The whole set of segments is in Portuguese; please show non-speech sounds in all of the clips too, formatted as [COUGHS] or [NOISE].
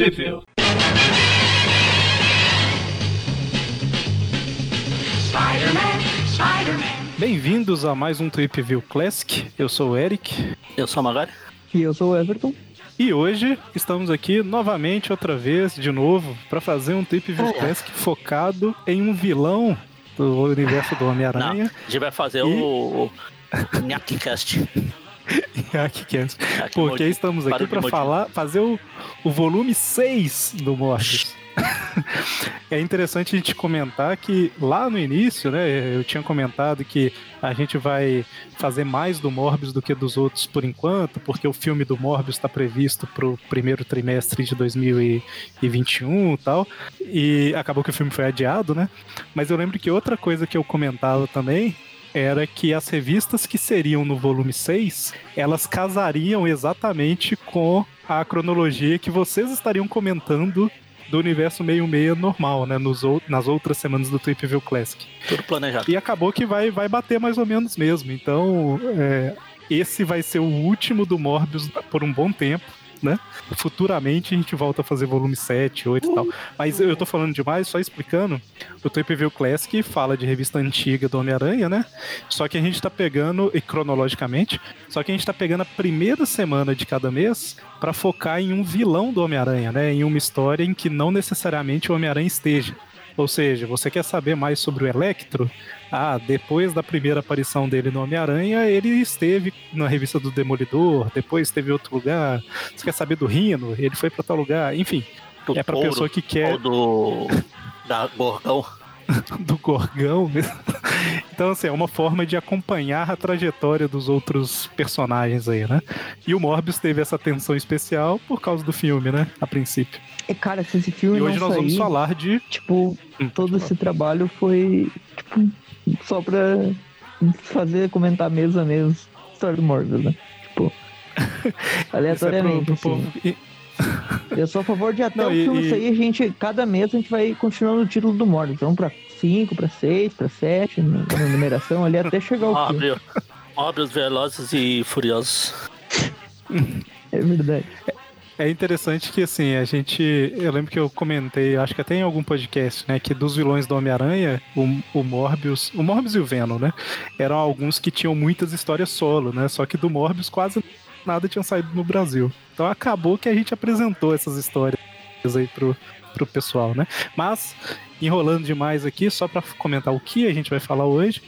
Trip Bem-vindos a mais um Trip View Classic. Eu sou o Eric. Eu sou a Magari. E eu sou o Everton. E hoje estamos aqui novamente, outra vez, de novo, para fazer um Trip View Classic focado em um vilão do universo do Homem-Aranha. A gente vai fazer e... o Nhackcast. [LAUGHS] Nhackcast. Porque estamos aqui para falar, fazer o, o volume 6 do Morbius. [LAUGHS] é interessante a gente comentar que lá no início, né, eu tinha comentado que a gente vai fazer mais do Morbius do que dos outros por enquanto, porque o filme do Morbius está previsto para o primeiro trimestre de 2021 e tal, e acabou que o filme foi adiado, né? Mas eu lembro que outra coisa que eu comentava também era que as revistas que seriam no volume 6, elas casariam exatamente com a cronologia que vocês estariam comentando do universo meio-meia normal, né? Nos, nas outras semanas do Trip View Classic. Tudo planejado. E acabou que vai, vai bater mais ou menos mesmo. Então, é, esse vai ser o último do Morbius por um bom tempo né? Futuramente a gente volta a fazer volume 7, 8 e tal. Mas eu tô falando demais, só explicando. O View Classic fala de revista antiga do Homem-Aranha, né? Só que a gente tá pegando, e cronologicamente, só que a gente tá pegando a primeira semana de cada mês para focar em um vilão do Homem-Aranha, né? Em uma história em que não necessariamente o Homem-Aranha esteja. Ou seja, você quer saber mais sobre o Electro? Ah, depois da primeira aparição dele no Homem-Aranha, ele esteve na revista do Demolidor, depois esteve em outro lugar. Você quer saber do Rino? Ele foi para tal lugar. Enfim, do é para pessoa que quer. Ou do. [LAUGHS] da Gorgão. [LAUGHS] do Gorgão. Então, assim, é uma forma de acompanhar a trajetória dos outros personagens aí, né? E o Morbius teve essa atenção especial por causa do filme, né? A princípio. É, cara, se esse filme e hoje nós sair, vamos falar de. Tipo, hum, todo esse trabalho foi. Tipo, só pra fazer, comentar a mês história do Morbius, né? Tipo. [LAUGHS] aleatoriamente. é pro, pro assim. Eu sou a favor de até Não, o filme e, sair, a gente, cada mês a gente vai continuando o título do Morbius. Vamos pra 5, pra 6, pra 7, na, na numeração ali, até chegar Morbius. filme. Morbius, Velozes e Furiosos. É verdade. É interessante que, assim, a gente. Eu lembro que eu comentei, acho que até em algum podcast, né? Que dos vilões do Homem-Aranha, o, o Morbius. O Morbius e o Venom, né? Eram alguns que tinham muitas histórias solo, né? Só que do Morbius quase nada tinha saído no Brasil. Então acabou que a gente apresentou essas histórias aí pro, pro pessoal, né? Mas, enrolando demais aqui, só para comentar o que a gente vai falar hoje,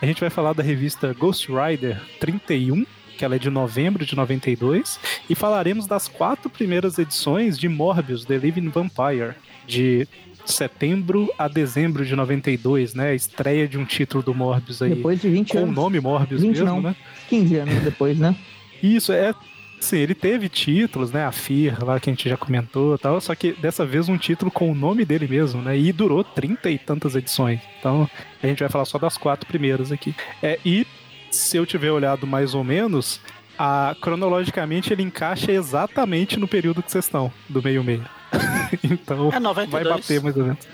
a gente vai falar da revista Ghost Rider 31, que ela é de novembro de 92, e falaremos das quatro primeiras edições de Morbius, The Living Vampire, de setembro a dezembro de 92, né? A estreia de um título do Morbius aí. Depois de 20 com anos. Com o nome Morbius 20 mesmo, não, né? 15 anos depois, né? Isso, é. Sim, ele teve títulos, né? A FIR, lá que a gente já comentou tal, só que dessa vez um título com o nome dele mesmo, né? E durou trinta e tantas edições. Então a gente vai falar só das quatro primeiras aqui. É, e se eu tiver olhado mais ou menos, a, cronologicamente ele encaixa exatamente no período que vocês estão, do meio-meio. [LAUGHS] então é vai bater mais ou menos.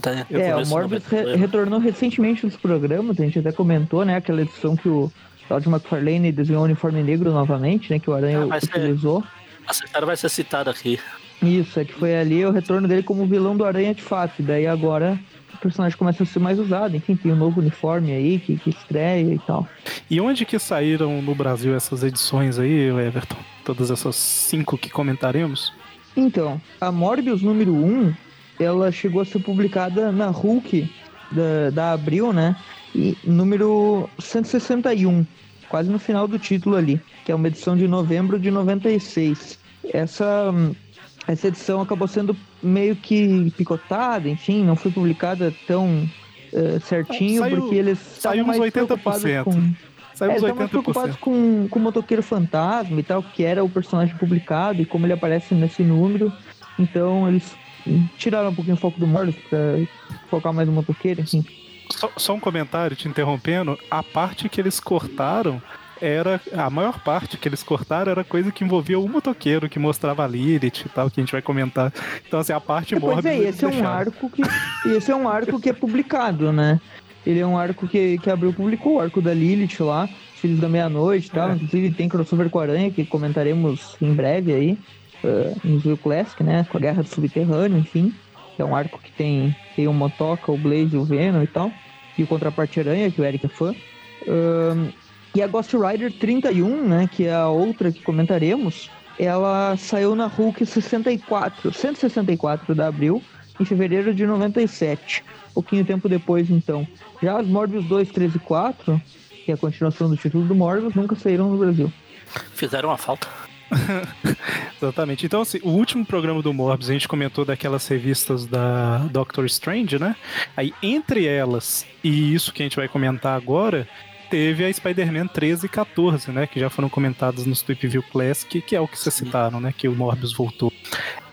Tá, é, o Morbius re retornou recentemente nos programas, a gente até comentou, né? Aquela edição que o Todd McFarlane desenhou o uniforme negro novamente, né? Que o Aranha ah, utilizou. Ser, essa história vai ser citada aqui. Isso, é que foi ali o retorno dele como vilão do Aranha de fato. E daí agora o personagem começa a ser mais usado. Enfim, tem um novo uniforme aí que, que estreia e tal. E onde que saíram no Brasil essas edições aí, Everton? Todas essas cinco que comentaremos? Então, a Morbius número 1, ela chegou a ser publicada na Hulk da, da Abril, né? E número 161, quase no final do título ali, que é uma edição de novembro de 96. Essa essa edição acabou sendo meio que picotada, enfim, não foi publicada tão uh, certinho, saiu, porque eles estavam mais 80%. preocupados com... Saiu é, mais preocupados com, com o Motoqueiro Fantasma e tal, que era o personagem publicado e como ele aparece nesse número. Então eles tiraram um pouquinho o foco do Morbius pra focar mais no Motoqueiro, enfim. Só, só um comentário te interrompendo. A parte que eles cortaram era a maior parte que eles cortaram era coisa que envolvia o motoqueiro que mostrava a Lilith e tal, que a gente vai comentar. Então, assim, a parte é, mórbida. Pois é, esse é um arco que. esse é um arco que é publicado, né? Ele é um arco que, que abriu publicou, o arco da Lilith lá, Filhos da Meia-Noite e tal. É. Inclusive tem crossover com a Aranha, que comentaremos em breve aí. uh, no Zio Classic, né? Com a Guerra do Subterrâneo, enfim. Que é um arco que tem, tem o Motoca, o Blaze, o Venom e tal. E o Contraparte Aranha, que o Eric é fã. Um, e a Ghost Rider 31, né? Que é a outra que comentaremos. Ela saiu na Hulk 64, 164 de abril, em fevereiro de 97. Pouquinho tempo depois, então. Já as Morbius 2, 3 e 4, que é a continuação do título do Morbius, nunca saíram no Brasil. Fizeram uma falta. [LAUGHS] Exatamente. Então, assim, o último programa do Morbius, a gente comentou daquelas revistas da Doctor Strange, né? Aí, entre elas e isso que a gente vai comentar agora, teve a Spider-Man 13 e 14, né? Que já foram comentadas no Tweep View Classic, que é o que vocês citaram, né? Que o Morbius voltou.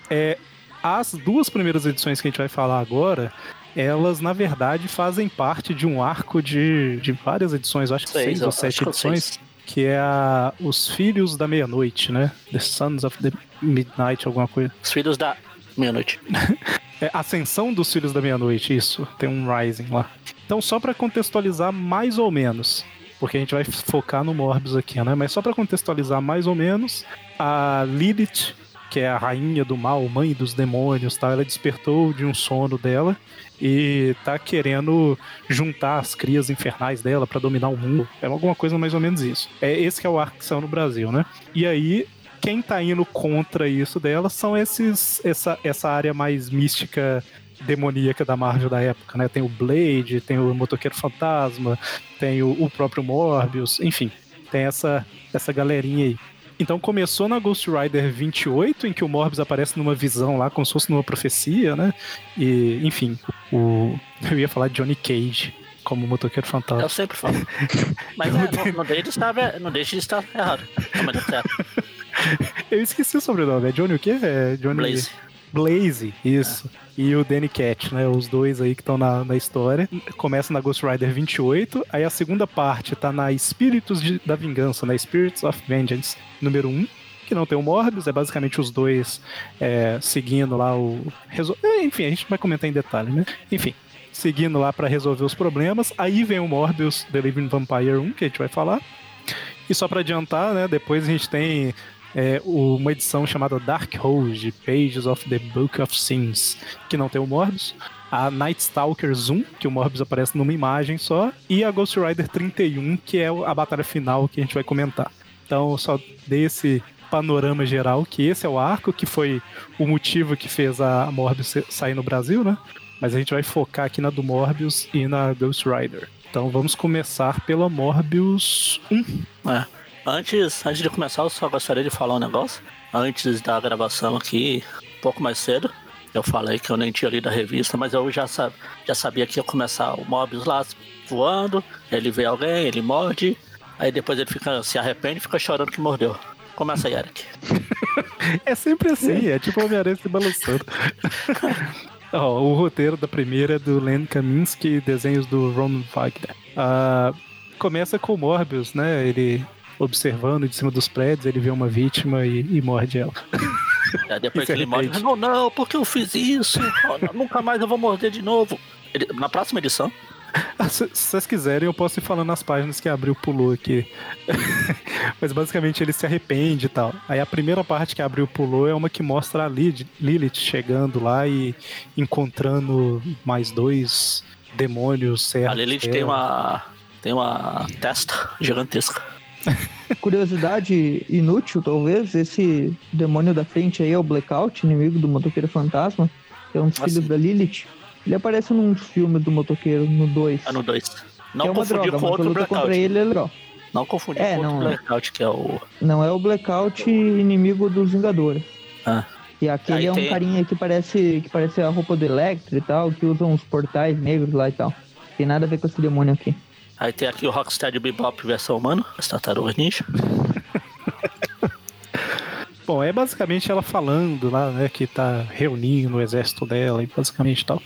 É, as duas primeiras edições que a gente vai falar agora, elas na verdade fazem parte de um arco de, de várias edições, acho que seis, seis ou sete edições. Seis que é a Os Filhos da Meia-Noite, né? The Sons of the Midnight, alguma coisa. Os Filhos da Meia-Noite. [LAUGHS] é Ascensão dos Filhos da Meia-Noite, isso. Tem um Rising lá. Então, só para contextualizar mais ou menos, porque a gente vai focar no Morbius aqui, né? Mas só para contextualizar mais ou menos, a Lilith, que é a rainha do mal, mãe dos demônios, tá? ela despertou de um sono dela e tá querendo juntar as crias infernais dela para dominar o mundo. É alguma coisa mais ou menos isso. É esse que é o arco que saiu no Brasil, né? E aí quem tá indo contra isso dela são esses essa, essa área mais mística demoníaca da Marvel da época, né? Tem o Blade, tem o Motoqueiro Fantasma, tem o, o próprio Morbius, enfim, tem essa essa galerinha aí. Então começou na Ghost Rider 28, em que o Morbius aparece numa visão lá, como se fosse numa profecia, né? E, enfim, o. [LAUGHS] Eu ia falar de Johnny Cage como motoqueiro fantasma. Eu sempre falo. [LAUGHS] Mas é, não, não, deixa de estar, não deixa de estar errado. [LAUGHS] Eu esqueci o sobrenome. É Johnny o quê? É Johnny. Blaze. Blaze, isso. É. E o Danny Cat, né? Os dois aí que estão na, na história. Começa na Ghost Rider 28. Aí a segunda parte tá na Espíritos de, da Vingança, na Spirits of Vengeance, número 1 que não tem o Morbius, é basicamente os dois é, seguindo lá o. Resol... É, enfim, a gente vai comentar em detalhe, né? Enfim, seguindo lá para resolver os problemas. Aí vem o Morbius The Living Vampire 1, que a gente vai falar. E só para adiantar, né? Depois a gente tem é, uma edição chamada Dark Rose, Pages of the Book of Sins, que não tem o Morbius. A Night Stalker Zoom, que o Morbius aparece numa imagem só. E a Ghost Rider 31, que é a batalha final que a gente vai comentar. Então, só dei esse panorama geral, que esse é o arco, que foi o motivo que fez a Morbius sair no Brasil, né? Mas a gente vai focar aqui na do Morbius e na Ghost Rider. Então vamos começar pela Morbius 1. É. Antes, antes de começar, eu só gostaria de falar um negócio. Antes da gravação aqui, um pouco mais cedo, eu falei que eu nem tinha lido a revista, mas eu já, já sabia que ia começar o Mobius lá voando, ele vê alguém, ele morde, aí depois ele fica, se arrepende e fica chorando que mordeu. Começa aí, Eric. [LAUGHS] é sempre assim, é tipo Homem-Aranha se balançando. [LAUGHS] O roteiro da primeira é do Len Kaminsky, desenhos do Roman Wagner. Uh, começa com o Morbius, né? Ele observando de cima dos prédios, ele vê uma vítima e, e morde ela. É, depois que ele morde, não, não, porque eu fiz isso? nunca mais eu vou morder de novo. Ele, na próxima edição, ah, se, vocês quiserem, eu posso ir falando nas páginas que abriu pulou aqui. [LAUGHS] Mas basicamente ele se arrepende e tal. Aí a primeira parte que abriu pulou é uma que mostra a Lilith chegando lá e encontrando mais dois demônios certos. A Lilith tem uma, tem uma testa gigantesca. [LAUGHS] Curiosidade inútil, talvez, esse demônio da frente aí é o Blackout, inimigo do motoqueiro fantasma, que é um dos filhos da Lilith. Ele aparece num filme do motoqueiro, no 2. Ah, no 2. Não é uma droga, com outro Blackout. contra ele é legal. Não confundir é, com não, outro Blackout, que é o... Não, é o Blackout inimigo dos Vingadores. Ah. E aquele Aí é um tem... carinha que parece, que parece a roupa do Electro e tal, que usa uns portais negros lá e tal. Tem nada a ver com esse demônio aqui. Aí tem aqui o Rocksteady Bebop versão humano, as tartarugas ninja. [LAUGHS] Bom, é basicamente ela falando lá, né, que tá reunindo o exército dela e basicamente tal.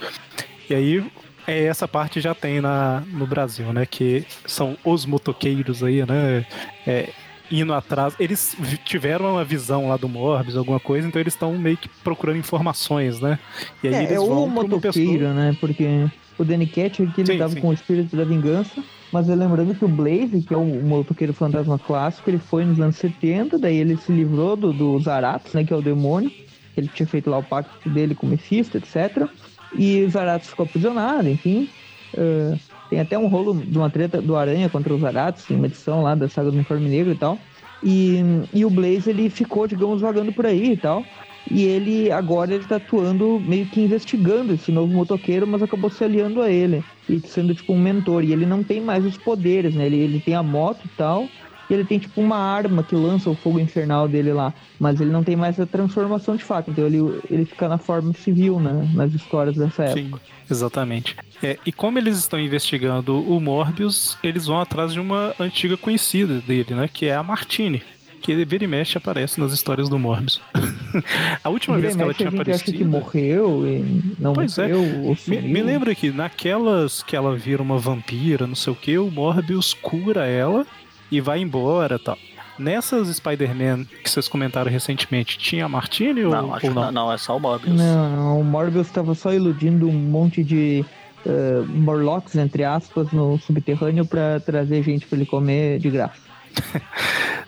E aí, é, essa parte já tem na, no Brasil, né, que são os motoqueiros aí, né, é, indo atrás. Eles tiveram uma visão lá do Morbius, alguma coisa, então eles estão meio que procurando informações, né? E aí é, eles é vão o motoqueiro, pessoa... né, porque o Danny Cat aqui ele sim, tava sim. com o espírito da vingança Mas lembrando que o Blaze, que é o motoqueiro fantasma clássico, ele foi nos anos 70, daí ele se livrou do, do Zaratos, né, que é o demônio. Ele tinha feito lá o pacto dele com o Mephisto, etc. E o Zaratos ficou aprisionado, enfim. Uh, tem até um rolo de uma treta do Aranha contra os Zaratos, uma edição lá da saga do Uniforme Negro e tal. E, e o Blaze, ele ficou, digamos, vagando por aí e tal. E ele agora ele tá atuando meio que investigando esse novo motoqueiro, mas acabou se aliando a ele e sendo tipo um mentor. E ele não tem mais os poderes, né? Ele, ele tem a moto e tal, e ele tem tipo uma arma que lança o fogo infernal dele lá, mas ele não tem mais a transformação de fato. Então ele, ele fica na forma civil, né? Nas histórias dessa época. Sim, exatamente. É, e como eles estão investigando o Morbius, eles vão atrás de uma antiga conhecida dele, né? Que é a Martine que vira e mexe aparece nas histórias do Morbius. [LAUGHS] a última vez que ela tinha aparecido. Acha que morreu e não pois é. morreu. É. Me, me, lembra que naquelas que ela vira uma vampira, não sei o que, o Morbius cura ela e vai embora tal. Nessas Spider-Man que vocês comentaram recentemente, tinha a Martini não, ou, acho ou não? não? Não, é só o Morbius. Não, não o Morbius estava só iludindo um monte de uh, Morlocks, entre aspas, no subterrâneo para trazer gente para ele comer de graça.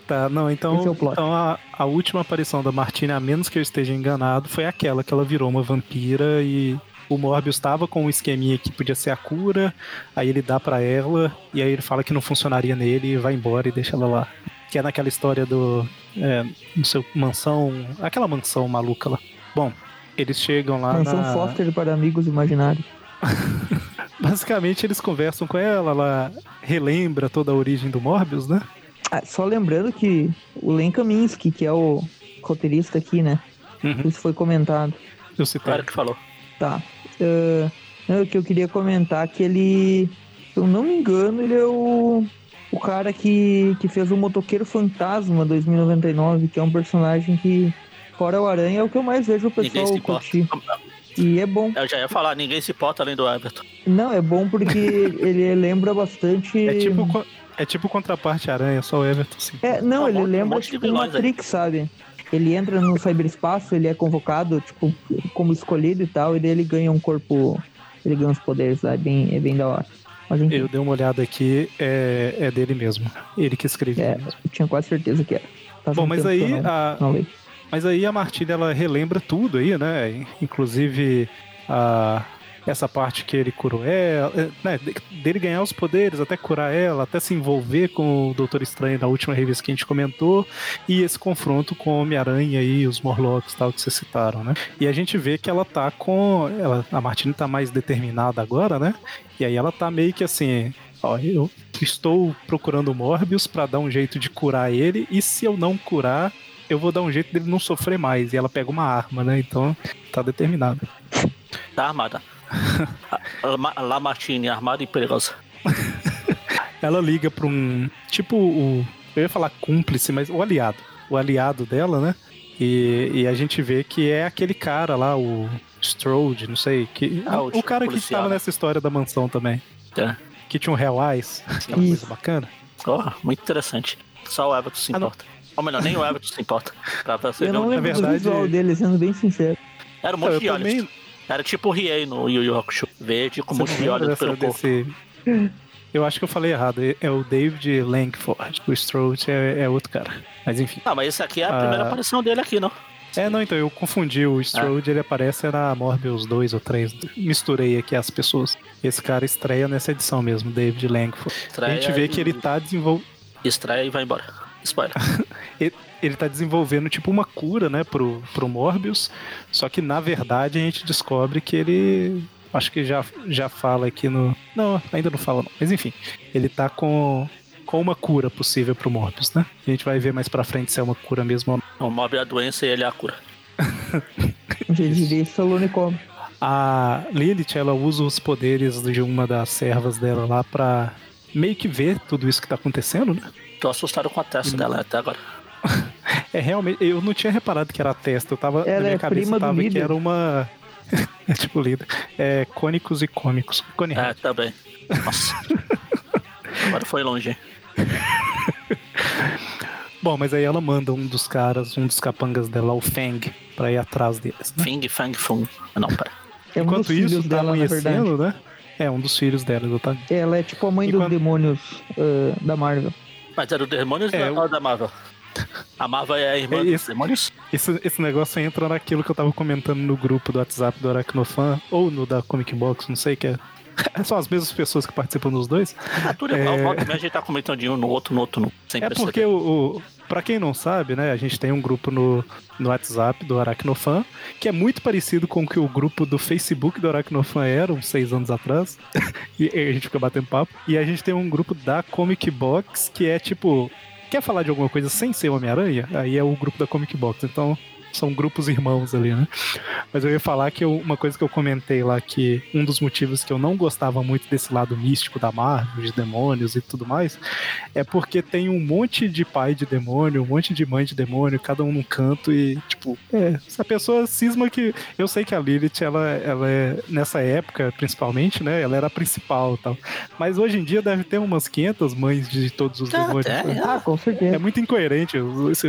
Tá, não, então, é então a, a última aparição da Martina, a menos que eu esteja enganado, foi aquela que ela virou uma vampira e o Morbius estava com um esqueminha que podia ser a cura, aí ele dá para ela, e aí ele fala que não funcionaria nele e vai embora e deixa ela lá. Que é naquela história do. É, no seu mansão. Aquela mansão maluca lá. Bom, eles chegam lá. Mansão na... Foster para amigos imaginários. [LAUGHS] Basicamente, eles conversam com ela, ela relembra toda a origem do Morbius, né? Ah, só lembrando que o Len Kaminsky, que é o roteirista aqui, né? Uhum. Isso foi comentado. Eu citei. Claro que falou. Tá. Uh, não, o que eu queria comentar é que ele, se eu não me engano, ele é o, o cara que, que fez o Motoqueiro Fantasma 2099, que é um personagem que, fora o Aranha, é o que eu mais vejo o pessoal curtir. E é bom. Eu já ia falar, ninguém se importa além do Everton. Não, é bom porque [LAUGHS] ele lembra bastante. É tipo é tipo contraparte aranha, só o Everton sim. É, não, tá ele lembra um tipo Matrix, sabe? Ele entra no cyberespaço, ele é convocado, tipo, como escolhido e tal, e daí ele ganha um corpo. Ele ganha uns poderes lá, é bem, é bem da hora. Mas, eu dei uma olhada aqui, é, é dele mesmo. Ele que escreveu. É, eu tinha quase certeza que era. Faz Bom, um mas aí não, a. Não mas aí a Martilha ela relembra tudo aí, né? Inclusive a essa parte que ele curou ela, é, né, dele ganhar os poderes, até curar ela, até se envolver com o Doutor Estranho na última revista que a gente comentou, e esse confronto com o Homem-Aranha e os Morlocks tal que vocês citaram, né? E a gente vê que ela tá com. Ela, a Martina tá mais determinada agora, né? E aí ela tá meio que assim. Ó, eu estou procurando o Morbius para dar um jeito de curar ele, e se eu não curar, eu vou dar um jeito dele não sofrer mais. E ela pega uma arma, né? Então tá determinada. Tá armada. [LAUGHS] Lamartine, armada e perigosa. [LAUGHS] Ela liga pra um. Tipo o. Eu ia falar cúmplice, mas o aliado. O aliado dela, né? E, e a gente vê que é aquele cara lá, o Strode, não sei. Que, ah, o, o cara policial, que estava né? nessa história da mansão também. É. Que tinha um Real Eyes. Aquela coisa bacana. Oh, muito interessante. Só o Everton se importa. Ah, Ou melhor, nem o Everton se importa. Pra, pra Eu não lembro verdade... do visual dele, sendo bem sincero. Era um monte eu de olhos. Também... Era tipo o Riei no Yu Yu Hakusho. Verde com de olhos pelo desse... corpo. Eu acho que eu falei errado. É o David Langford. O Strode é, é, outro cara. Mas enfim. Ah, mas esse aqui é a ah... primeira aparição dele aqui, não? É, não, então eu confundi. O Strode, ah. ele aparece na Morbius 2 ou 3. Misturei aqui as pessoas. Esse cara estreia nessa edição mesmo, David Langford. Estreia a gente vê e... que ele tá desenvolvendo. Estreia e vai embora. Spoiler. ele [LAUGHS] tá desenvolvendo tipo uma cura, né, pro, pro Morbius. Só que na verdade a gente descobre que ele. Acho que já, já fala aqui no. Não, ainda não fala não. Mas enfim, ele tá com, com uma cura possível pro Morbius, né? A gente vai ver mais pra frente se é uma cura mesmo ou não. O Morbius é a doença e ele é a cura. [LAUGHS] Já diria A Lilith, ela usa os poderes de uma das servas dela lá pra meio que ver tudo isso que tá acontecendo, né? Tô assustado com a testa dela até agora. [LAUGHS] É realmente, eu não tinha reparado que era a testa, eu tava Ela na minha é cabeça tava que era uma [LAUGHS] é tipo líder. É cônicos e cômicos. Cone é, também. Nossa. [LAUGHS] agora foi longe. Bom, mas aí ela manda um dos caras, um dos capangas dela, o Fang, pra ir atrás deles. Né? Fing, Fang, Fung. Ah, não, pera. É Enquanto isso, tá amanhecendo, né? É, um dos filhos dela, exatamente. Ela é tipo a mãe E dos quando- demônios ah, da Marvel. Mas era o Demônios É, ou da Marvel? A Marvel é a irmã É isso. Demônios? Esse, esse negócio entra naquilo que eu tava comentando no grupo do WhatsApp do Aracnofan, ou no da Comic Box, não sei, que é. [LAUGHS] São as mesmas pessoas que participam dos dois. Ah, tudo igual. É. E meia a gente tá comentando de um no outro, no outro, no... sem É porque o, o para quem não sabe, né, a gente tem um grupo no, no WhatsApp do Aracnofan, que é muito parecido com o que o grupo do Facebook do Aracnofan era uns seis anos atrás. [LAUGHS] e a gente fica batendo papo. E a gente tem um grupo da Comic Box, que é tipo, quer falar de alguma coisa sem ser Homem-Aranha? Aí é o grupo da Comic Box. Então, são grupos irmãos ali, né? Mas eu ia falar que eu- uma coisa que eu comentei lá, que um dos motivos que eu não gostava muito desse lado místico da Marvel, de demônios e tudo mais, é porque tem um monte de pai de demônio, um monte de mãe de demônio, cada um num canto e, tipo, é, essa pessoa cisma que. Eu sei que a Lilith, ela, ela é, nessa época, principalmente, né, ela era a principal e tal. Mas hoje em dia deve ter umas 500 mães de todos os Ah, demônios. é, né? Ah, com certeza. É muito incoerente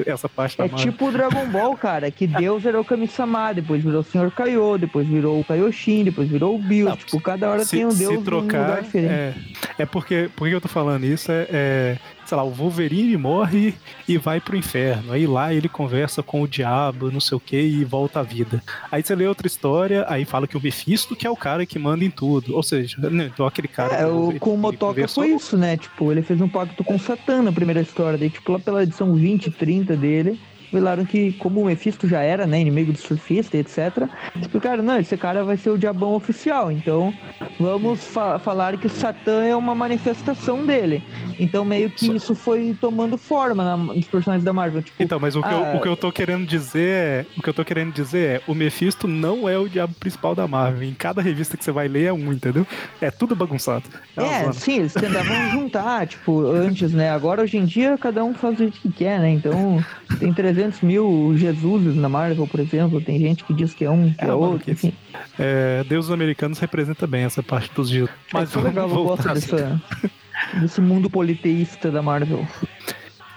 essa parte da É Marvel. tipo o Dragon Ball, cara, que Deus era o Kami-sama, depois virou o Senhor Kaiô, depois virou o Kaioshin, depois virou o Bill. Não, tipo, cada hora se, tem um se Deus num lugar trocar, diferente. é, é porque, por que eu tô falando isso? É, é, sei lá, o Wolverine morre e vai pro inferno. Aí lá ele conversa com o diabo, não sei o que, e volta à vida. Aí você lê outra história, aí fala que o Mephisto que é o cara que manda em tudo. Ou seja, né, então aquele cara. É, o, com o Motoca foi isso, né? Tipo, ele fez um pacto com o Satã na primeira história. Daí, tipo, lá pela edição 20, 30 dele, revelaram que, como o Mephisto já era, né, inimigo do surfista, e etc., explicaram, não, esse cara vai ser o diabão oficial. Então, vamos fa- falar que o Satã é uma manifestação dele. Então, meio que isso foi tomando forma na- nos personagens da Marvel. Tipo, Então, mas o que, eu, ah, o que eu tô querendo dizer é. O que eu tô querendo dizer é, o Mephisto não é o diabo principal da Marvel. Em cada revista que você vai ler é um, entendeu? É tudo bagunçado. É, É, sim, eles tentavam juntar, tipo, antes, né? Agora, hoje em dia, cada um faz o jeito que quer, né? Então, tem 300 mil Jesuses na Marvel, por exemplo. Tem gente que diz que é um, que É é, outro, enfim. É, Deus americanos representa bem essa parte dos dias. Mas legal, eu gosto dessa, desse mundo politeísta da Marvel.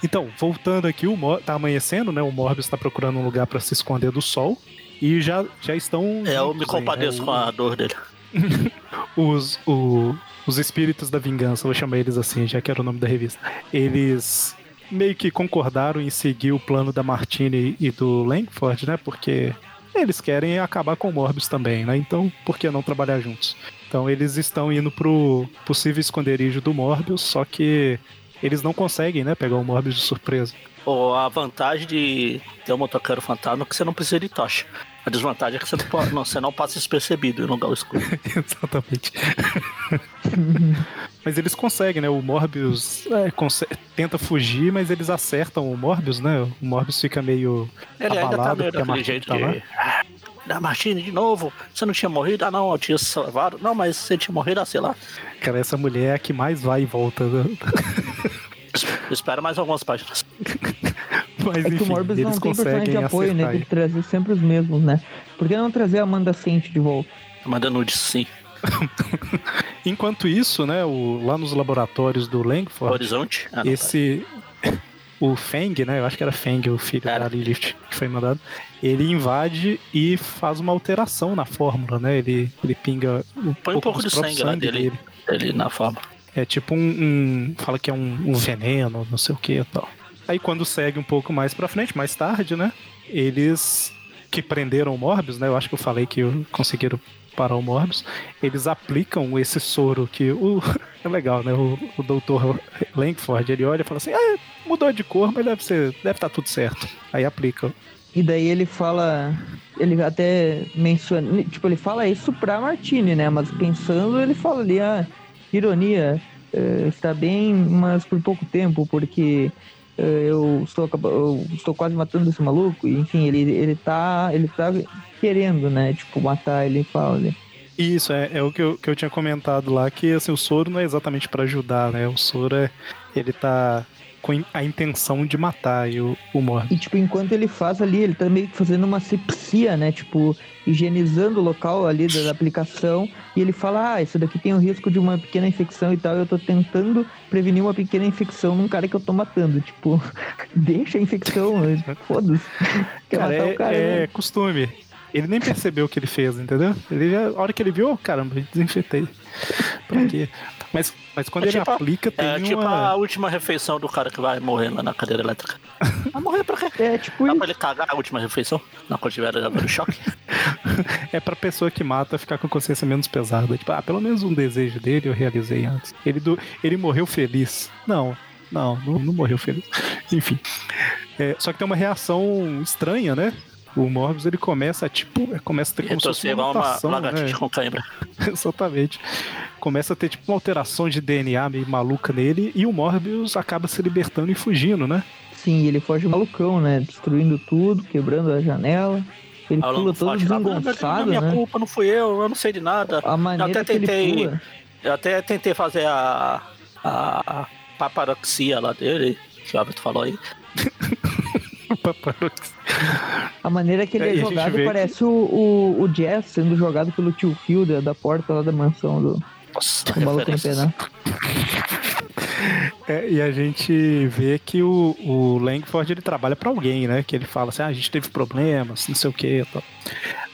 Então, voltando aqui, o Mor tá amanhecendo, né? O Morbius tá procurando um lugar pra se esconder do sol. E já, já estão. É, eu me compadeço né? com a dor dele. [LAUGHS] Os, o- os espíritos da vingança, vou chamar eles assim, já que era o nome da revista. Eles meio que concordaram em seguir o plano da Martini e do Langford, né? Porque eles querem acabar com o Morbius também, né? Então, por que não trabalhar juntos? Então, eles estão indo pro possível esconderijo do Morbius, só que eles não conseguem, né? Pegar o Morbius de surpresa. Ou a vantagem de ter um motoqueiro fantasma é que você não precisa de tocha. A desvantagem é que você não, pode- não, você não passa despercebido em lugar escuro. [LAUGHS] Exatamente. [LAUGHS] mas eles conseguem, né? O Morbius é, conse- tenta fugir, mas eles acertam o Morbius, né? O Morbius fica meio Ele ainda tá abalado meio Martini jeito tá de... "Ah, Da Martini de novo, você não tinha morrido? Ah não, eu tinha salvado. Não, mas você tinha morrido, ah, sei lá. Cara, essa mulher é a que mais vai e volta. né? [LAUGHS] Espera mais algumas páginas. [LAUGHS] Mas É que enfim, o Morbius não tem personagem de apoio, né? Tem que trazer sempre os mesmos, né? Por que não trazer a Amanda Sente de volta? Manda nudes, sim. [LAUGHS] Enquanto isso, né, o- lá nos laboratórios do Langford, Horizonte? Ah, não, esse [COUGHS] o Feng, né? Eu acho que era Feng, o filho Era. da Lilith que foi mandado. Ele invade e faz uma alteração na fórmula, né? Ele, ele pinga um Põe um pouco de próprio sangue lá dele. Ele na forma. É tipo um, um- fala que é um, um veneno, não sei o que e tal. Aí quando segue um pouco mais pra frente, mais tarde, né? Eles que prenderam o Morbius, né? Eu acho que eu falei que conseguiram parar o Morbius. Eles aplicam esse soro que o [LAUGHS] é legal, né? O, o doutor Langford, ele olha e fala assim: "Ah, mudou de cor, mas deve ser, deve estar tudo certo". Aí aplica. E daí ele fala. Ele até menciona. Tipo, ele fala isso pra Martini, né? Mas pensando, ele fala ali, ah, ironia, eh, está bem, mas por pouco tempo, porque eh, eu, estou, eu estou quase matando esse maluco. E, enfim, ele, ele, tá, ele tá querendo, né? Tipo, matar ele fala ali. Isso, é, é o que eu, que eu tinha comentado lá, que assim, o soro não é exatamente pra ajudar, né? O soro é. Ele tá com a intenção de matar o, o Morbius. E, tipo, enquanto ele faz ali, ele tá meio que fazendo uma sepsia, né? Tipo, higienizando o local ali da aplicação. E ele fala, ah, isso daqui tem o risco de uma pequena infecção e tal. Eu tô tentando prevenir uma pequena infecção num cara que eu tô matando. Tipo, [LAUGHS] deixa a infecção, foda-se. [LAUGHS] Quer Cara, matar é, o cara, é né? costume. Ele nem percebeu o que ele fez, entendeu? Ele já, a hora que ele viu, oh, caramba, desinfetei. Pra quê? Mas, mas quando É ele tipo a- aplica, tem É tipo uma. a última refeição do cara que vai morrer lá na cadeira elétrica. Vai morrer pra quê? É tipo Dá isso. pra ele cagar a última refeição? Na quando tiver dando choque? [LAUGHS] É pra pessoa que mata ficar com consciência menos pesada. Tipo, ah, pelo menos um desejo dele eu realizei antes. Ele, do, ele morreu feliz. Não, não, não, não morreu feliz. Enfim. É, só que tem uma reação estranha, né? O Morbius ele começa a tipo, começa a ter como se fosse uma uma mutação, lagartixa né? com cãibra. [LAUGHS] Exatamente. Começa a ter tipo uma alteração de DNA meio maluca nele e o Morbius acaba se libertando e fugindo, né? Sim, ele foge malucão, né? Destruindo tudo, quebrando a janela. Ele o pula todo foge lá, "Não, não é desengonçado, minha né? culpa, não fui eu, eu não sei de nada. A maneira até que ele tentei- pula. Eu até tentei fazer a, a paparoxia lá dele, que o Alberto falou aí. [LAUGHS] A maneira que ele É, é, jogado parece o, o, o Jazz sendo jogado pelo tio Phil da, da porta lá da mansão do, Nossa, do maluco pedaço. É, e a gente vê que o, o Langford ele trabalha pra alguém, né? Que ele fala assim: ah, a gente teve problemas, não sei o que.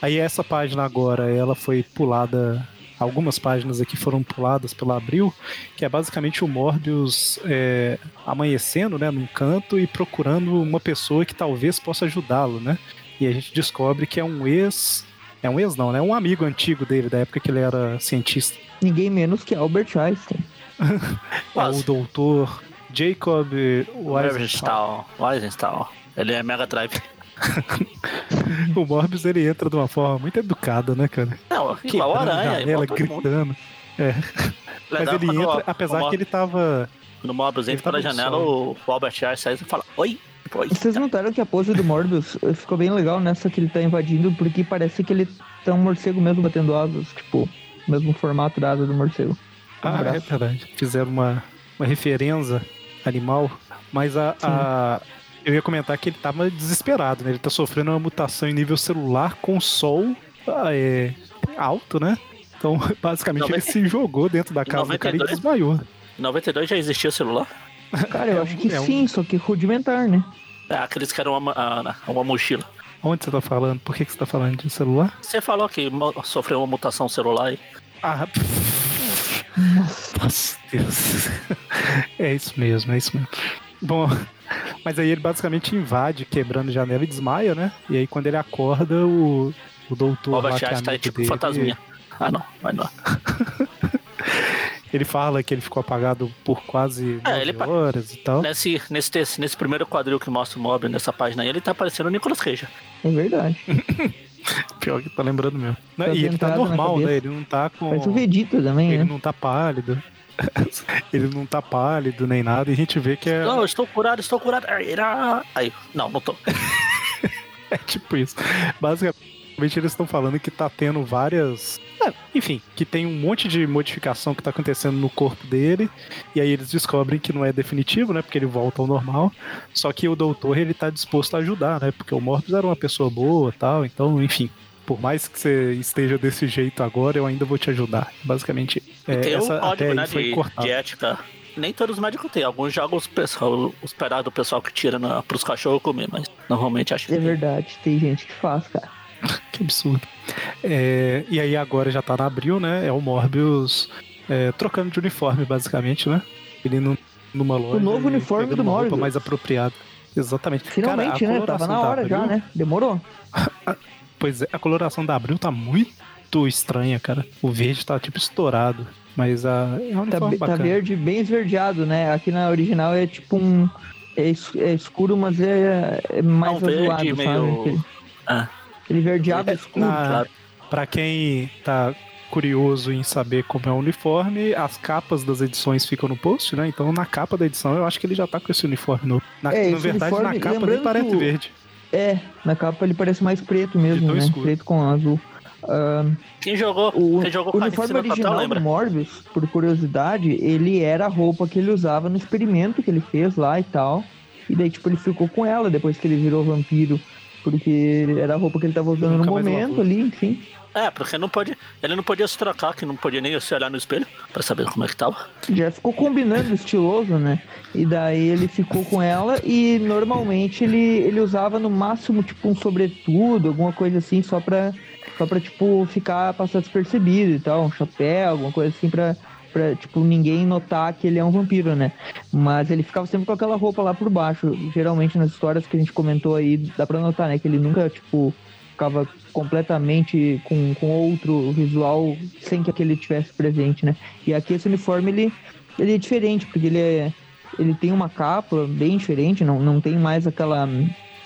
Aí essa página agora, ela foi pulada. Algumas páginas aqui foram puladas pela Abril, que é basicamente o Morbius é, amanhecendo né, num canto e procurando uma pessoa que talvez possa ajudá-lo, né? E a gente descobre que é um ex. É um ex, não, né? Um amigo antigo dele, da época que ele era cientista. Ninguém menos que Albert Einstein. [LAUGHS] É o doutor Jacob. Weisenthal. Weisenthal. Ele é Mega Drive. [LAUGHS] O Morbius ele entra de uma forma muito educada, né, cara? Não, igual Quebrando a aranha, janela, igual gritando. É. Mas Legal ele entra, o- apesar o que ele tava. No Mobius ele entra pela janela, o o Albert Einstein e fala, oi, oi. Vocês notaram que a pose do Morbius eh, ficou bem legal nessa que ele tá invadindo, porque parece que ele tá um morcego mesmo batendo asas, tipo, o mesmo formato da asa do morcego. Ah, é verdade. Fizeram uma, uma referência animal. Mas a, a- Eu ia comentar que ele tava desesperado, né? Ele tá sofrendo uma mutação em nível celular com sol ah, é, alto, né? Então, [LAUGHS] basicamente, ele Noventa- se jogou dentro da casa do cara e 92? desmaiou. Em 92 já existia celular? Cara, eu acho que [LAUGHS] é um- sim, só que rudimentar, né? É, aqueles que eram uma, ah, uma mochila. Onde você tá falando? Por que, que você tá falando de celular? Você falou que sofreu uma mutação celular aí. Ah, [LAUGHS] nossa Deus. É isso mesmo, é isso mesmo. Bom, mas aí ele basicamente invade, quebrando janela e desmaia, né? E aí quando ele acorda, o, o doutor O lá, que é amigo tipo dele, fantasminha. Ah não, mas [LAUGHS] não. ele fala que ele ficou apagado por quase É, horas e tal. Nesse, nesse, texto- nesse primeiro quadril que mostra o Mob nessa página aí, ele tá parecendo o Nicolas Cage. É verdade. [LAUGHS] Pior que tá lembrando mesmo. Tá e ele tá normal, né? Ele não tá com... Parece o Vegeta também, Ele né? não tá pálido. [LAUGHS] ele não tá pálido nem nada. E a gente vê que é, Não, eu estou curado, estou curado. Aí, Aí, não, não tô. [LAUGHS] É tipo isso. Basicamente, eles estão falando que tá tendo várias. é, enfim, que tem um monte de modificação que tá acontecendo no corpo dele. E aí eles descobrem que não é definitivo, né? Porque ele volta ao normal. Só que o doutor, ele tá disposto a ajudar, né? Porque o Morbius era uma pessoa boa tal. Então, enfim. Por mais que você esteja desse jeito agora, eu ainda vou te ajudar. Basicamente, E é, tem essa o até código, né, foi de, cortado. de ética. Nem todos os médicos têm. Alguns jogam os, pessoal, os pedaços do pessoal que tira na, pros cachorros comer, mas normalmente acho que É tem. verdade, tem gente que faz, cara. [LAUGHS] Que absurdo. É, e aí agora já tá na abril, né? É o Morbius é, trocando de uniforme, basicamente, né? Ele não, numa loja. novo e uniforme do Morbius. mais apropriada. Exatamente. Finalmente, Cara, né? Tava na hora já, Abril- né? Demorou. [LAUGHS] Pois é, a coloração da Abril tá muito estranha, cara. O verde tá tipo estourado. Mas a, é um Tá, tá verde, bem esverdeado, né? Aqui na original é tipo um. É, es- é escuro, mas é, é mais É um verde azulado, meio- sabe? Aquele, Ah, aquele verdeado É, escuro. na- claro. Pra quem tá curioso em saber como é o uniforme, as capas das edições ficam no post, né? Então na capa da edição eu acho que ele já tá com esse uniforme novo. Na, É, na verdade, uniforme, na capa nem parece verde. É, na capa ele parece mais preto mesmo, né? escuro. Preto com azul. Ah, Quem jogou, o, quem jogou o uniforme original do Morbius, por curiosidade, ele era a roupa que ele usava no experimento que ele fez lá e tal. E daí, tipo, ele ficou com ela depois que ele virou vampiro. Porque era a roupa que ele tava usando no momento ali, enfim. É, porque não pode, ele não podia se trocar, que não podia nem se olhar no espelho pra saber como é que tava. Já ficou combinando estiloso, né? E daí ele ficou com ela e normalmente ele, ele usava no máximo tipo um sobretudo, alguma coisa assim, só pra, só pra tipo ficar passar despercebido e tal, um chapéu, alguma coisa assim pra, pra tipo ninguém notar que ele é um vampiro, né? Mas ele ficava sempre com aquela roupa lá por baixo. Geralmente nas histórias que a gente comentou aí, dá pra notar, né? Que ele nunca, tipo, ficava completamente com, com outro visual sem que aquele tivesse presente, né? E aqui esse uniforme ele, ele é diferente, porque ele é ele tem uma capa bem diferente, não, não tem mais aquela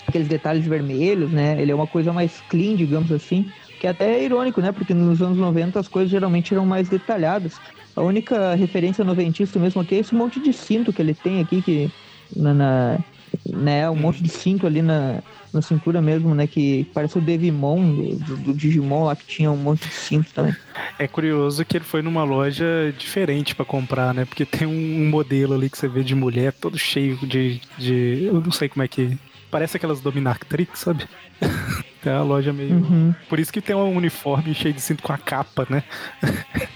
aqueles detalhes vermelhos, né? Ele é uma coisa mais clean, digamos assim, que até é irônico, né? Porque nos anos 90 as coisas geralmente eram mais detalhadas. A única referência noventista mesmo aqui é esse monte de cinto que ele tem aqui, que na, na- né, um monte de cinto ali na, na cintura mesmo, né? Que parece o Devimon do, do Digimon lá que tinha um monte de cinto também. É curioso que ele foi numa loja diferente pra comprar, né? Porque tem um modelo ali que você vê de mulher todo cheio de. de eu não sei como é que. Parece aquelas Dominatrix, sabe? [LAUGHS] Tem uma loja meio. Uhum. Por isso que tem um uniforme cheio de cinto com a capa, né?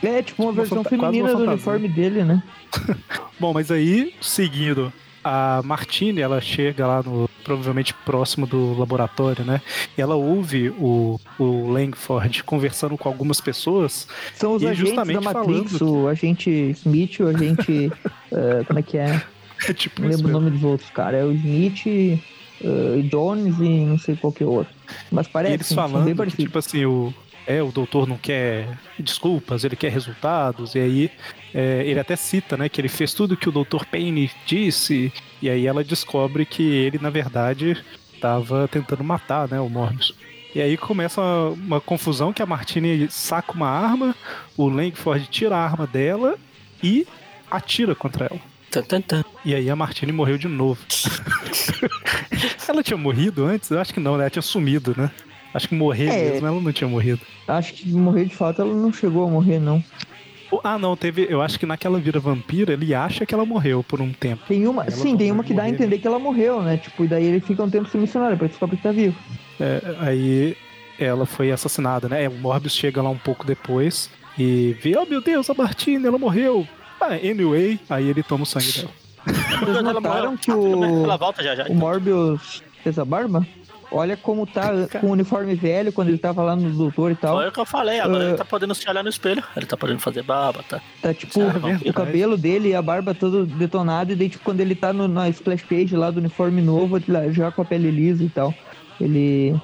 É tipo uma Uma versão quase uma feminina do uniforme dele, né? [LAUGHS] Bom, mas aí, seguindo, a Martine, ela chega lá no. provavelmente próximo do laboratório, né? E ela ouve o, o Langford conversando com algumas pessoas. São os E agentes da justamente Matrix, falando o agente Smith, o agente. [LAUGHS] eh, como é que é? É tipo Não lembro o nome dos outros, cara. É o Smith, eh, Jones e não sei qual que é o outro. Mas E parece eles falando que, tipo assim, o, é, o doutor não quer desculpas, ele quer resultados, e aí é, ele até cita, né, que ele fez tudo que o doutor Payne disse, e aí ela descobre que ele, na verdade, estava tentando matar, né, o Morbius. E aí começa uma, uma confusão que a Martine saca uma arma, o Langford tira a arma dela e atira contra ela. Tan, tan, tan. E aí a Martine morreu de novo. [LAUGHS] ela tinha morrido antes? Eu acho que não, né? Ela tinha sumido, né? Acho que morrer É. mesmo ela não tinha morrido. Acho que morrer de fato ela não chegou a morrer, não. Ah, não, teve. Eu acho que naquela vira vampira ele acha que ela morreu por um tempo. Tem uma, Ela sim, tem uma que dá a entender que ela morreu, né? Tipo, e daí ele fica um tempo sem missionário, pra descobrir que tá vivo. É, aí ela foi assassinada, né? O Morbius chega lá um pouco depois e vê, oh meu Deus, a Martina, ela morreu. Ah, anyway, aí ele toma o sangue dela. Vocês notaram que o, Ela volta já já. o Morbius fez a barba? Olha como tá [LAUGHS] com o uniforme velho quando ele tava lá no doutor e tal. Foi o que eu falei, agora Ah. ele tá podendo se olhar no espelho. Ele tá podendo fazer barba, tá? Tá tipo É o cabelo dele e a barba todo detonado, e daí tipo quando ele tá no, na splash page lá do uniforme novo, já com a pele lisa e tal. Ele.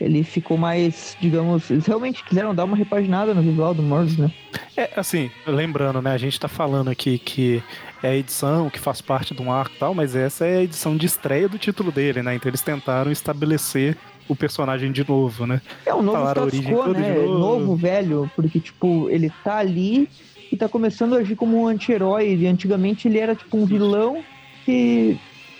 Ele ficou mais, digamos, eles realmente quiseram dar uma repaginada no visual do Morbius, né? É, assim, lembrando, né? A gente tá falando aqui que é a edição que faz parte de um arco e tal, mas essa é a edição de estreia do título dele, né? Então eles tentaram estabelecer o personagem de novo, né? É um novo Falaram status quo, né? novo. Novo, velho, porque, tipo, ele tá ali e tá começando a agir como um anti-herói. E antigamente ele era, tipo, um vilão que,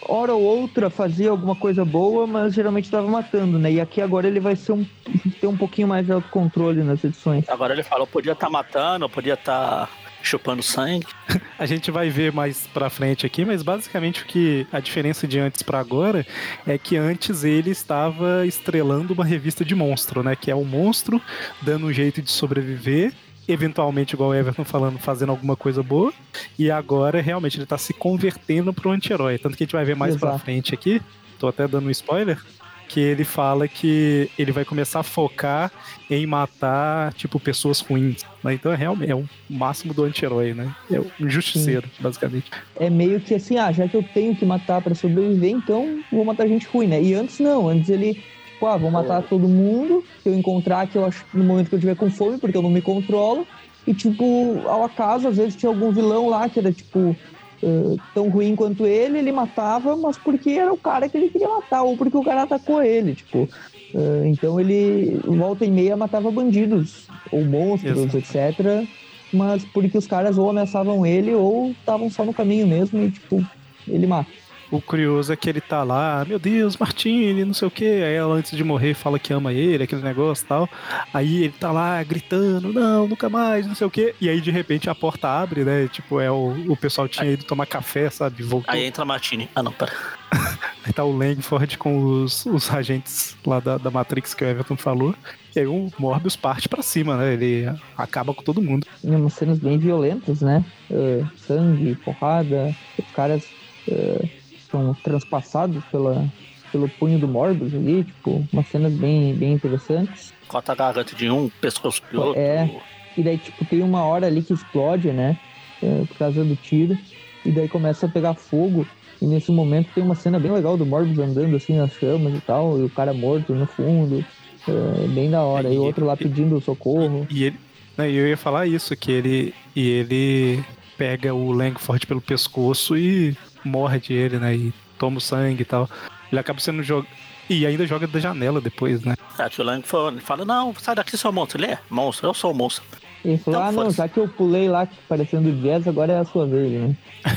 hora ou outra, fazia alguma coisa boa, mas geralmente tava matando, né? E aqui agora ele vai ser um, [LAUGHS] ter um pouquinho mais de autocontrole nas edições. Agora ele falou, podia estar matando, podia estar chupando sangue. [LAUGHS] A gente vai ver mais pra frente aqui, mas basicamente o que a diferença de antes pra agora é que antes ele estava estrelando uma revista de monstro, né? Que é o monstro dando um jeito de sobreviver, eventualmente, igual o Everton falando, fazendo alguma coisa boa. E agora realmente ele tá se convertendo pro anti-herói. Tanto que a gente vai ver mais pra Exato. frente aqui. Tô até dando um spoiler. Que ele fala que ele vai começar a focar em matar, tipo, pessoas ruins. né? Então é realmente é o máximo do anti-herói, né? É um justiceiro, basicamente. É meio que assim, ah, já que eu tenho que matar pra sobreviver, então vou matar gente ruim, né? E antes não, antes ele, tipo, ah, vou matar todo mundo que eu encontrar, que eu acho no momento que eu tiver com fome, porque eu não me controlo. E, tipo, ao acaso, às vezes tinha algum vilão lá que era, tipo, eh, tão ruim quanto ele, ele matava, mas porque era o cara que ele queria matar, ou porque o cara atacou ele, tipo. eh, então ele, volta e meia, matava bandidos, ou monstros, Exato. etc. Mas porque os caras ou ameaçavam ele, ou estavam só no caminho mesmo e, tipo, ele mata. O curioso é que ele tá lá, meu Deus, Martini, não sei o que. Aí ela, antes de morrer, fala que ama ele, aquele negócio e tal. Aí ele tá lá gritando, não, nunca mais, não sei o que. E aí, de repente, a porta abre, né? Tipo, é o, o pessoal tinha ido tomar café, sabe? Voltou. Aí entra a Martini. Ah, não, pera. [LAUGHS] Aí tá o Langford com os, os agentes lá da, da Matrix que o Everton falou. E aí o Morbius parte pra cima, né? Ele acaba com todo mundo. Tem umas cenas bem violentas, né? Uh, sangue, porrada, os caras uh, são transpassados pela, pelo punho do Morbius ali, tipo, umas cenas bem, bem interessantes. Corta a garganta de um, pescoço do outro. É, e daí, tipo, tem uma hora ali que explode, né? Uh, por causa do tiro. E daí começa a pegar fogo. E nesse momento tem uma cena bem legal do Morbius andando assim nas chamas e tal, e o cara morto no fundo. É bem da hora. E o outro lá pedindo socorro. E ele. Né, eu ia falar isso, que ele. E ele pega o Langford pelo pescoço e morde ele, né? E toma o sangue e tal. Ele acaba sendo jogado. E ainda joga da janela depois, né? É, que o Langford fala, não, sai daqui, seu monstro. Ele é monstro, eu sou o monstro. Ele falou, Então, ah, não, já que eu pulei lá parecendo jazz, agora é a sua vez, né? [LAUGHS]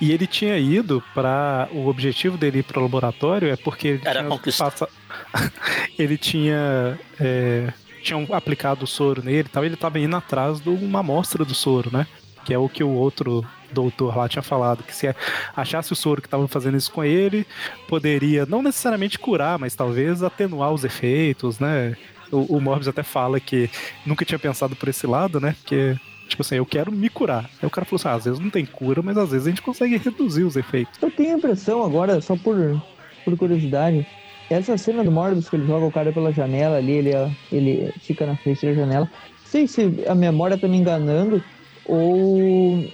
E ele tinha ido para O objetivo dele ir pro laboratório é porque ele Era tinha passa- [LAUGHS] ele tinha. É... Tinham aplicado o soro nele e tal, ele tava indo atrás de uma amostra do soro, né? Que é o que o outro doutor lá tinha falado, que se achasse o soro que tava fazendo isso com ele, poderia não necessariamente curar, mas talvez atenuar os efeitos, né? O, o Morbius até fala que nunca tinha pensado por esse lado, né? Porque, tipo assim, eu quero me curar. Aí o cara falou assim: ah, às vezes não tem cura, mas às vezes a gente consegue reduzir os efeitos. Eu tenho a impressão agora, só por, por curiosidade, essa cena do Morbius que ele joga o cara pela janela ali, ele, ele fica na frente da janela. Não sei se a memória tá me enganando ou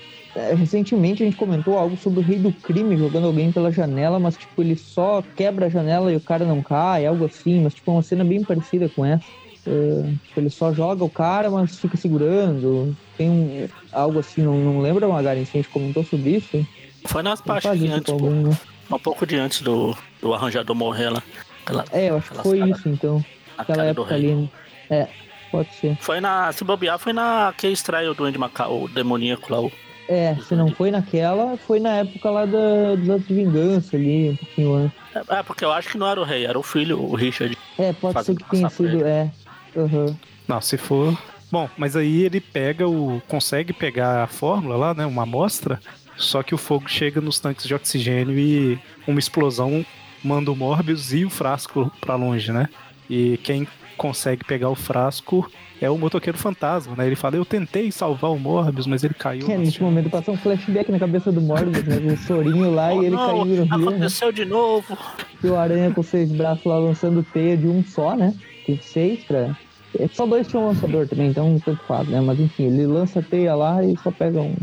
recentemente a gente comentou algo sobre o rei do crime jogando alguém pela janela, mas tipo, ele só quebra a janela e o cara não cai, algo assim, mas tipo, é uma cena bem parecida com essa. É, tipo, ele só joga o cara, mas fica segurando. Tem um, algo assim, não, não lembra, Magari? Se a gente comentou sobre isso? Foi nas partes isso antes, pô, né? um pouco de antes do, do arranjador morrer lá. Aquela, É, eu acho que foi cara- isso, então. Aquela época ali, né? É, pode ser. Foi na. Se bobear, foi na que extrai o Duende Macau, o demoníaco lá. O, É, se não foi naquela, foi na época lá da, dos atos de vingança ali, um pouquinho antes. é, porque eu acho que não era o rei, era o filho, o Richard. É, pode ser que tenha sido, é. Aham. Não, se for. Bom, mas aí ele pega o. consegue pegar a fórmula lá, né? Uma amostra. Só que o fogo chega nos tanques de oxigênio e uma explosão manda o Morbius e o frasco pra longe, né? E quem consegue pegar o frasco é o motoqueiro fantasma, né? Ele fala, eu tentei salvar o Morbius, mas ele caiu. É, nesse momento passou um flashback na cabeça do Morbius, né? O sorinho lá Oh, e ele não, caindo no rio, né? aconteceu de novo. E o aranha com seis braços lá lançando teia de um só, né? Tem seis pra. É, Só dois tinham lançador também, então tanto faz, né? Mas enfim, ele lança teia lá e só pega um.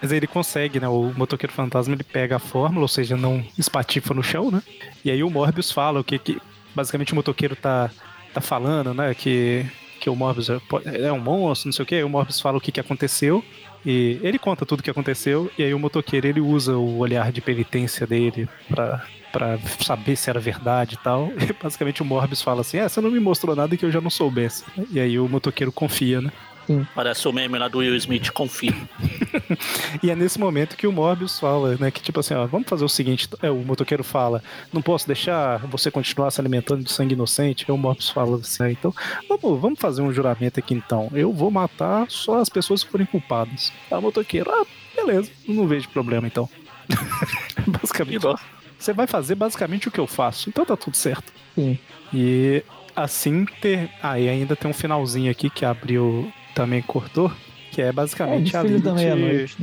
Mas aí ele consegue, né? O motoqueiro fantasma ele pega a fórmula, ou seja, não espatifa no chão, né? E aí o Morbius fala o que que. Basicamente o motoqueiro tá, tá falando, né? Que, que o Morbius é, é um monstro, não sei o que. Aí o Morbius fala o que, que aconteceu. E ele conta tudo o que aconteceu. E aí o motoqueiro ele usa o olhar de penitência dele pra, pra saber se era verdade e tal. [LAUGHS] E basicamente o Morbius fala assim: É, você não me mostrou nada que eu já não soubesse. E aí o motoqueiro confia, né? Parece o meme lá do Will Smith, confia. [LAUGHS] [LAUGHS] E é nesse momento que o Morbius fala, né? Que tipo assim, ó, vamos fazer o seguinte: é, o motoqueiro fala, não posso deixar você continuar se alimentando de sangue inocente. Aí o Morbius fala assim, "Ah, então vamos, vamos fazer um juramento aqui então. Eu vou matar só as pessoas que forem culpadas. Aí o motoqueiro, ah, beleza, não vejo problema então. [LAUGHS] basicamente. Você vai fazer basicamente o que eu faço, então tá tudo certo. Sim. E assim ter. Ah, e ainda tem um finalzinho aqui que abriu também cortou, que é É, basicamente os a filhos da Lilith- meia-noite,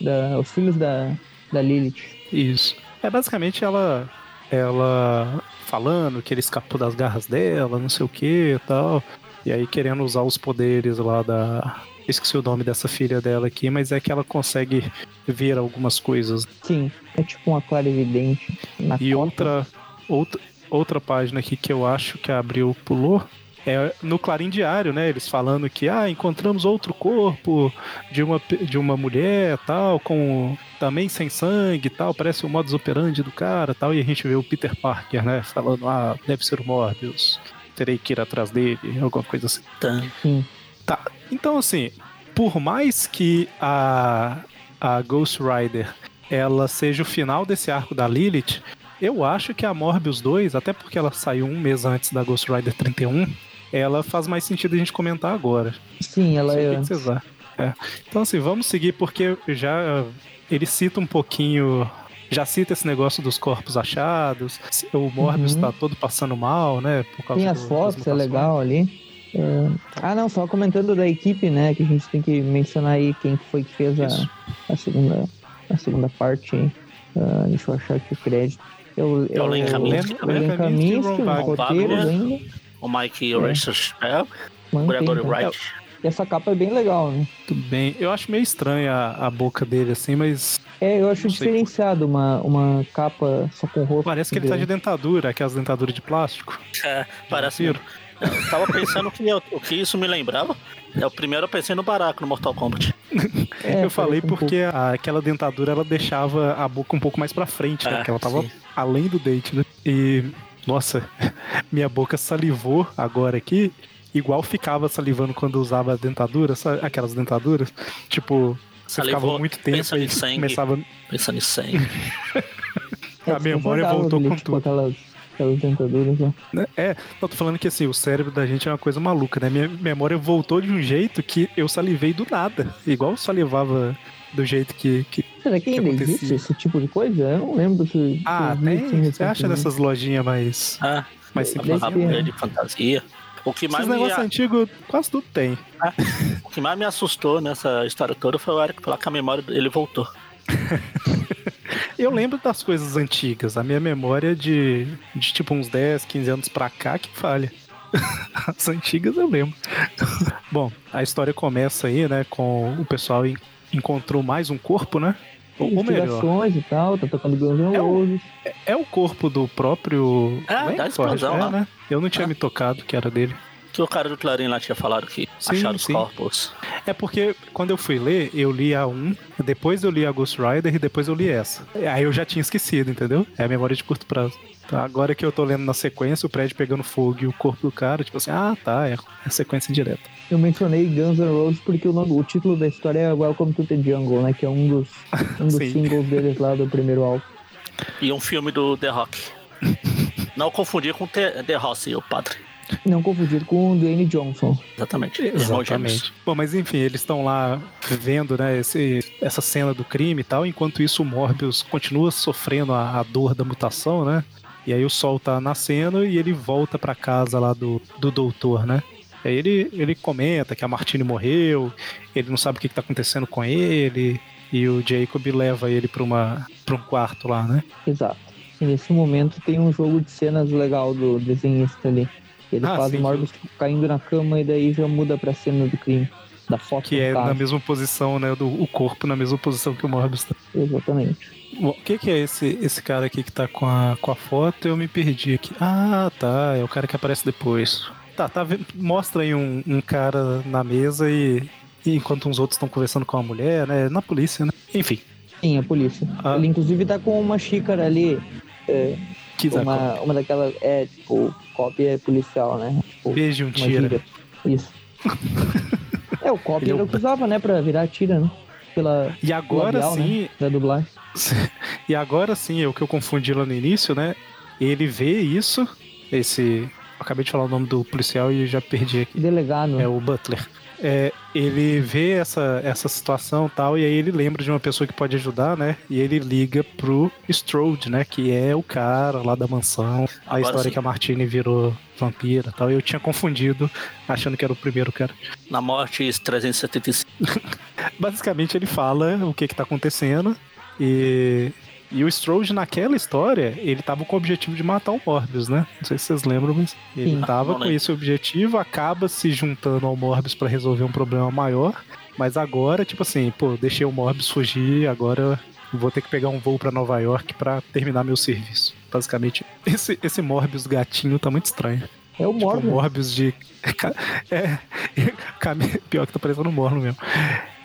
da, os filhos da, da Lilith. Isso. É basicamente ela ela falando que ele escapou das garras dela, não sei o que e tal. E aí querendo usar os poderes lá da. Esqueci o nome dessa filha dela aqui, mas é que ela consegue ver algumas coisas. Sim, é tipo uma clarividente. Na E outra, outra, outra página aqui que eu acho que a Abril pulou é no Clarim Diário, né? Eles falando que ah, encontramos outro corpo de uma, de uma mulher tal, com também sem sangue e tal, parece o modus operandi do cara tal, e a gente vê o Peter Parker, né? Falando, ah, deve ser o Morbius, terei que ir atrás dele, alguma coisa assim. Tá. Tá, então assim, por mais que a, a Ghost Rider ela seja o final desse arco da Lilith, eu acho que a Morbius 2, até porque ela saiu um mês antes da Ghost Rider 31, ela faz mais sentido a gente comentar agora. Sim, ela é que vocês. É. Então assim, vamos seguir porque já ele cita um pouquinho já cita esse negócio dos corpos achados. O Morbius Uhum. tá todo passando mal, né? Por causa Tem do- as das fotos, é legal ali. É, Ah, não, só comentando da equipe, né? Que a gente tem que mencionar aí quem foi que fez a, a, segunda, a segunda parte. hein. Ah, deixa eu achar aqui o crédito. É o, É o Len Kaminsky o também. Len Len Kaminsky e O Mike É. Richardson, Mantém, Gregory então. Wright. E essa capa é bem legal, né? Tudo bem. Eu acho meio estranha a, a boca dele, assim, mas É, eu acho diferenciado uma, uma capa só com o rosto. parece que ele tá de dele. dentadura, aquelas dentaduras de plástico. É, parece. Eu tava pensando que eu- o que isso me lembrava. É o primeiro eu pensei no Baraco no Mortal Kombat. [LAUGHS] É, eu falei parece um porque a- aquela dentadura ela deixava a boca um pouco mais pra frente, né? É, Porque ela tava sim. além do dente, né? E, nossa, [LAUGHS] minha boca salivou agora aqui, igual ficava salivando quando usava a dentadura, sabe? aquelas dentaduras. Tipo, você Salivou ficava muito tempo pensando e em sangue. começava. Pensando em sangue. [LAUGHS] a memória voltou com tudo. Aquelas, aquelas dentaduras lá. né? É, eu tô falando que assim, o cérebro da gente é uma coisa maluca, né? Minha memória voltou de um jeito que eu salivei do nada. Igual eu salivava do jeito que. que... Será que que ainda acontecia? existe esse tipo de coisa? Eu não lembro se. Ah, tem. Você acha nessas lojinhas mais. Ah, mais simples? né? de fantasia. O que, mais Esses me, negócios antigos, quase tudo tem. o que mais me assustou nessa história toda foi o Eric falar que a memória dele voltou. [LAUGHS] Eu lembro das coisas antigas. A minha memória de, de tipo uns 10, 15 anos pra cá que falha. [LAUGHS] As antigas eu lembro. [LAUGHS] Bom, a história começa aí, né, com o pessoal encontrou mais um corpo, né? Ou, melhor, e tal, tá tocando Guns N' É o- Roses. é o corpo do próprio. Ah, da Langford, explosão é, lá. né? Eu não tinha Ah. me tocado que era dele. Que o cara do Clarim lá tinha falado que Sim, acharam os sim. corpos. É porque quando eu fui ler, eu li a 1, depois eu li a Ghost Rider e depois eu li essa. Aí eu já tinha esquecido, entendeu? É a memória de curto prazo. Tá, agora que eu tô lendo na sequência, o prédio pegando fogo e o corpo do cara, tipo assim, ah, tá, é, é sequência direta. Eu mencionei Guns N' Roses porque o, nome- o título da história é Welcome to the Jungle, né? Que é um dos, [LAUGHS] um dos Sim. singles deles lá do primeiro álbum. E um filme do The Rock. [LAUGHS] Não confundir com The, The Rossi, o padre. Não confundir com o Dwayne Johnson. Exatamente. Exatamente. Bom, mas enfim, eles estão lá vendo, né, esse, essa cena do crime e tal, enquanto isso o Morbius continua sofrendo a, a dor da mutação, né? E aí o sol tá nascendo e ele volta pra casa lá do, do doutor, né? Aí ele, ele comenta que a Martine morreu, ele não sabe o que, que tá acontecendo com ele, e o Jacob leva ele pra, uma, pra um quarto lá, né? Exato. E nesse momento tem um jogo de cenas legal do desenhista ali. Ele Ah, faz sim, o Morbius caindo na cama e daí já muda pra cena do crime. Da foto Que é na mesma posição, né? Do, o corpo na mesma posição que o Morbius tá. Exatamente. O que, que é esse, esse cara aqui que tá com a, com a foto? Eu me perdi aqui. Ah, tá. É o cara que aparece depois. Tá, tá. Mostra aí um, um cara na mesa e, e enquanto uns outros estão conversando com a mulher, né? Na polícia, né? Enfim. Sim, a polícia. Ah. Ele inclusive tá com uma xícara ali. É, uma, uma daquelas. É, tipo, cópia policial, né? Tipo, Beijo um tira. Isso. [LAUGHS] é, o cópia Ele é que usava, né? Pra virar tira, né? Pela E agora labial, sim, né? Da dublagem. [LAUGHS] E agora sim, é o que eu confundi lá no início, né? Ele vê isso, esse. Acabei de falar o nome do policial e já perdi aqui. Delegado. É o Butler. É, ele vê essa, essa situação e tal, e aí ele lembra de uma pessoa que pode ajudar, né? E ele liga pro Strode, né? Que é o cara lá da mansão. a Agora história sim. que a Martine virou vampira e tal. Eu tinha confundido, achando que era o primeiro cara. Na morte 375. [LAUGHS] Basicamente ele fala o que que tá acontecendo e, e o Strode naquela história, ele tava com o objetivo de matar o Morbius, né? Não sei se vocês lembram, mas ele Sim. tava com esse objetivo, acaba se juntando ao Morbius pra resolver um problema maior, mas agora, tipo assim, pô, deixei o Morbius fugir, agora vou ter que pegar um voo pra Nova York pra terminar meu serviço. Basicamente, esse, esse Morbius gatinho tá muito estranho. É o Tipo, Morbius. Morbius de. [LAUGHS] É. [LAUGHS] cami- Pior que tá parecendo um Morbius mesmo.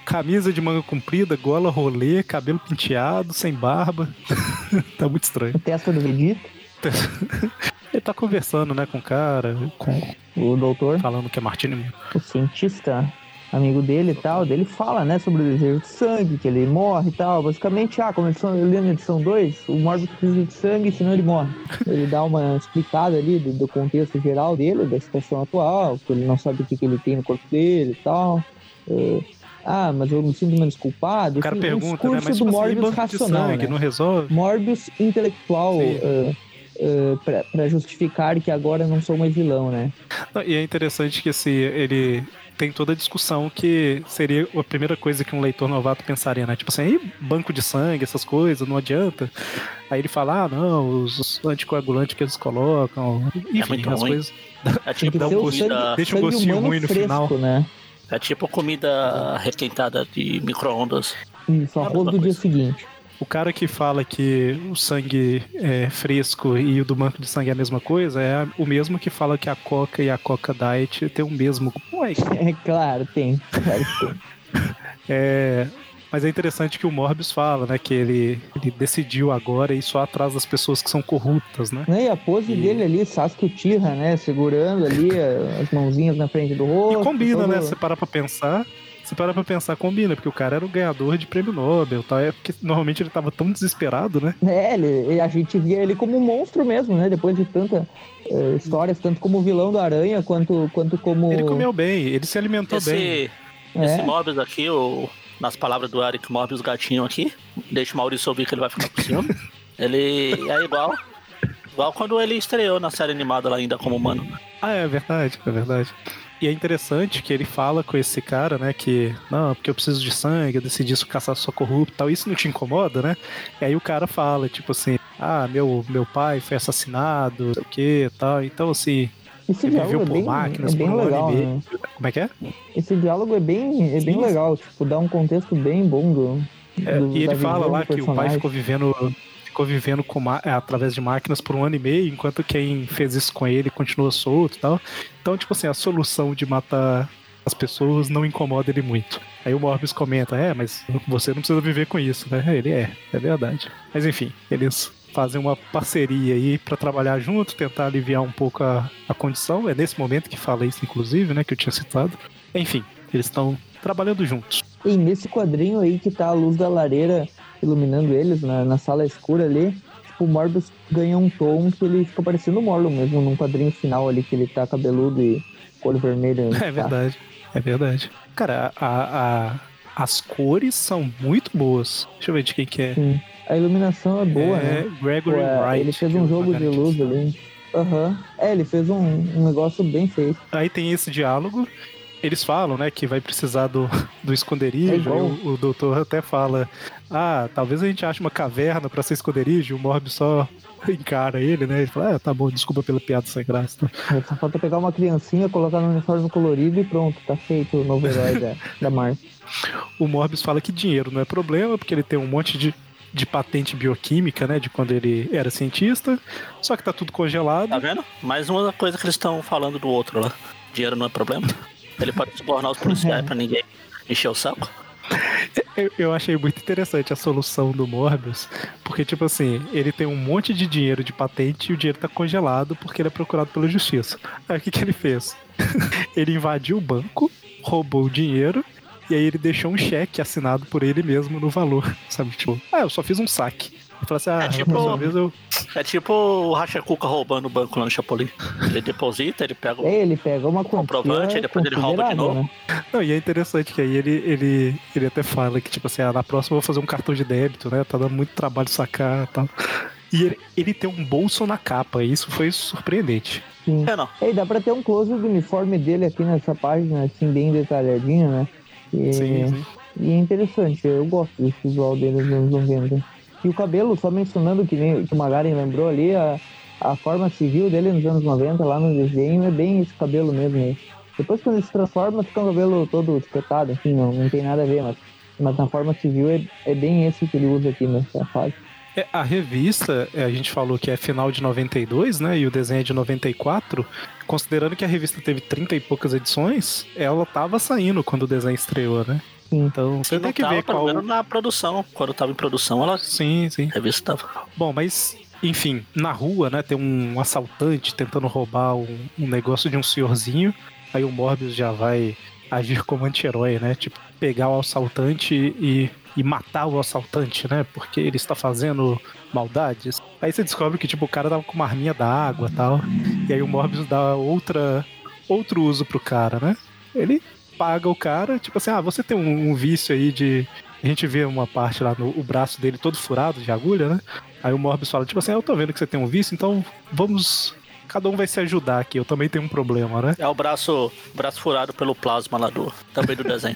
Camisa de manga comprida, gola rolê, cabelo penteado, sem barba. [LAUGHS] tá muito estranho. A testa do Vegeta, [LAUGHS] Ele tá conversando, né, com o cara, com... o doutor, falando que é Martini. o cientista amigo dele e tal, dele fala, né, sobre o desejo de sangue, que ele morre e tal. Basicamente, ah, como eu li na edição 2, o Morbius precisa de sangue, senão ele morre. [LAUGHS] Ele dá uma explicada ali do, do contexto geral dele, da situação atual, que ele não sabe o que, que ele tem no corpo dele e tal. É, ah, mas eu me sinto menos culpado. O cara Enfim, pergunta, um né? discurso Mas do tipo assim, Morbius banco de racional, sangue né? não resolve? Morbius intelectual uh, uh, pra, pra justificar que agora não sou mais vilão, né? Não, E é interessante que assim, ele tem toda a discussão que seria a primeira coisa que um leitor novato pensaria, né? Tipo assim, banco de sangue, essas coisas, não adianta. Aí ele fala, ah, não, os, anticoagulantes que eles colocam, enfim, muito as ruim. coisas. É Tem que tipo o comida, sangue, deixa um gostinho ruim no fresco, final. né? É tipo comida requentada de micro-ondas. Isso, É a arroz mesma do dia seguinte. O cara que fala que o sangue é fresco e o do banco de sangue é a mesma coisa é o mesmo que fala que a Coca e a Coca Diet tem o mesmo. Ué, [LAUGHS] É claro, tem. Claro que tem. É, mas é interessante que o Morbius fala, né? Que ele, ele decidiu agora ir só atrás das pessoas que são corruptas, né? Né, E a pose E- dele ali, Sasuke Uchiha, né? Segurando ali as mãozinhas na frente do E rosto. combina, todo- né? Você para pra pensar. Você para pra pensar, combina, porque o cara era o ganhador de prêmio Nobel, tá? É porque normalmente ele tava tão desesperado, né? É, ele, a gente via ele como um monstro mesmo, né? Depois de tanta eh, histórias, tanto como vilão do Aranha, quanto, quanto como. Ele comeu bem, ele se alimentou bem. Esse, esse É. Morbius aqui, o, nas palavras do Eric Morbius gatinho aqui, deixa o Maurício ouvir que ele vai ficar por cima. ele é igual. Igual quando ele estreou na série animada lá ainda como humano. Ah, é verdade, é verdade. E é interessante que ele fala com esse cara, né, que, não, porque eu preciso de sangue, eu decidi caçar só corrupto e tal, isso não te incomoda, né? E aí o cara fala, tipo assim, ah, meu, meu pai foi assassinado, não sei o que tal. Então, assim, Esse ele diálogo é bem, máquinas é bem por legal, ano e né? Como é que é? Esse diálogo é bem, é bem Sim. legal, tipo, dá um contexto bem bom do. É, do- e ele fala lá que o pai ficou vivendo ficou vivendo com é, através de máquinas por um ano e meio, enquanto quem fez isso com ele continua solto e tal. Então, tipo assim, a solução de matar as pessoas não incomoda ele muito. Aí o Morbius comenta, é, mas você não precisa viver com isso, né? Ele é, é verdade. Mas enfim, eles fazem uma parceria aí pra trabalhar junto, tentar aliviar um pouco a, a condição. É nesse momento que fala isso, inclusive, né, que eu tinha citado. Enfim, eles estão trabalhando juntos. E nesse quadrinho aí que tá a luz da lareira iluminando eles na, na sala escura ali, tipo, o Morbius ganha um tom que ele fica parecendo o Morlun mesmo, num quadrinho final ali que ele tá cabeludo e com olho vermelho. [LAUGHS] É tá? verdade, é verdade. Cara, a, a- as cores são muito boas. Deixa eu ver de quem que é. Sim. A iluminação é boa, é né? Gregory Pô, é, Wright. ele fez é um jogo de luz ali. Aham. É, ele fez um, um negócio bem feito. Aí tem esse diálogo. Eles falam, né, que vai precisar do, [LAUGHS] do É esconderijo. e o, o doutor até fala: Ah, talvez a gente ache uma caverna pra ser esconderijo. O Morbius só [LAUGHS] encara ele, né? Ele fala: Ah, tá bom, desculpa pela piada sem graça. Aí Só falta pegar uma criancinha, colocar no uniforme colorido e pronto, tá feito o novo herói da, da Marvel. [LAUGHS] O Morbius fala que dinheiro não é problema, porque ele tem um monte de, de patente bioquímica, né? De quando ele era cientista. Só que tá tudo congelado. Tá vendo? Mais uma coisa que eles estão falando do outro lá. Dinheiro não é problema. Ele pode subornar os policiais [LAUGHS] pra ninguém encher o saco. Eu, eu achei muito interessante a solução do Morbius, porque, tipo assim, ele tem um monte de dinheiro de patente e o dinheiro tá congelado porque ele é procurado pela justiça. Aí o que, que ele fez? [LAUGHS] ele invadiu o banco, roubou o dinheiro. E aí ele deixou um cheque assinado por ele mesmo no valor, [LAUGHS] sabe? Tipo, ah, eu só fiz um saque. Ele falou assim, ah, É tipo- vez eu... É tipo o Racha Cuca roubando o banco lá no Chapolin. Ele deposita, ele pega o. É, ele pega uma comprovante, aí depois ele rouba de novo. né? Não, e é interessante que aí ele, ele, ele até fala que, tipo assim, ah, na próxima eu vou fazer um cartão de débito, né? Tá dando muito trabalho sacar e tal. E ele, ele tem um bolso na capa, e isso foi surpreendente. Sim. É, não. É, e dá pra ter um close do uniforme dele aqui nessa página, assim, bem detalhadinho, né? E, Sim, sim. e é interessante, eu gosto desse visual dele nos anos 90. E o cabelo, só mencionando que, nem, que o Magaren lembrou ali, a, a forma civil dele nos anos 90, lá no desenho, é bem esse cabelo mesmo. aí. Depois quando ele se transforma, fica um cabelo todo espetado, enfim, não, não tem nada a ver, mas, mas na forma civil é, é bem esse que ele usa aqui nessa fase. É, a revista, é, a gente falou que é final de 92, né? E o desenho é de 94. Considerando que a revista teve 30 e poucas edições, ela tava saindo quando o desenho estreou, né? Então você tem que tava, ver pelo qual. menos na produção. Quando tava em produção, ela. Sim, sim. A revista tava. Bom, mas, enfim, na rua, né, tem um assaltante tentando roubar um, um negócio de um senhorzinho. Aí o Morbius já vai agir como anti-herói, né? Tipo, pegar o assaltante e, e matar o assaltante, né? Porque ele está fazendo maldades. Aí você descobre que, tipo, o cara tava com uma arminha d'água e tal. E aí o Morbius dá outra, outro uso pro cara, né? Ele paga o cara, tipo assim, ah, você tem um, um vício aí de. A gente vê uma parte lá no o braço dele todo furado de agulha, né? Aí o Morbius fala, tipo assim, ah, eu tô vendo que você tem um vício, então vamos. Cada um vai se ajudar aqui, eu também tenho um problema, né? É o braço, braço furado pelo plasma lá do. Também do desenho.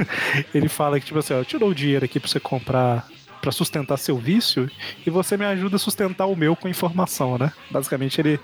[LAUGHS] Ele fala que, tipo assim, ó, eu te dou o dinheiro aqui pra você comprar para sustentar seu vício e você me ajuda a sustentar o meu com informação, né? Basicamente ele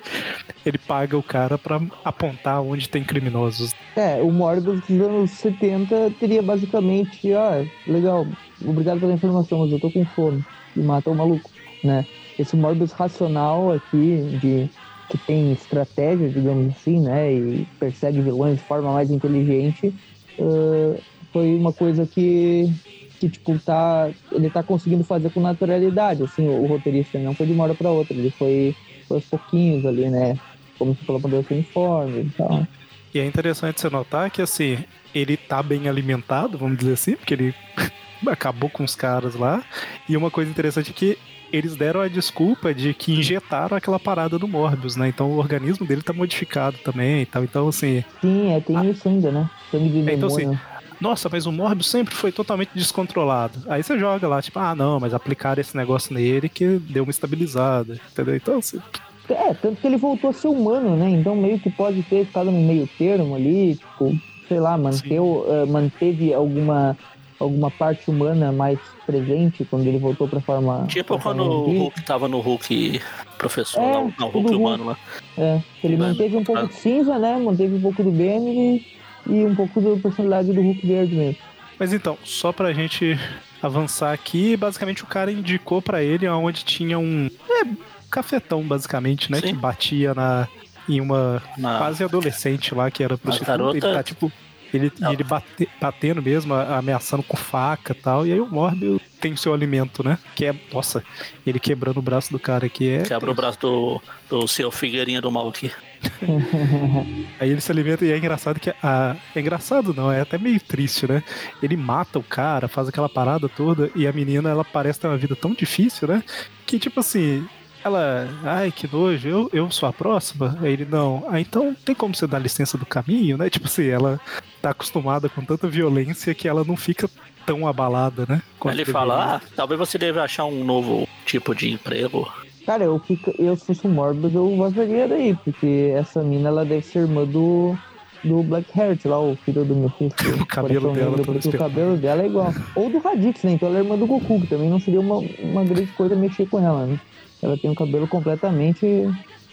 ele paga o cara para apontar onde tem criminosos. É, o Morbius dos anos 70 teria basicamente, ah, legal, obrigado pela informação, mas eu tô com fome e mata o maluco, né? Esse Morbius racional aqui de que tem estratégia, digamos assim, né, e persegue vilões de forma mais inteligente, uh, foi uma coisa que que, tipo, tá, ele tá conseguindo fazer com naturalidade, assim, o, o roteirista não foi de uma hora pra outra, ele foi, foi aos pouquinhos ali, né, como você falou, poder uniforme e tal. E é interessante você notar que, assim, ele tá bem alimentado, vamos dizer assim, porque ele [LAUGHS] acabou com os caras lá, e uma coisa interessante é que eles deram a desculpa de que injetaram aquela parada do Morbius, né? Então o organismo dele tá modificado também e tal. Então, assim. Sim, é, tem a... isso ainda, né? Sangue de é, então, assim, nossa, mas o Morbius sempre foi totalmente descontrolado. Aí você joga lá, tipo, ah, não, mas aplicaram esse negócio nele que deu uma estabilizada, entendeu? Então, assim... É, tanto que ele voltou a ser humano, né? Então meio que pode ter ficado no meio termo ali, tipo, sei lá, manteu, uh, manteve alguma, alguma parte humana mais presente quando ele voltou pra forma. Tipo pra quando o Hulk tava no Hulk professor, é, não, não Hulk humano lá. É, ele manteve um pouco de cinza, né? Manteve um pouco do Banner e e um pouco da personalidade do Hulk verde mesmo. Mas então, só pra gente avançar aqui, basicamente o cara indicou para ele aonde tinha um é, cafetão, basicamente, né? Sim. Que batia na, em uma quase adolescente lá, que era prostituta. Garota... Ele tá, tipo, ele, ele bate, batendo mesmo, ameaçando com faca e tal. E aí o Morbius tem seu alimento, né? Que é, nossa, ele quebrando o braço do cara aqui é. Quebra o braço do, do seu Figueirinha do mal aqui. [LAUGHS] Aí ele se alimenta e é engraçado que. A... É engraçado não, é até meio triste, né? Ele mata o cara, faz aquela parada toda e a menina ela parece ter uma vida tão difícil, né? Que tipo assim. Ela, ai que nojo, eu, eu sou a próxima? Aí ele, não. Ah, então tem como você dar licença do caminho, né? Tipo assim, ela tá acostumada com tanta violência que ela não fica tão abalada, né? Ele fala, ah, talvez você deve achar um novo tipo de emprego Cara, eu, fico, eu se fosse o Morbius, eu vazaria daí, porque essa mina, ela deve ser irmã do, do Blackheart, lá, o filho do meu filho. [LAUGHS] o cabelo dela, porque o cabelo dela é igual. Ou do Raditz, né? Então ela é irmã do Goku, que também não seria uma, uma grande coisa mexer com ela, né? Ela tem o cabelo completamente,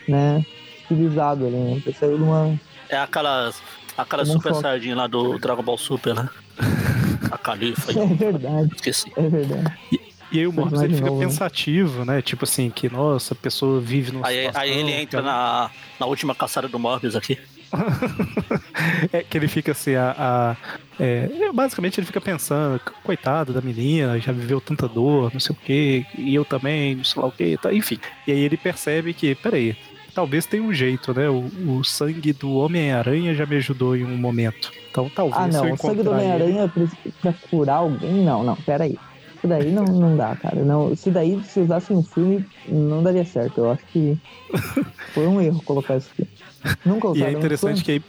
né, estilizado ali, né? Saiu de uma... É aquela, aquela super sardinha lá do Dragon Ball Super, né? [LAUGHS] A Califa. É verdade. Esqueci. É verdade. E, e aí o Morbius ele fica novo, né? pensativo, né? Tipo assim, que nossa, a pessoa vive no. Aí, aí ele entra na, na última caçada do Morbius aqui. [LAUGHS] é que ele fica assim, a, a é, basicamente ele fica pensando, coitado da menina, já viveu tanta dor, não sei o que, e eu também, não sei lá o que, tá, enfim. E aí ele percebe que, peraí, talvez tenha um jeito, né? O, o sangue do Homem-Aranha já me ajudou em um momento. Então talvez. Ah, não, o sangue do Homem-Aranha ele... pra curar alguém? Não, não, peraí. Isso daí não, não dá, cara. Não, isso daí, se usasse um filme, não daria certo. Eu acho que [LAUGHS] foi um erro colocar isso aqui. Nunca usaram. E é interessante que aí.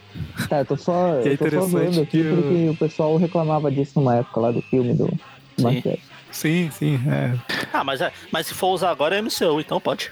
Tá, eu tô só, [LAUGHS] é eu tô só zoando aqui eu... porque o pessoal reclamava disso numa época lá do filme do Sim. Sim, sim. É. Ah, mas, é, mas se for usar agora é MCU, então pode.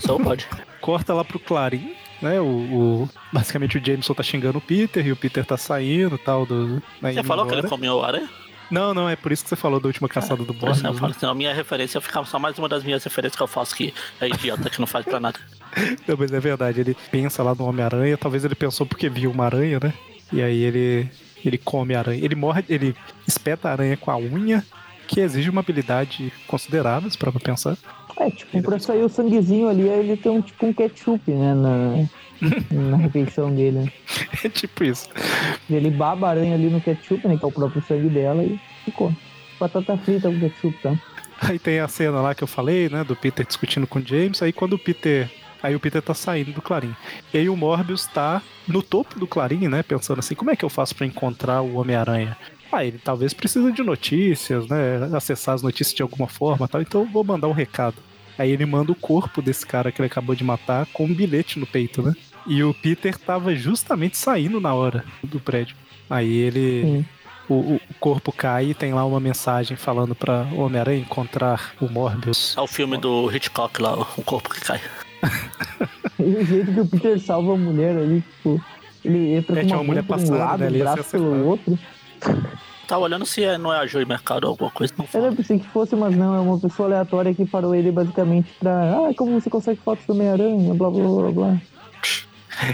Só pode. [LAUGHS] Corta lá pro Clarim, né? O, o, basicamente o Jameson tá xingando o Peter e o Peter tá saindo tal. Do, né, Você falou embora. que ele comeu aranha? Não, não, é por isso que você falou da última caçada do boss. Eu falo, né? a minha referência fica só mais uma das minhas referências que eu faço que é idiota, que não faz pra nada. [LAUGHS] Não, mas é verdade, ele pensa lá no Homem-Aranha, talvez ele pensou porque viu uma aranha, né? E aí ele, ele come a aranha. Ele morre, ele espeta a aranha com a unha, que exige uma habilidade considerável, para pensar. É, tipo, pra sair o sanguezinho ali, ele tem um tipo um ketchup, né? Na, na [LAUGHS] refeição dele. É tipo isso. Ele baba a aranha ali no ketchup, né? Que é o próprio sangue dela e ficou. Batata frita com ketchup, tá? Aí tem a cena lá que eu falei, né? Do Peter discutindo com o James. Aí quando o Peter. Aí o Peter tá saindo do Clarim. E aí o Morbius tá no topo do Clarim, né? Pensando assim, como é que eu faço para encontrar o Homem-Aranha? Ah, ele talvez precisa de notícias, né? Acessar as notícias de alguma forma tal. Então eu vou mandar um recado. Aí ele manda o corpo desse cara que ele acabou de matar com um bilhete no peito, né? E o Peter tava justamente saindo na hora do prédio. Aí ele. O, o corpo cai e tem lá uma mensagem falando pra Homem-Aranha encontrar o Morbius. É o filme do Hitchcock lá, o corpo que cai. E [LAUGHS] o jeito que o Peter salva a mulher ali, tipo, ele entra É, com tinha uma uma mulher por um passando, lado, né, ser braço pelo outro. Tá olhando se é- não é a Joy Mercado ou alguma coisa. Não Eu fala. pensei que fosse, mas não, é uma pessoa aleatória que parou ele basicamente pra. Ah, como você consegue fotos do Homem-Aranha, blá blá blá blá.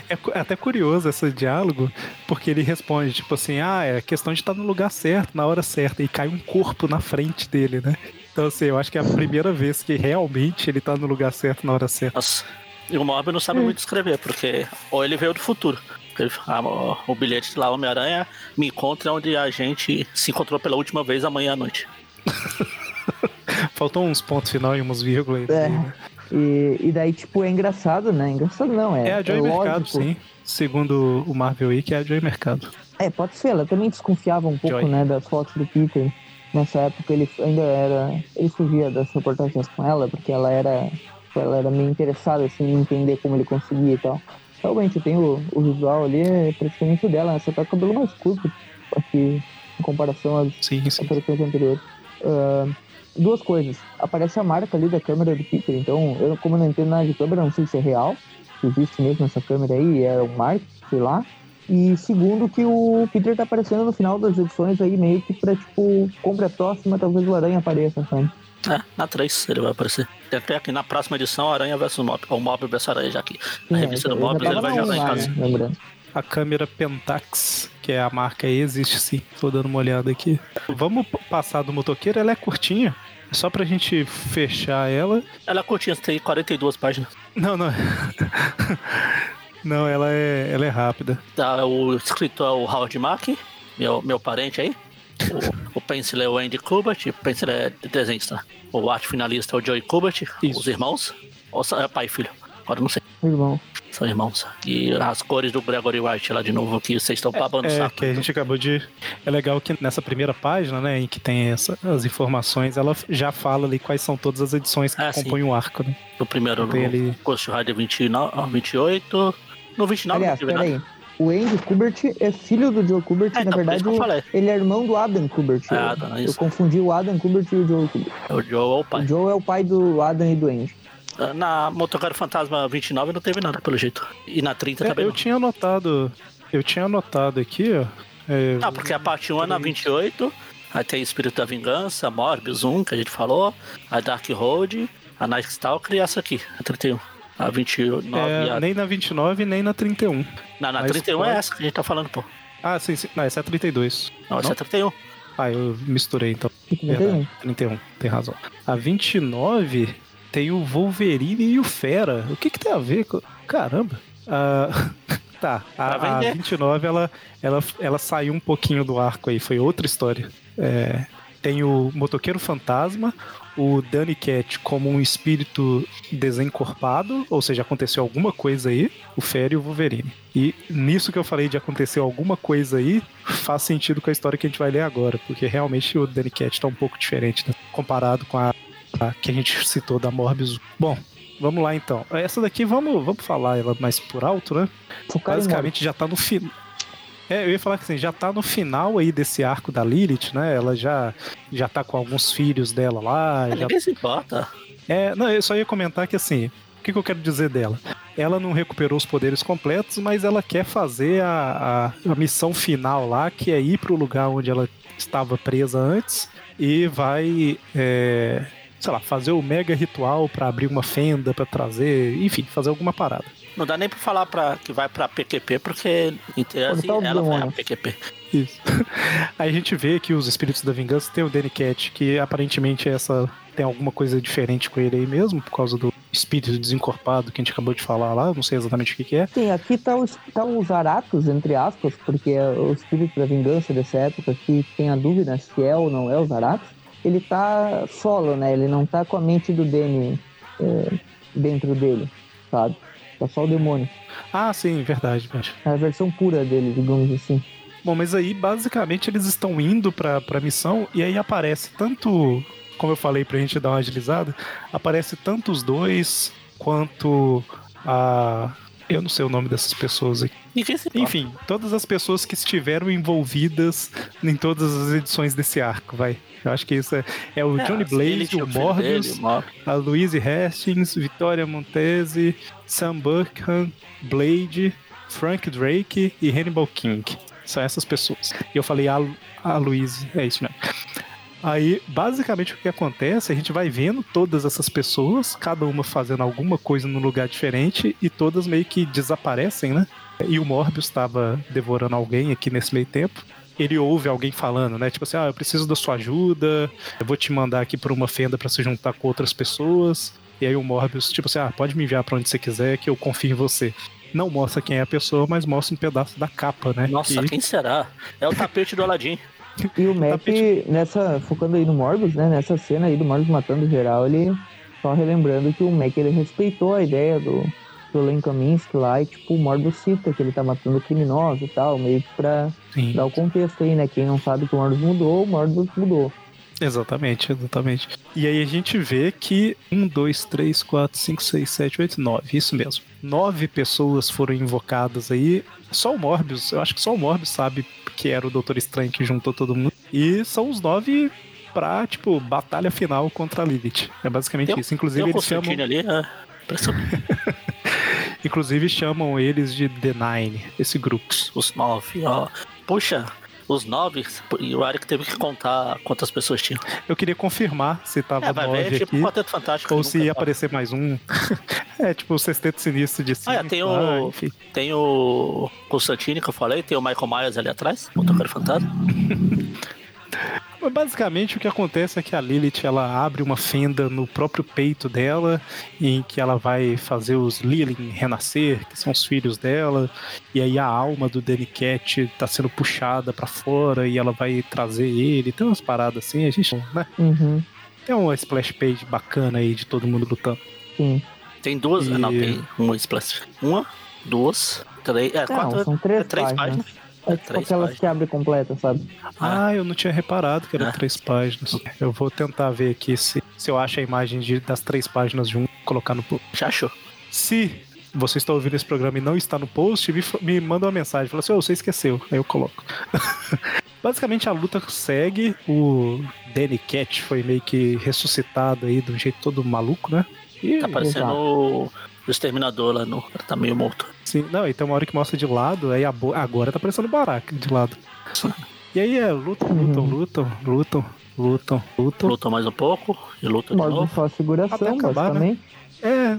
É é até curioso esse diálogo, porque ele responde, tipo assim, ah, é questão de estar no lugar certo, na hora certa, e cai um corpo na frente dele, né? Então, assim, eu acho que é a primeira vez que realmente ele tá no lugar certo na hora certa. Nossa. E o Morbius não sabe muito escrever, porque ou ele veio do futuro. Ele- ah, o, o bilhete lá, Homem-Aranha, me encontra onde a gente se encontrou pela última vez amanhã à noite. [LAUGHS] Faltou uns pontos final e umas vírgulas aí. É. né? E, e daí, tipo, é engraçado, né? Engraçado não, é. É a Joy é Mercado, lógico. sim. Segundo o Marvel Week, é a Joy Mercado. É, pode ser, ela também desconfiava um pouco, Joy. né, das fotos do Peter. Nessa época ele ainda era. Ele fugia das reportagens com ela, porque ela era. Ela era meio interessada assim, em entender como ele conseguia e tal. Realmente tem o, o visual ali, é praticamente o dela, né? Só tá com o cabelo mais curto aqui em comparação às Sim, sim. aparições anteriores. Ah, duas coisas. Aparece a marca ali da câmera do Peter, então eu como não entendo nada de câmera, não sei se é real, se existe mesmo essa câmera aí, é um marco, sei lá. E segundo que o Peter tá aparecendo no final das edições aí, meio que pra, tipo, compra a próxima, talvez o Aranha apareça, sabe? É, na 3 ele vai aparecer. Tem até aqui na próxima edição Aranha vs Mob. Ou Mob vs Aranha já aqui. Na Sim, revista do eu já Mob ele vai jogar em casa. né, lembrando. A câmera Pentax, que é a marca aí, existe sim. Tô dando uma olhada aqui. Vamos passar do motoqueiro, ela é curtinha. Só pra gente fechar ela. Ela é curtinha, tem 42 páginas. Não, não. Não, ela é, ela é rápida. Tá, o escritor é o Howard Mack, meu, meu parente aí. O, o pencil é o Andy Kubert, o pencil é desenhista. O arte finalista é o Joey Kubert, Isso. os irmãos. Ou é pai e filho, agora não sei. Irmão. São irmãos. E as cores do Gregory White lá de novo aqui, vocês estão babando o É, saco. que a gente acabou de. É legal que nessa primeira página, né, em que tem essa- as informações, ela já fala ali quais são todas as edições que Ah, sim. compõem o arco, né? No primeiro, Tem no ali- Ghost Rider 29, ah, 28. No 29 Aliás, não teve nada. peraí. O Andy Kubert é filho do Joe Kubert, É, na então, por verdade, isso que eu falei. ele é irmão do Adam Kubert. É, eu, Adam, é eu isso. confundi o Adam Kubert e o Joe Kubert. O Joe é o O pai. Joe é o pai do Adam e do Andy. Na Motocarro Fantasma 29 não teve nada, pelo jeito. E na 30 É, também eu não. tinha anotado. Eu tinha anotado aqui, ó. é, Ah, porque a parte 1 é na 28, aí tem Espírito da Vingança, Morbius 1, que a gente falou, a Dark Road, a Night Stalker e essa aqui, a 31. A 29 é, e a... nem na 29, nem na 31. Não, na Mas 31 pode- é essa que a gente tá falando, pô. Ah, sim, sim. Não, essa é a 32. Não, essa Não? é a 31. Ah, eu misturei então. Fica Verdade, bem. 31, tem razão. A 29 tem o Wolverine e o Fera. O que que tem a ver com. Caramba! Ah, [LAUGHS] tá, a, a vender. 29 ela, ela, ela saiu um pouquinho do arco aí, foi outra história. É, tem o Motoqueiro Fantasma, o Danny Cat como um espírito desencorpado, ou seja, aconteceu alguma coisa aí, o Fera e o Wolverine. E nisso que eu falei de acontecer alguma coisa aí, faz sentido com a história que a gente vai ler agora, porque realmente o Danny Cat tá um pouco diferente, né? comparado com a, a que a gente citou da Morbius. Bom, vamos lá então. Essa daqui vamos, vamos falar ela mais por alto, né? Basicamente já tá no final. É, eu ia falar que assim, já tá no final aí desse arco da Lilith, né? Ela já, já tá com alguns filhos dela lá. É, já ninguém se importa. é, não, eu só ia comentar que assim, o que, que eu quero dizer dela? Ela não recuperou os poderes completos, mas ela quer fazer a, a, a missão final lá, que é ir pro lugar onde ela estava presa antes e vai, é, sei lá, fazer o mega ritual pra abrir uma fenda, pra trazer, enfim, fazer alguma parada. Não dá nem pra falar pra, que vai pra PQP, porque em tese Portal do ela vai a demônio. PQP. Isso. [LAUGHS] Aí a gente vê que os espíritos da vingança tem o Danny Cat, que aparentemente essa tem alguma coisa diferente com ele aí mesmo, por causa do espírito desencorpado que a gente acabou de falar lá, não sei exatamente o que, que é. Sim, aqui tá os, tá os Aratos, entre aspas, porque é o espírito da vingança dessa época que tem a dúvida se é ou não é os Aratos. Ele tá solo, né? Ele não tá com a mente do Danny é, dentro dele, sabe? Tá só o demônio. Ah, sim, verdade, verdade. É a versão pura dele, digamos assim. Bom, mas aí basicamente eles estão indo pra, pra missão e aí aparece tanto, como eu falei pra gente dar uma agilizada, aparece tanto os dois quanto a, Eu não sei o nome dessas pessoas aqui. Enfim, todas as pessoas que estiveram envolvidas em todas as edições desse arco, vai. Eu acho que isso é, é o É, Johnny Blaze, o Morbius, a Louise Hastings, Victoria Montese, Sam Burkham, Blade, Frank Drake e Hannibal King. São essas pessoas. E eu falei a, a Louise, é isso mesmo. Aí, basicamente, o que acontece, a gente vai vendo todas essas pessoas, cada uma fazendo alguma coisa num lugar diferente, e todas meio que desaparecem, né? E o Morbius estava devorando alguém aqui nesse meio tempo. Ele ouve alguém falando, né? Tipo assim, ah, eu preciso da sua ajuda, eu vou te mandar aqui por uma fenda para se juntar com outras pessoas. E aí o Morbius, tipo assim, ah, pode me enviar para onde você quiser, que eu confio em você. Não mostra quem é a pessoa, mas mostra um pedaço da capa, né? Nossa, Que- quem será? É o tapete do Aladdin. E o Mac, nessa, focando aí no Morbius, né? Nessa cena aí do Morbius matando geral, ele só relembrando que o Mac ele respeitou a ideia do, do Len Kaminsky lá e tipo, o Morbius cita que ele tá matando criminosos e tal, meio que pra Sim. dar o contexto aí, né? Quem não sabe que o Morbius mudou, o Morbius mudou. Exatamente, exatamente. E aí a gente vê que 1, 2, 3, 4, 5, 6, 7, 8, 9, isso mesmo. Nove pessoas foram invocadas aí. Só o Morbius, eu acho que só o Morbius sabe que era o Doutor Estranho que juntou todo mundo. E são os nove pra, tipo, batalha final contra a Lilith. É basicamente isso. Inclusive eles, chamam, ali, é. Impressionante. [LAUGHS] inclusive chamam eles de The Nine, esse grupo. Os nove, ó. Puxa, os nove, e o Eric teve que contar quantas pessoas tinham. Eu queria confirmar se tava É, vai ver, nove é tipo aqui. Quarteto Fantástico. Ou se ia sabe. aparecer mais um. [LAUGHS] é, tipo o sexteto sinistro de cima. Ah, é, tem o- enfim. Tem o Constantine que eu falei, tem o Michael Myers ali atrás, o Motoqueiro Fantasma. [LAUGHS] Basicamente o que acontece é que a Lilith ela abre uma fenda no próprio peito dela, em que ela vai fazer os Lilin renascer, que são os filhos dela, e aí a alma do Danny Cat tá sendo puxada pra fora e ela vai trazer ele. Tem umas paradas assim, a gente, né? Uhum, Tem uma splash page bacana aí de todo mundo lutando. sim. Tem duas, E- não, tem uma splash. Uma, duas, três, é, Não, quatro, são três, é três páginas. páginas. É tipo três aquelas páginas. que abre completa, sabe? Ah, eu não tinha reparado que eram É. três páginas. Eu vou tentar ver aqui se, se eu acho a imagem de- das três páginas de um colocar no post. Já achou? Se você está ouvindo esse programa e não está no post, me, me manda uma mensagem. Fala assim, "Ô, você esqueceu. Aí eu coloco. [LAUGHS] Basicamente a luta segue. O Danny Cat foi meio que ressuscitado aí de um jeito todo maluco, né? E, Tá parecendo o Exterminador lá no. Tá meio morto. Sim, não, e tem uma hora que mostra de lado, aí a bo- agora tá parecendo Baraka de lado. E aí é, lutam, lutam, Uhum. lutam, lutam, lutam, lutam. Luta mais um pouco e luta O de novo. só Até seguração, acabar, né? basicamente. É,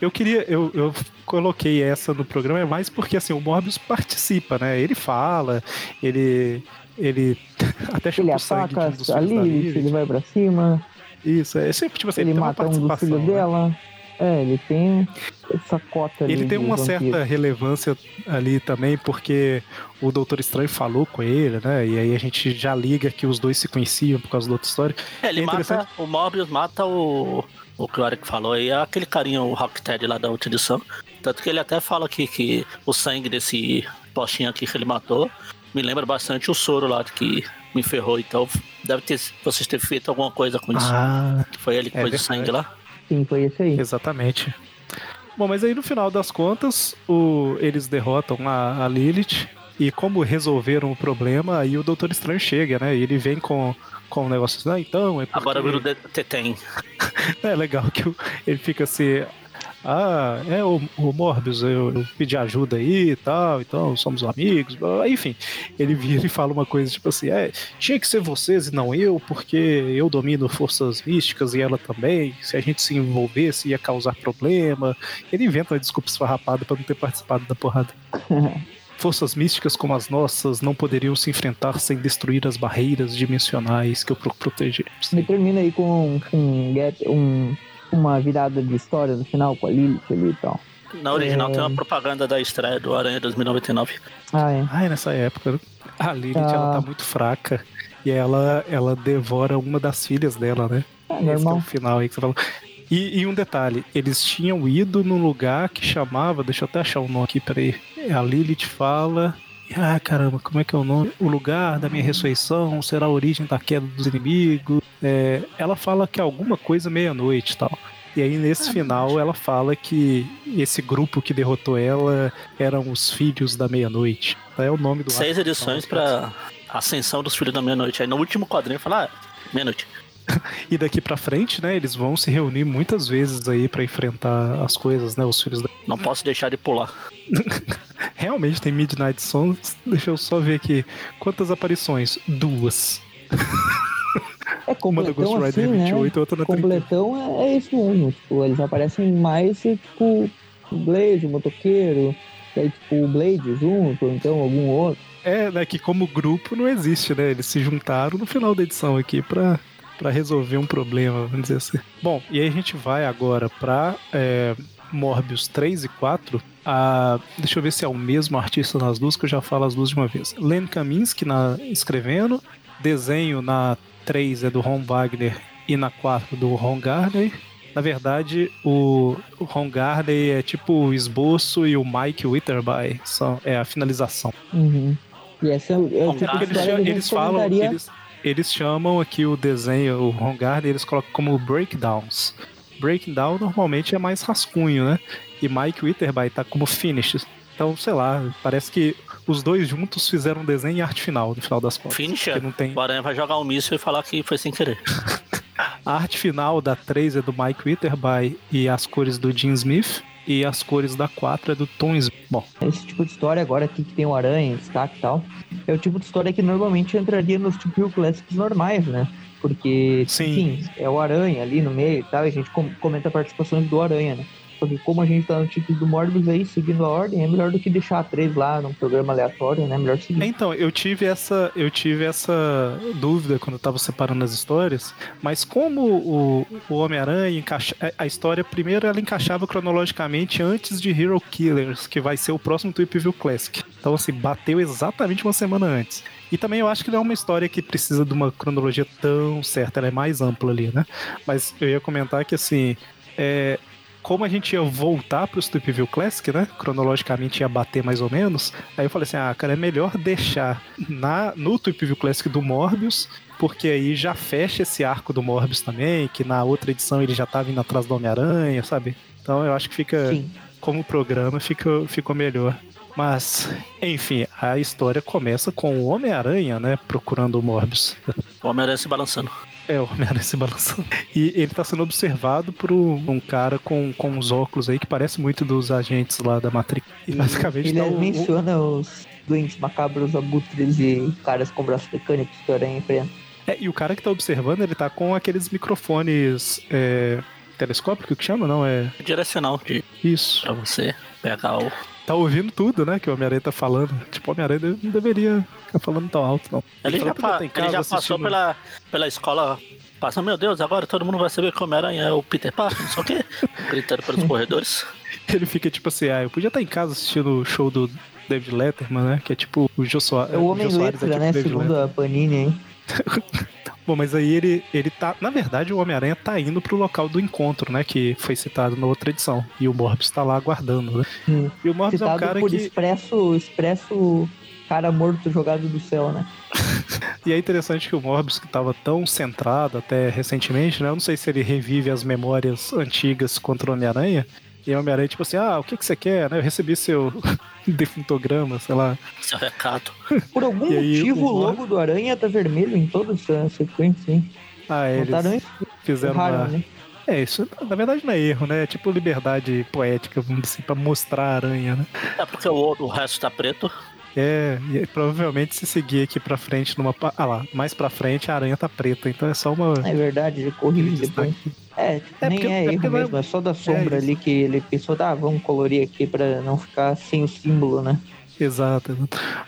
eu queria, eu, eu coloquei essa no programa é mais porque assim o Morbius participa, né? Ele fala, ele, ele [LAUGHS] até Ele chupa o sangue de ataca um dos a filhos da Lilith, ele vai pra cima, Isso, é sempre tipo assim, ele tem uma mata um dos participação, filhos né? dela. É, ele tem essa cota ali. Ele tem uma vampiro. certa relevância ali também, porque o Doutor Estranho falou com ele, né? E aí a gente já liga que os dois se conheciam por causa da outra história. É, ele É mata. O Mobius mata o. O que o Eric falou aí, é aquele carinha, o Rocksteady lá da outra edição. Tanto que ele até fala aqui que o sangue desse postinho aqui que ele matou me lembra bastante o soro lá que me ferrou. Então deve ter vocês terem feito alguma coisa com isso. Ah, Que foi ele que é pôs o sangue lá. Sim, foi esse aí. Exatamente. Bom, mas aí no final das contas, o- eles derrotam a, a Lilith. E como resolveram o problema, aí o Doutor Estranho chega, né? E ele vem com, com um negócio assim, ah, então, é porque... Agora o Tetem. É legal que o- ele fica assim... Ah, é o, o Morbius, eu, eu pedi ajuda aí e tal, então somos amigos. Enfim, ele vira e fala uma coisa tipo assim: é, tinha que ser vocês e não eu, porque eu domino forças místicas e ela também. Se a gente se envolvesse, ia causar problema. Ele inventa uma desculpa esfarrapada pra não ter participado da porrada. [LAUGHS] Forças místicas como as nossas não poderiam se enfrentar sem destruir as barreiras dimensionais que eu pro proteger. Me termina aí com, com um, um- uma virada de história no final com a Lilith ali e tal. Na original É. tem uma propaganda da estreia do Aranha 2099. Ah, é. Ai, nessa época, a Lilith Ah. ela tá muito fraca. E ela, ela devora uma das filhas dela, né? É Esse que é o normal. final aí que você falou. E, e um detalhe, eles tinham ido num lugar que chamava, deixa eu até achar o nome aqui, peraí. A Lilith fala. Ah, caramba, como é que é o nome? O lugar da minha ressurreição será a origem da queda dos inimigos. É, ela fala que é alguma coisa meia-noite e tal. E aí nesse final ela fala que esse grupo que derrotou ela eram os Filhos da Meia-Noite. É o nome do Seis arco. edições pra Ascensão dos Filhos da Meia-Noite. Aí no último quadrinho fala, ah, meia-noite. [LAUGHS] E daqui pra frente, né, eles vão se reunir muitas vezes aí pra enfrentar as coisas, né, os Filhos da... [LAUGHS] Não posso deixar de pular. Realmente tem Midnight Suns. Deixa eu só ver aqui. Quantas aparições? Duas. É [LAUGHS] Uma do Ghost completão Rider assim, né? 28 e outra na 30. Completão é, é isso mesmo. Tipo, eles aparecem mais, tipo, o Blaze, o motoqueiro, e aí, tipo, o Blade junto, ou então algum outro. É, né, que como grupo não existe, né? Eles se juntaram no final da edição aqui pra, pra resolver um problema, vamos dizer assim. Bom, e aí a gente vai agora pra é, Morbius 3 e 4. Ah, deixa eu ver se é o mesmo artista nas duas, que eu já falo as duas de uma vez. Len Kaminsky na, escrevendo, desenho na 3 é do Ron Wagner e na 4 do Ron Gardner. Na verdade, o, Ron Gardner é tipo o esboço e o Mike Witherby são, é a finalização. Uhum. E essa é o é Bom, eles, a eles falam, eles, eles chamam aqui o desenho, o Ron Gardner, eles colocam como breakdowns. Breakdown normalmente é mais rascunho, né? E Mike Witherby tá como finish. Então, sei lá, parece que os dois juntos fizeram um desenho e arte final, no final das contas. Finisher. Não tem... O Aranha vai jogar um míssil e falar que foi sem querer. [LAUGHS] A arte final da 3 é do Mike Witherby e as cores do Jim Smith. E as cores da 4 é do Tom Smith. Bom, Esse tipo de história agora aqui que tem o aranha, destaque e tal, é o tipo de história que normalmente entraria nos tipo clássicos normais, né? Porque, Sim. enfim, é o aranha ali no meio e tal, e a gente com- comenta participações do aranha, né? Porque como a gente tá no título do Morbius aí, seguindo a ordem, é melhor do que deixar a três lá num programa aleatório, né? Melhor seguir. Então, eu tive essa, eu tive essa dúvida quando eu tava separando as histórias, mas como o, o Homem-Aranha encaixa, a- a história primeiro ela encaixava cronologicamente antes de Hero Killers, que vai ser o próximo Tweep View Classic. Então assim, bateu exatamente uma semana antes. E também eu acho que não é uma história que precisa de uma cronologia tão certa, ela é mais ampla ali, né? Mas eu ia comentar que assim, é, como a gente ia voltar pro Tweep View Classic, né? Cronologicamente ia bater mais ou menos. Aí eu falei assim: ah, cara, é melhor deixar na, no Tweep View Classic do Morbius, porque aí já fecha esse arco do Morbius também, que na outra edição ele já tava indo atrás do Homem-Aranha, sabe? Então eu acho que fica, Sim. como programa, fica, ficou melhor. Mas, enfim, a história começa com o Homem-Aranha, né? Procurando o Morbius. O Homem-Aranha se balançando. É, o Homem-Aranha se balançando. E ele tá sendo observado por um, um cara com, com uns óculos aí que parece muito dos agentes lá da Matrix. E basicamente Ele tá o- o, menciona os doentes macabros, abutres e caras com braços mecânicos que o aranha enfrenta. É, e o cara que tá observando, ele tá com aqueles microfones é, telescópicos que chama, não? É Direcional de, isso. pra você pegar o. Tá ouvindo tudo, né? Que o Homem-Aranha tá falando. Tipo, o Homem-Aranha não deveria ficar falando tão alto, não. Ele, fala, já, "Podia pa- tá em ele já passou assistindo-" pela, pela escola. Passa, meu Deus, agora todo mundo vai saber que o Homem-Aranha é o Peter Parker, não sei o quê. [LAUGHS] Gritando pelos corredores. Ele fica tipo assim, ah, eu podia estar em casa assistindo o show do David Letterman, né? Que é tipo o Jô Soares. É o Homem Soares Letra, tipo né? David Segundo a Panini, hein? Bom, mas aí ele, ele tá. Na verdade, o Homem-Aranha tá indo pro local do encontro, né? Que foi citado na outra edição. E o Morbius tá lá aguardando, né? Hum. E o Morbius é um Citado cara por que. expresso, expresso cara morto jogado do céu, né? [LAUGHS] E é interessante que o Morbius, que tava tão centrado até recentemente, né? Eu não sei se ele revive as memórias antigas contra o Homem-Aranha. E o Homem-Aranha, tipo assim, ah, o que, que você quer, né? Eu recebi seu [LAUGHS] defuntograma, sei lá. Seu recado. Por algum aí, motivo, o logo do aranha tá vermelho em toda essa sequência, hein? Ah, eles fizeram Erraram, uma. né? É, isso na verdade não é erro, né? É tipo liberdade poética, vamos dizer assim, pra mostrar a aranha, né? É porque o, o resto tá preto. É, e provavelmente se seguir aqui pra frente numa. Ah lá, mais pra frente a aranha tá preta, então é só uma. É verdade, ele corrige depois. É, É, nem porque- é é erro é- mesmo, é só da sombra isso. ali que ele pensou, tá, vamos colorir aqui pra não ficar sem o símbolo, né? Exato.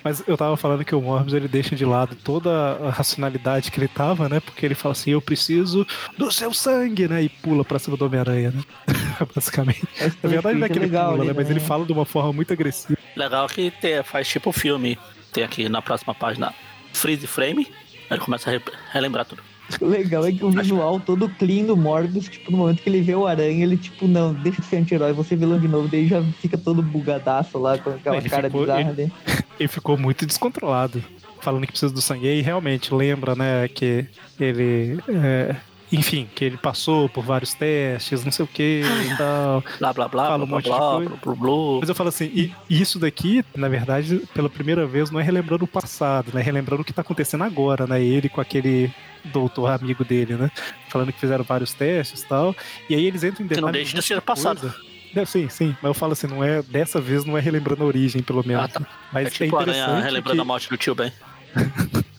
Mas eu tava falando que o Morbius ele deixa de lado toda a racionalidade que ele tava, né? Porque ele fala assim: eu preciso do seu sangue, né? E pula pra cima do Homem-Aranha, né? [LAUGHS] Basicamente. Esse Na verdade não é que ele legal pula, ali, né? Mas ele fala de uma forma muito agressiva. Legal que tem, faz tipo filme. Tem aqui na próxima página freeze frame. Aí ele começa a re- relembrar tudo. O legal é que o visual todo clean do Morbius, tipo, no momento que ele vê o aranha, ele, tipo, não, deixa de ser anti-herói, você vilão de novo, daí já fica todo bugadaço lá, com aquela Ele cara ficou- bizarra ele- dele. [LAUGHS] Ele ficou muito descontrolado. Falando que precisa do sangue. E realmente lembra, né? Que ele. é, enfim, que ele passou por vários testes, não sei o que e tal. Blá blá blá, Fala blá um blá monte de blá, coisa. blá, blá, blá. Mas eu falo assim, e isso daqui, na verdade, pela primeira vez, não é relembrando o passado, né? É relembrando o que tá acontecendo agora, né? Ele com aquele doutor amigo dele, né? Falando que fizeram vários testes e tal. E aí eles entram em Que detalhes. não deixa de ser passado. coisa. É, sim, sim. Mas eu falo assim, não é. Dessa vez não é relembrando a origem, pelo menos. Ah, tá. né? Mas É tipo é aranha relembrando que- a morte do tio Ben. [LAUGHS]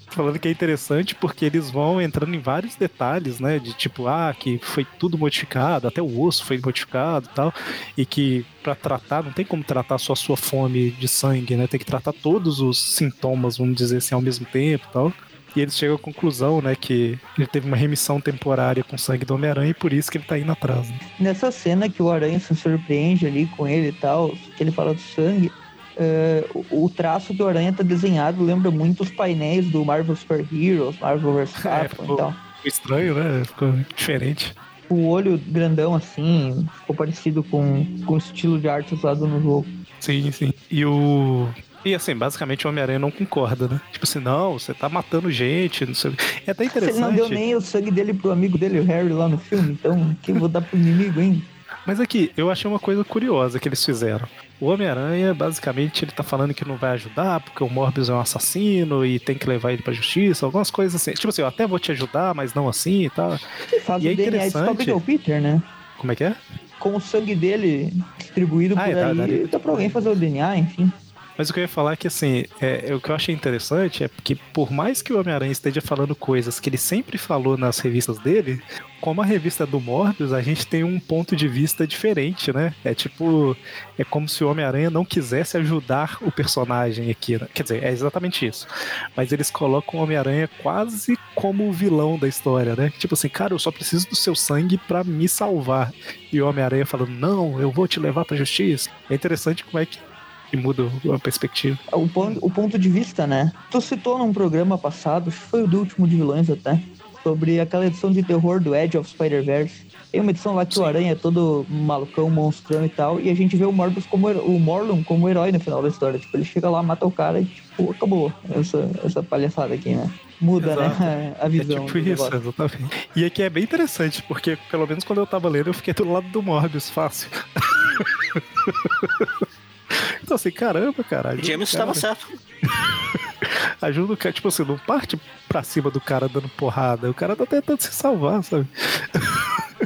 falando que é interessante porque eles vão entrando em vários detalhes, né? De tipo, ah, que foi tudo modificado, até o osso foi modificado e tal. E que pra tratar, não tem como tratar só a sua fome de sangue, né? Tem que tratar todos os sintomas, vamos dizer assim, ao mesmo tempo e tal. E eles chegam à conclusão, né, que ele teve uma remissão temporária com o sangue do Homem-Aranha e por isso que ele tá indo atrás. Né? Nessa cena que o Aranha se surpreende ali com ele e tal, que ele fala do sangue, eh, o- traço que o Aranha tá desenhado lembra muito os painéis do Marvel Super Heroes, Marvel vs. [LAUGHS] É, ficou- e tal. Ficou estranho, né? Ficou diferente. O olho grandão assim, ficou parecido com, com o estilo de arte usado no jogo. Sim, sim. E o. E assim, basicamente o Homem-Aranha não concorda, né? Tipo assim, não, você tá matando gente, não sei. o quê. É até interessante. não deu nem o sangue dele pro amigo dele, o Harry, lá no filme, então quem vou dar pro inimigo, hein? Mas aqui, eu achei uma coisa curiosa que eles fizeram. O Homem-Aranha, basicamente, ele tá falando que não vai ajudar porque o Morbius é um assassino e tem que levar ele pra justiça, algumas coisas assim. Tipo assim, eu até vou te ajudar, mas não assim e tal. Ele faz E o é DNA interessante- que o Peter, né? Como é que é? Com o sangue dele distribuído Ah, por é, dá- aí, daria- dá pra alguém fazer o DNA, enfim. Mas o que eu ia falar é que, assim, é, é, o que eu achei interessante é que, por mais que o Homem-Aranha esteja falando coisas que ele sempre falou nas revistas dele, como a revista do Morbius, a gente tem um ponto de vista diferente, né? É tipo, é como se o Homem-Aranha não quisesse ajudar o personagem aqui. Né? Quer dizer, é exatamente isso. Mas eles colocam o Homem-Aranha quase como o vilão da história, né? Tipo assim, cara, eu só preciso do seu sangue pra me salvar. E o Homem-Aranha falando, não, eu vou te levar pra justiça. É interessante como é que que muda a perspectiva. O ponto, o ponto de vista, né? Tu citou num programa passado, acho que foi o do último de vilões até, sobre aquela edição de terror do Edge of Spider-Verse. Tem uma edição lá que o Aranha é todo malucão, monstrão e tal, e a gente vê o Morbius como o Morlun como herói no final da história. Tipo, ele chega lá, mata o cara e tipo, acabou essa, essa palhaçada aqui, né? Muda, Exato. né? [LAUGHS] A É visão. tipo do isso, negócio. exatamente. E aqui é bem interessante, porque pelo menos quando eu tava lendo, eu fiquei do lado do Morbius, fácil. [LAUGHS] então assim, caramba, cara. ajuda James estava certo. [LAUGHS] Ajuda o cara, tipo assim, não parte pra cima do cara dando porrada. O cara tá tentando se salvar, sabe?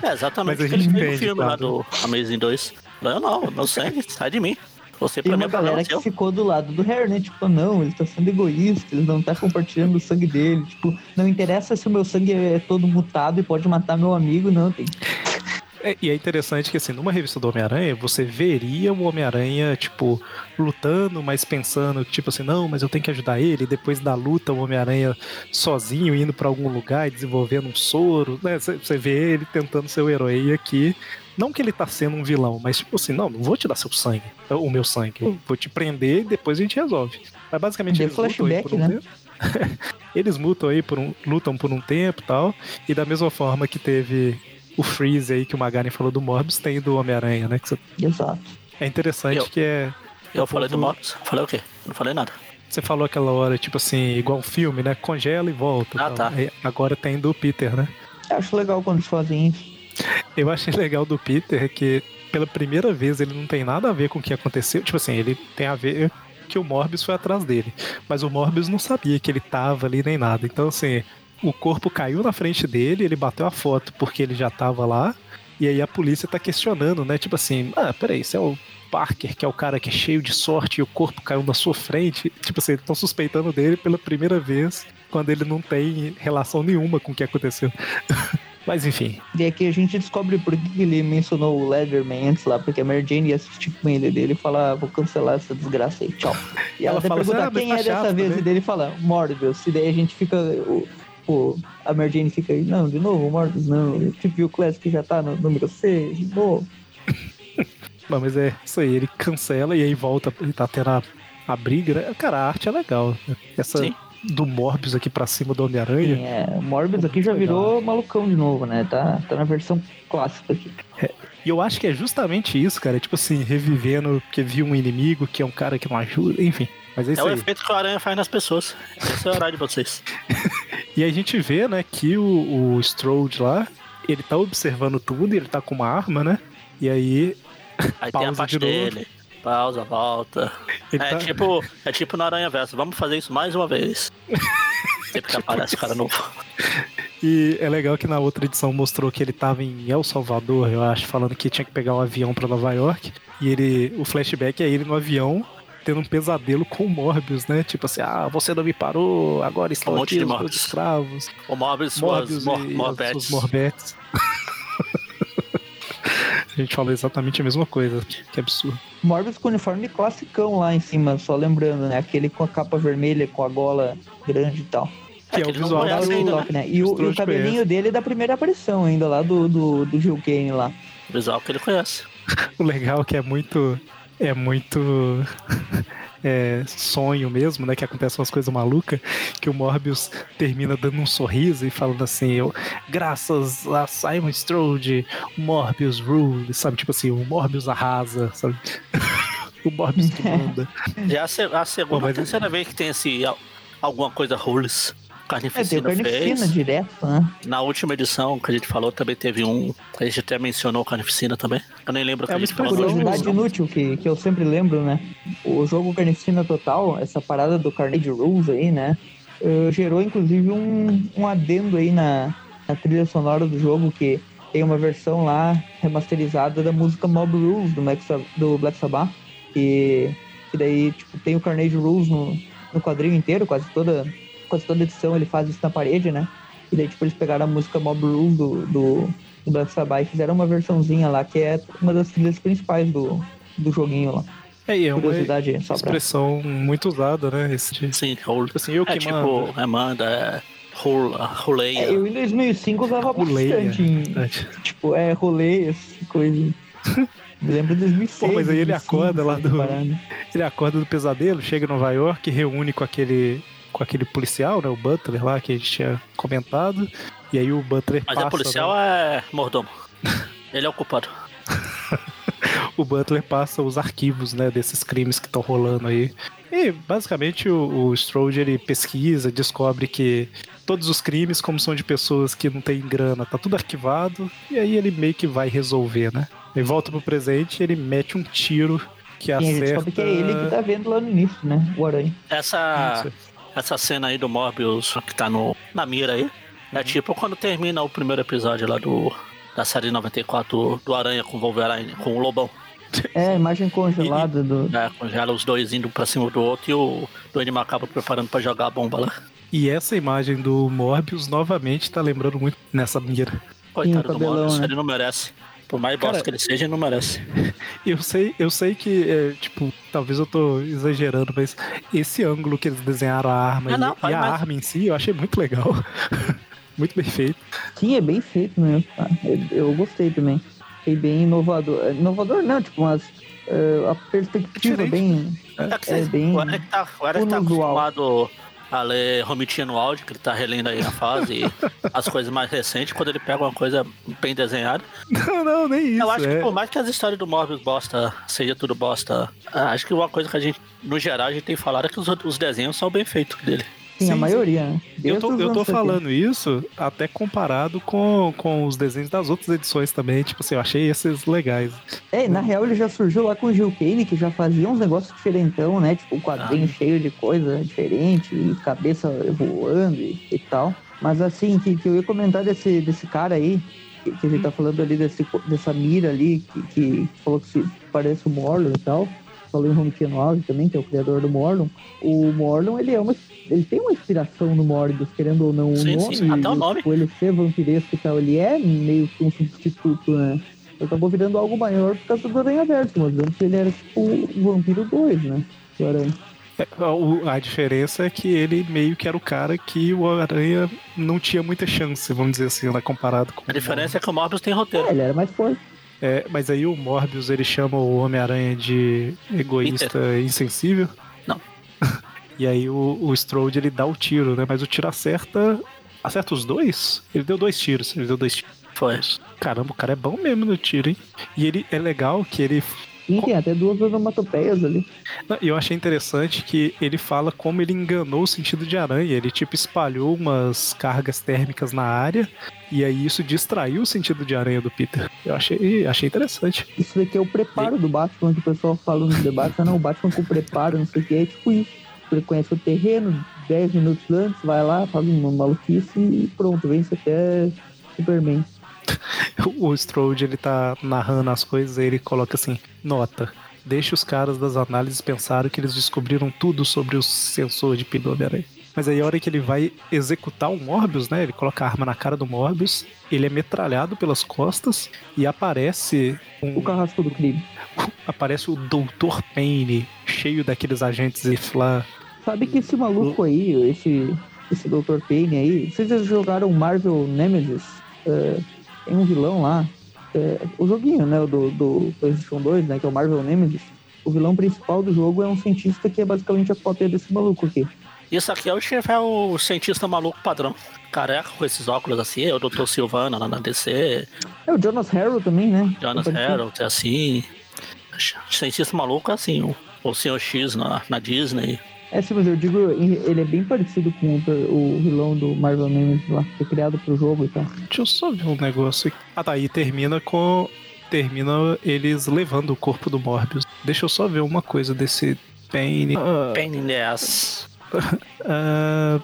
É exatamente Mas o que a gente entende, filme lá do Amazing 2. Não, não, não sangue, sai de mim. Você Tem pra mim uma é galera que seu. ficou do lado do Harry, né? Tipo, não, ele tá sendo egoísta, ele não tá compartilhando o sangue dele. Tipo, não interessa se o meu sangue é todo mutado e pode matar meu amigo, não. Tem É, e é interessante que, assim, numa revista do Homem-Aranha, você veria o Homem-Aranha, tipo, lutando, mas pensando, tipo assim, não, mas eu tenho que ajudar ele. E depois da luta, o Homem-Aranha sozinho indo pra algum lugar e desenvolvendo um soro, né? Você vê ele tentando ser o herói e aqui. Não que ele tá sendo um vilão, mas tipo assim, não, não vou te dar seu sangue, o meu sangue. Eu vou te prender e depois a gente resolve. Mas basicamente Dê eles lutam aí flashback, por um né? tempo. [LAUGHS] eles lutam aí por um, lutam por um tempo e tal. E da mesma forma que teve o Freeze aí que o Magaren falou do Morbius, tem do Homem-Aranha, né? Que você- Exato. é interessante Eu- que é. Eu falei do Morbius. Falei o quê? Não falei nada. Você falou aquela hora, tipo assim, igual um filme, né? Congela e volta. Ah, tal. tá. Aí agora tem do Peter, né? Eu acho legal quando eles fazem isso. Eu achei legal do Peter que pela primeira vez ele não tem nada a ver com o que aconteceu. Tipo assim, ele tem a ver que o Morbius foi atrás dele. Mas o Morbius não sabia que ele tava ali nem nada. Então, assim, o corpo caiu na frente dele, ele bateu a foto porque ele já tava lá. E aí a polícia tá questionando, né? Tipo assim, ah, peraí, você é o Parker, que é o cara que é cheio de sorte e o corpo caiu na sua frente. Tipo assim, estão suspeitando dele pela primeira vez quando ele não tem relação nenhuma com o que aconteceu. [LAUGHS] Mas enfim, E aqui a gente descobre por que ele mencionou o Leatherman antes lá, porque a Mary Jane ia assistir com ele dele e fala, ah, vou cancelar essa desgraça aí, tchau. [LAUGHS] E ela, Ela fala assim, pergunta "Ah, mas quem tá é dessa chato vez, também." e dele fala, Morbius. E daí a gente fica. O- a Mary Jane fica aí, não, de novo, Morbius, não. Tipo, o Classic já tá no número 6, de novo. [LAUGHS] Não, mas é isso aí, ele cancela e aí volta, ele tá tendo a, a briga, né? Cara, a arte é legal. né? Essa Sim. do Morbius aqui pra cima do Sim, Homem-Aranha. é, o Morbius aqui já Legal. virou malucão de novo, né? Tá, tá na versão clássica aqui. E eu acho que é justamente isso, cara. Tipo assim, revivendo porque viu um inimigo que é um cara que não ajuda, enfim. Mas é É o aí. efeito que o aranha faz nas pessoas. Esse é o horário de vocês. [LAUGHS] E a gente vê, né, que o, o Strode lá, ele tá observando tudo, ele tá com uma arma, né? E aí. Aí tem a pausa parte de novo. dele. Pausa, volta. Ele É tá- tipo, é tipo no Aranha Verso. Vamos fazer isso mais uma vez. [LAUGHS] Sempre que aparece cara novo. E é legal que na outra edição mostrou que ele tava em El Salvador, eu acho, falando que tinha que pegar um avião pra Nova York. E ele, o flashback é ele no avião tendo um pesadelo com o Morbius, né? Tipo assim, ah, você não me parou, agora estão Um monte aqui de os escravos. O Morbius, Morbius Mor e os Morbetes. Morbetes. [LAUGHS] A gente falou exatamente a mesma coisa. Que absurdo. Morbius com uniforme classicão lá em cima, só lembrando, né? Aquele com a capa vermelha, com a gola grande e tal. Que é, que o visual o ainda, Loki, né? E o, e o cabelinho dele é da primeira aparição ainda, lá do, do, do Gil Kane lá. Visual que ele conhece. [LAUGHS] O legal é que é muito. É muito. [LAUGHS] é, sonho mesmo, né? Que acontecem umas coisas malucas. Que o Morbius termina dando um sorriso e falando assim: eu, graças a Simon Strode, o Morbius rule, sabe? Tipo assim, o Morbius arrasa, sabe? [LAUGHS] o Morbius comanda. [LAUGHS] Já é a, a segunda Pô, mas- terceira vez que tem esse al- alguma coisa rules. É, tem o Carnificina Carnificina fez. direto, né? Na última edição que a gente falou também teve um. A gente até mencionou Carnificina também. Eu nem lembro o que É a uma gente falou. na última Curiosidade inútil que, que eu sempre lembro, né? O jogo Carnificina Total, essa parada do Carnage Rules aí, né? eh, gerou inclusive um, um adendo aí na, na trilha sonora do jogo que tem uma versão lá remasterizada da música Mob Rules do Black, Sab- do Black Sabbath. E, e daí, tipo, tem o Carnage Rules no, no quadrinho inteiro, quase toda, quase toda edição ele faz isso na parede, né? E daí, tipo, eles pegaram a música Mob Rules do, do, do Black Sabbath e fizeram uma versãozinha lá, que é uma das trilhas principais do, do joguinho lá. É, e é uma Curiosidade só pra... expressão muito usada, né? Esse Sim, rule. tipo assim, eu É que tipo, mando. é manda, é rola, roleia. É, eu em 2005 usava Roleia. bastante, em, Verdade. tipo, é, roleias, coisa. [LAUGHS] Me lembro de 2006. Pô, mas aí ele 2005, acorda lá do-. Ele acorda do pesadelo, chega em Nova York, reúne com aquele com aquele policial, né, o Butler lá que a gente tinha comentado. E aí o Butler Mas passa, é policial né, é mordomo. [LAUGHS] Ele é o culpado. o Butler passa os arquivos, né, desses crimes que estão rolando aí. E basicamente o, o Strode ele pesquisa, descobre que todos os crimes, como são de pessoas que não têm grana, tá tudo arquivado. E aí ele meio que vai resolver, né? Ele volta pro presente, ele mete um tiro que Sim, a gente acerta. descobre que é ele que tá vendo lá no início, né? O Aranha. Essa, Isso. Essa cena aí do Morbius que tá no, na mira aí, Uhum. é tipo quando termina o primeiro episódio lá do da série 94 do, do Aranha com o Wolverine, com o Lobão. É, a imagem congelada do. Né, congela os dois indo pra cima do outro e o Duende Macabro preparando pra jogar a bomba lá. E essa imagem do Morbius novamente tá lembrando muito nessa mira. Coitado do cabelão, Morbius, né? ele não merece. Por mais Cara- bosta que ele seja, ele não merece. Eu sei, eu sei que, é, tipo, talvez eu tô exagerando, mas esse ângulo que eles desenharam a arma Ah, e, não, e a mais. arma em si, eu achei muito legal. [LAUGHS] muito bem feito. Sim, é bem feito mesmo. tá? Eu, eu gostei também. Achei bem inovador. É, Inovador não, tipo, mas eh, a perspectiva Diferente. bem. É que É vocês- bem o Eric tá, o Eric tá acostumado a ler Romitinha no áudio, que ele tá relendo aí a fase, e [LAUGHS] as coisas mais recentes, quando ele pega uma coisa bem desenhada. Não, não, nem isso. Eu acho é. que por mais que as histórias do Morbius bosta seja tudo bosta, ah, acho que uma coisa que a gente, no geral, a gente tem falado é que os, os desenhos são bem feitos dele. Sim, Sim, a sim. maioria, né? Eu tô, eu tô anos 70. falando isso até comparado com, com os desenhos das outras edições também. Tipo assim, eu achei esses legais. É, na real ele já surgiu lá com o Gil Kane, que já fazia uns negócios diferentão, né? Tipo, um quadrinho Ah. cheio de coisa diferente, e cabeça voando e, e tal. Mas assim, que, que eu ia comentar desse, desse cara aí, que, que a gente tá falando ali desse, dessa mira ali, que, que falou que se parece o Morlun e tal. Falou em Home 9 também, que é o criador do Morlun. O Morlun, ele é uma. Ele tem uma inspiração no Morbius, querendo ou não. Sim, o sim, nome, até o nome. Tipo, ele ser vampiresco e tal, ele é meio que um substituto, né? acabou virando algo maior por causa do Aranha Verso, mostrando que ele era tipo o Vampiro 2, né? O Aranha. É, o- A diferença é que ele meio que era o cara que o Aranha não tinha muita chance, vamos dizer assim, né, comparado com A o diferença é que o Morbius tem É, roteiro. ele era mais forte. É, mas aí o Morbius ele chama o Homem-Aranha de egoísta insensível. Não. [LAUGHS] E aí o, o Strode ele dá o tiro, né? Mas o tiro acerta. Acerta os dois? Ele deu dois tiros. Ele deu dois tiros. Foi. Caramba, o cara é bom mesmo no tiro, hein? E ele é legal que ele Sim, tem até duas onomatopeias ali. E eu achei interessante que ele fala como ele enganou o sentido de aranha. Ele, tipo, espalhou umas cargas térmicas na área e aí isso distraiu o sentido de aranha do Peter. Eu achei, achei interessante. Isso daqui é o preparo do Batman, que o pessoal fala no debate. Não, o Batman com preparo, não sei o que, é tipo isso. Ele conhece o terreno 10 minutos antes, vai lá, faz uma maluquice e pronto, vence até Superman. [LAUGHS] o Strode ele tá narrando as coisas e ele coloca assim: nota. Deixa os caras das análises pensarem que eles descobriram tudo sobre o sensor de pilha do Homem-Aranha. Mas aí a hora que ele vai executar o Morbius, né? Ele coloca a arma na cara do Morbius, ele é metralhado pelas costas e aparece um... O carrasco do crime. [LAUGHS] Aparece o Dr. Payne, cheio daqueles agentes lá. Sabe que esse maluco aí, esse, esse Dr. Payne aí, vocês já jogaram Marvel Nemesis? Uh, tem um vilão lá. É, o joguinho, né? Do, do PlayStation 2, né? Que é o Marvel Nemesis. O vilão principal do jogo é um cientista que é basicamente a cópia desse maluco aqui. Isso aqui é o chefe, é o cientista maluco padrão. Careca com esses óculos assim, é o Dr. Silvana lá na DC. É o Jonas Harrow também, né? Jonas Harrow, é assim. Cientista maluco é assim, o, o Sr. X na, na Disney. É, sim, mas eu digo, ele é bem parecido com o, o vilão do Marvel Nemesis lá, que é criado pro jogo e tal. Deixa eu só ver um negócio aqui. Ah tá, e termina com. Termina eles levando o corpo do Morbius. Deixa eu só ver uma coisa desse Pain. Uh, Pain in the ass. [LAUGHS] uh,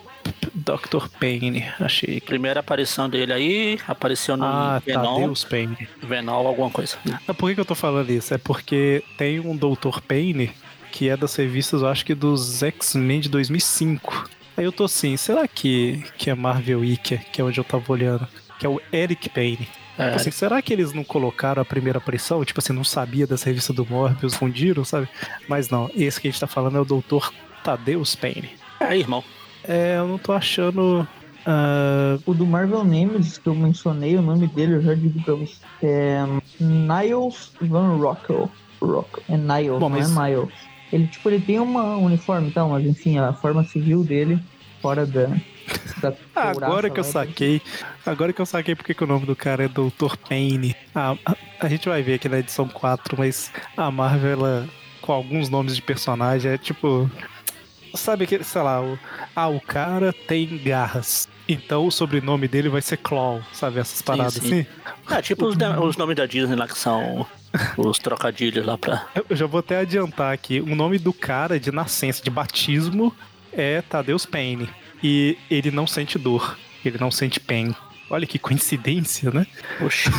Dr. Payne, achei. Primeira aparição dele aí, apareceu no ah, tá, Venom. Deus Payne. Venom, alguma coisa. por que, que eu tô falando isso? É porque tem um Dr. Payne que é das revistas, eu acho que dos X-Men de 2005. Aí eu tô assim, será que, que é Marvel Wiki, que é onde eu tava olhando, que é o Eric Payne? É. Tipo assim, será que eles não colocaram a primeira aparição? Tipo assim, não sabia dessa revista do Morbius, fundiram, sabe? Mas não, esse que a gente tá falando é o Dr. Tadeus Payne. É, irmão. É, eu não tô achando. Uh... O do Marvel Nemesis que eu mencionei, o nome dele eu já digo pra você. É Niles Van Rockel. Rockel. É Niles, Bom, mas... não é Miles. Ele, tipo, ele tem uma uniforme, então, mas enfim, a forma civil dele, fora da. da [LAUGHS] agora que eu saquei. Agora que eu saquei porque que o nome do cara é Dr. Payne. A, a, a, gente vai ver aqui na edição 4, mas a Marvel, ela, com alguns nomes de personagem, é tipo. Sabe que, sei lá, o, ah, o cara tem garras. Então o sobrenome dele vai ser Claw, sabe? Essas paradas sim, sim. assim. É, tipo os, os nomes da Disney lá que são os trocadilhos lá pra. Eu já vou até adiantar aqui. O nome do cara de nascença, de batismo, é Tadeus Payne. E ele não sente dor. Ele não sente pain. Olha que coincidência, né? Poxa.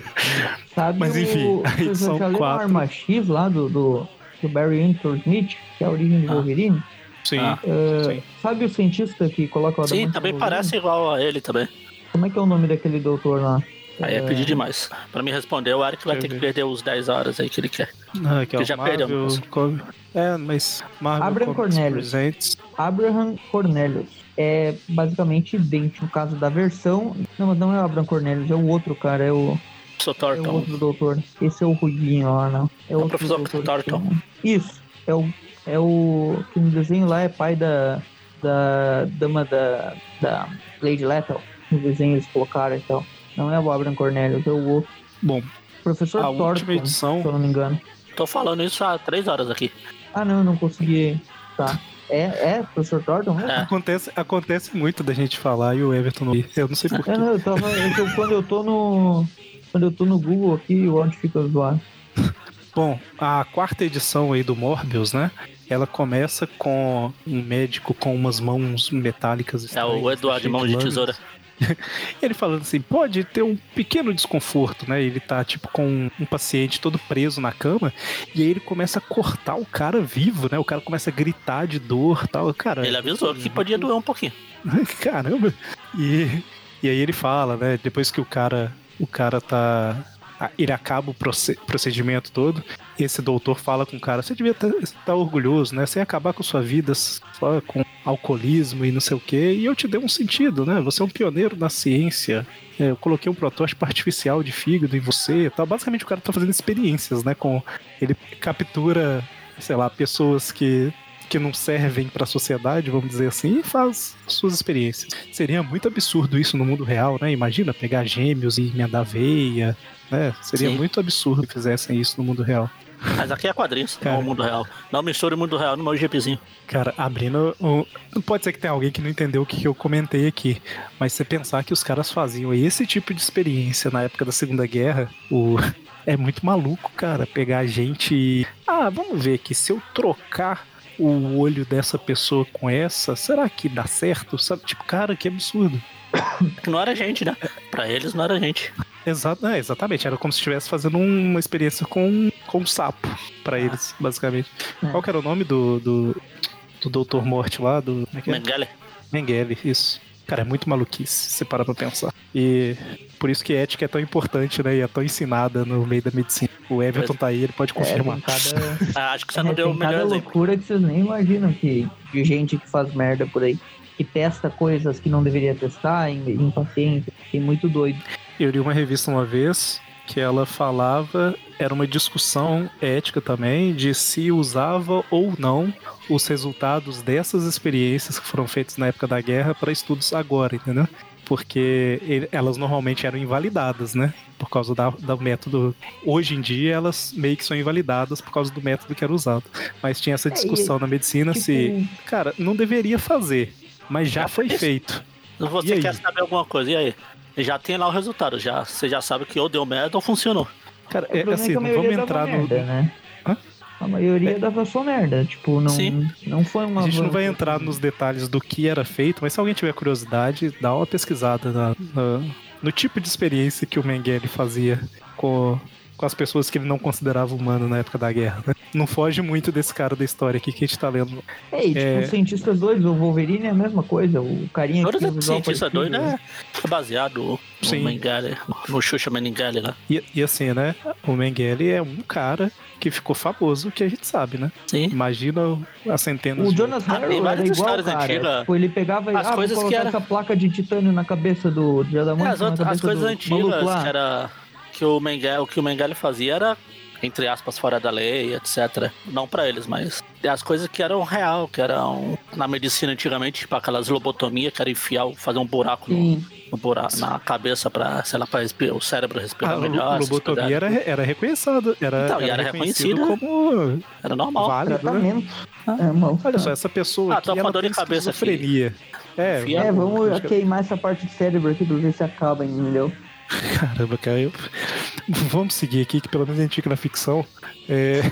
[LAUGHS] Sabe Mas enfim, a edição 4. Arma X lá do, do, do Barry Windsor Smith, que é a origem do ah. Sim, uh, sim. Sabe o cientista que coloca o Sim, também parece igual a ele também. Como é que é o nome daquele doutor lá? Aí é pedir demais. Pra me responder, o Eric vai ter que perder os 10 horas aí que ele quer. Ah, que é já Marvel, perdeu. É, mas Marvel Abraham Cornelius. Presentes. Abraham Cornelius. É basicamente idêntico no caso da versão. Não, mas não é o Abraham Cornelius, é o outro cara, é o. Sou Thornton. É o outro doutor. Esse é o Ruidinho lá, não. É, o professor Thornton. Isso. É o. É o. Que no desenho lá é pai da. Da dama da. Da Lady Lethal. No desenho eles colocaram e tal. Não é o Abraham Cornelius, é o outro. Bom, professor a Thornton, edição... se eu não me engano. Tô falando isso há três horas aqui. Ah, não, não consegui. Tá. É, é, professor Thornton? É. Acontece, acontece muito da gente falar e o Everton não. Eu não sei porquê. É, não, eu tava, eu, quando eu tô no. Quando eu tô no Google aqui, o áudio fica zoado. [LAUGHS] Bom, a quarta edição aí do Morbius, né? Ela começa com um médico com umas mãos metálicas. É o Eduardo Mão de Tesoura. [LAUGHS] ele falando assim, pode ter um pequeno desconforto, né? Ele tá, tipo, com um paciente todo preso na cama, e aí ele começa a cortar o cara vivo, né? O cara começa a gritar de dor tal. Cara, ele avisou que podia doer um pouquinho. [LAUGHS] Caramba! E, e aí ele fala, né? Depois que o cara, o cara tá ele acaba o procedimento todo. Esse doutor fala com o cara: você devia estar tá orgulhoso, né? Você ia acabar com sua vida só com alcoolismo e não sei o quê. E eu te dei um sentido, né? Você é um pioneiro na ciência. É, eu coloquei um protótipo artificial de fígado em você. Tá? Basicamente, o cara tá fazendo experiências, né? Com ele captura, sei lá, pessoas que que não servem para a sociedade, vamos dizer assim, e faz suas experiências. Seria muito absurdo isso no mundo real, né? Imagina pegar gêmeos e emendar veia, né? Seria Sim. muito absurdo que fizessem isso no mundo real. Mas aqui é quadrinhos, Cara. não o mundo real. Não misture o mundo real no meu GPzinho. Cara, abrindo. o- Pode ser que tenha alguém que não entendeu o que eu comentei aqui. Mas você pensar que os caras faziam esse tipo de experiência na época da Segunda Guerra, o. [LAUGHS] É muito maluco, cara, pegar a gente e. Ah, vamos ver aqui, se eu trocar o olho dessa pessoa com essa, será que dá certo? Sabe? Tipo, cara, que absurdo. [COUGHS] Não era gente, né? Pra eles não era gente. Exato, é, exatamente. Era como se estivesse fazendo uma experiência com, com um sapo pra eles, basicamente. É. Qual que era o nome do, do, do Dr. Morte lá? Do, como é que é? Mengele. Mengele, isso. Cara, é muito maluquice, se você parar pra pensar. E por isso que ética é tão importante, né? E é tão ensinada no meio da medicina. O Everton tá aí, ele pode É, confirmar. tem cada, Ah, acho que você não é, deu o melhor cada exemplo. loucura que vocês nem imaginam que, de gente que faz merda por aí. Que testa coisas que não deveria testar em, em paciente. Tem muito doido. Eu li uma revista uma vez que ela falava, era uma discussão ética também, de se usava ou não os resultados dessas experiências que foram feitas na época da guerra para estudos agora, entendeu? Porque elas normalmente eram invalidadas, né? Por causa da, do método. Hoje em dia, elas meio que são invalidadas por causa do método que era usado. Mas tinha essa É, discussão na medicina se, Tipo, cara, não deveria fazer, mas já Já foi feito. E Você aí? quer saber alguma coisa, e aí? Já tem lá o resultado, já. Você já sabe que ou deu merda ou funcionou. Cara, o é, problema assim, não vamos entrar no. merda, né? Hã? A maioria dava só merda. Tipo, não, Sim. não foi uma. A gente não vai entrar nos detalhes do que era feito, mas se alguém tiver curiosidade, dá uma pesquisada na- na- no tipo de experiência que o Mengele fazia com, com as pessoas que ele não considerava humano na época da guerra. né? Não foge muito desse cara da história aqui que a gente tá lendo. É, e, tipo, É. os cientistas doidos, o Wolverine é a mesma coisa. O carinha Todos que os cientistas doidos é, é baseado Sim. no Mengele, no Xuxa Mengele lá. E, e assim, né? O Mengele é um cara que ficou famoso, que a gente sabe, né? Sim. Imagina as centenas O de Jonas Harrow tem era várias igual, histórias cara. antigas. Tipo, ele pegava As ah, vou coisas que colocar era- essa placa de titânio na cabeça do do É, Adamantium, as, na outras- as cabeça coisas do antigas que era que o Mengele, o que o Mengele fazia era entre aspas fora da lei, etc. Não pra eles, mas as coisas que eram real, que eram na medicina antigamente, tipo aquelas lobotomias que era enfiar, fazer um buraco no, no buraco, na cabeça pra, sei lá, pra respirar, o cérebro respirar A melhor. essas lobotomia coisas. era, era reconhecida. Era, Então, e era, era reconhecido reconhecida. como Era normal. válido, né? Tratamento. Ah. É, mal. Olha só, essa pessoa Ah, aqui, ela dor de cabeça aqui. É, É, vamos queimar essa parte do cérebro aqui pra ver se acaba, entendeu? Caramba, cara, eu... vamos seguir aqui, que pelo menos a gente fica na ficção. É,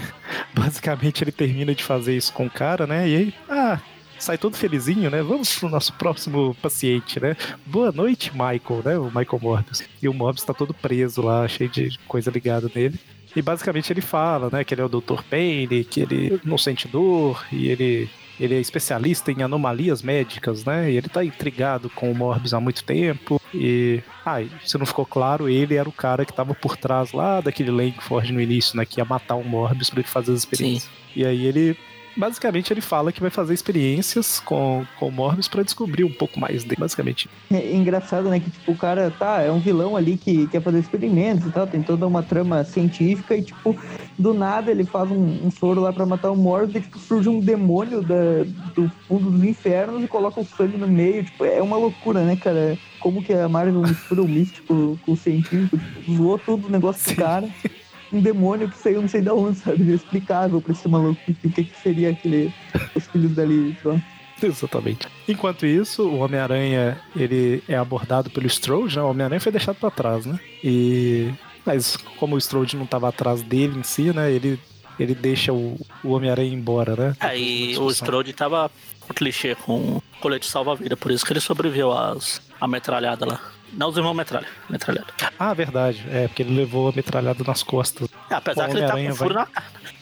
Basicamente ele termina de fazer isso com o cara, né? E aí, ah, sai todo felizinho, né? Vamos pro nosso próximo paciente, né? Boa noite, Michael, né? O Michael Morbius. E o Morbius tá todo preso lá, cheio de coisa ligada nele. E basicamente ele fala, né, que ele é o Dr. Payne, que ele não sente dor e ele ele é especialista em anomalias médicas, né? E ele tá intrigado com o Morbius há muito tempo. E. Ah, se não ficou claro, ele era o cara que tava por trás lá daquele Langford no início, né? Que ia matar o Morbius pra ele fazer as experiências. E aí ele. Basicamente ele fala que vai fazer experiências com, com o Morbius pra descobrir um pouco mais dele, basicamente. É engraçado, né? Que tipo, o cara tá, é um vilão ali que quer fazer experimentos e tal, tem toda uma trama científica e, tipo, do nada ele faz um, um soro lá pra matar o Morbius e, tipo, surge um demônio da, do fundo dos infernos e coloca o sangue no meio. Tipo, é uma loucura, né, cara? Como que a Marvel mistura o místico com o científico, tipo, zoou todo o negócio do cara. [LAUGHS] Um demônio que saiu não sei de onde, sabe? Inexplicável pra esse maluco. O que, que seria aquele. Os filhos dali, lá. Exatamente. Enquanto isso, o Homem-Aranha ele é abordado pelo Strode, né? O Homem-Aranha foi deixado pra trás, né? E mas como o Strode não tava atrás dele em si, né? Ele ele deixa o, o Homem-Aranha embora, né? Aí Depois o. Strode tava com clichê com colete salva-vida, por isso que ele sobreviveu às a metralhada lá. Não os irmãos metralha, metralhada. Ah, verdade. É, porque ele levou a metralhada nas costas. É, apesar O que ele tá com Homem-Aranha furo na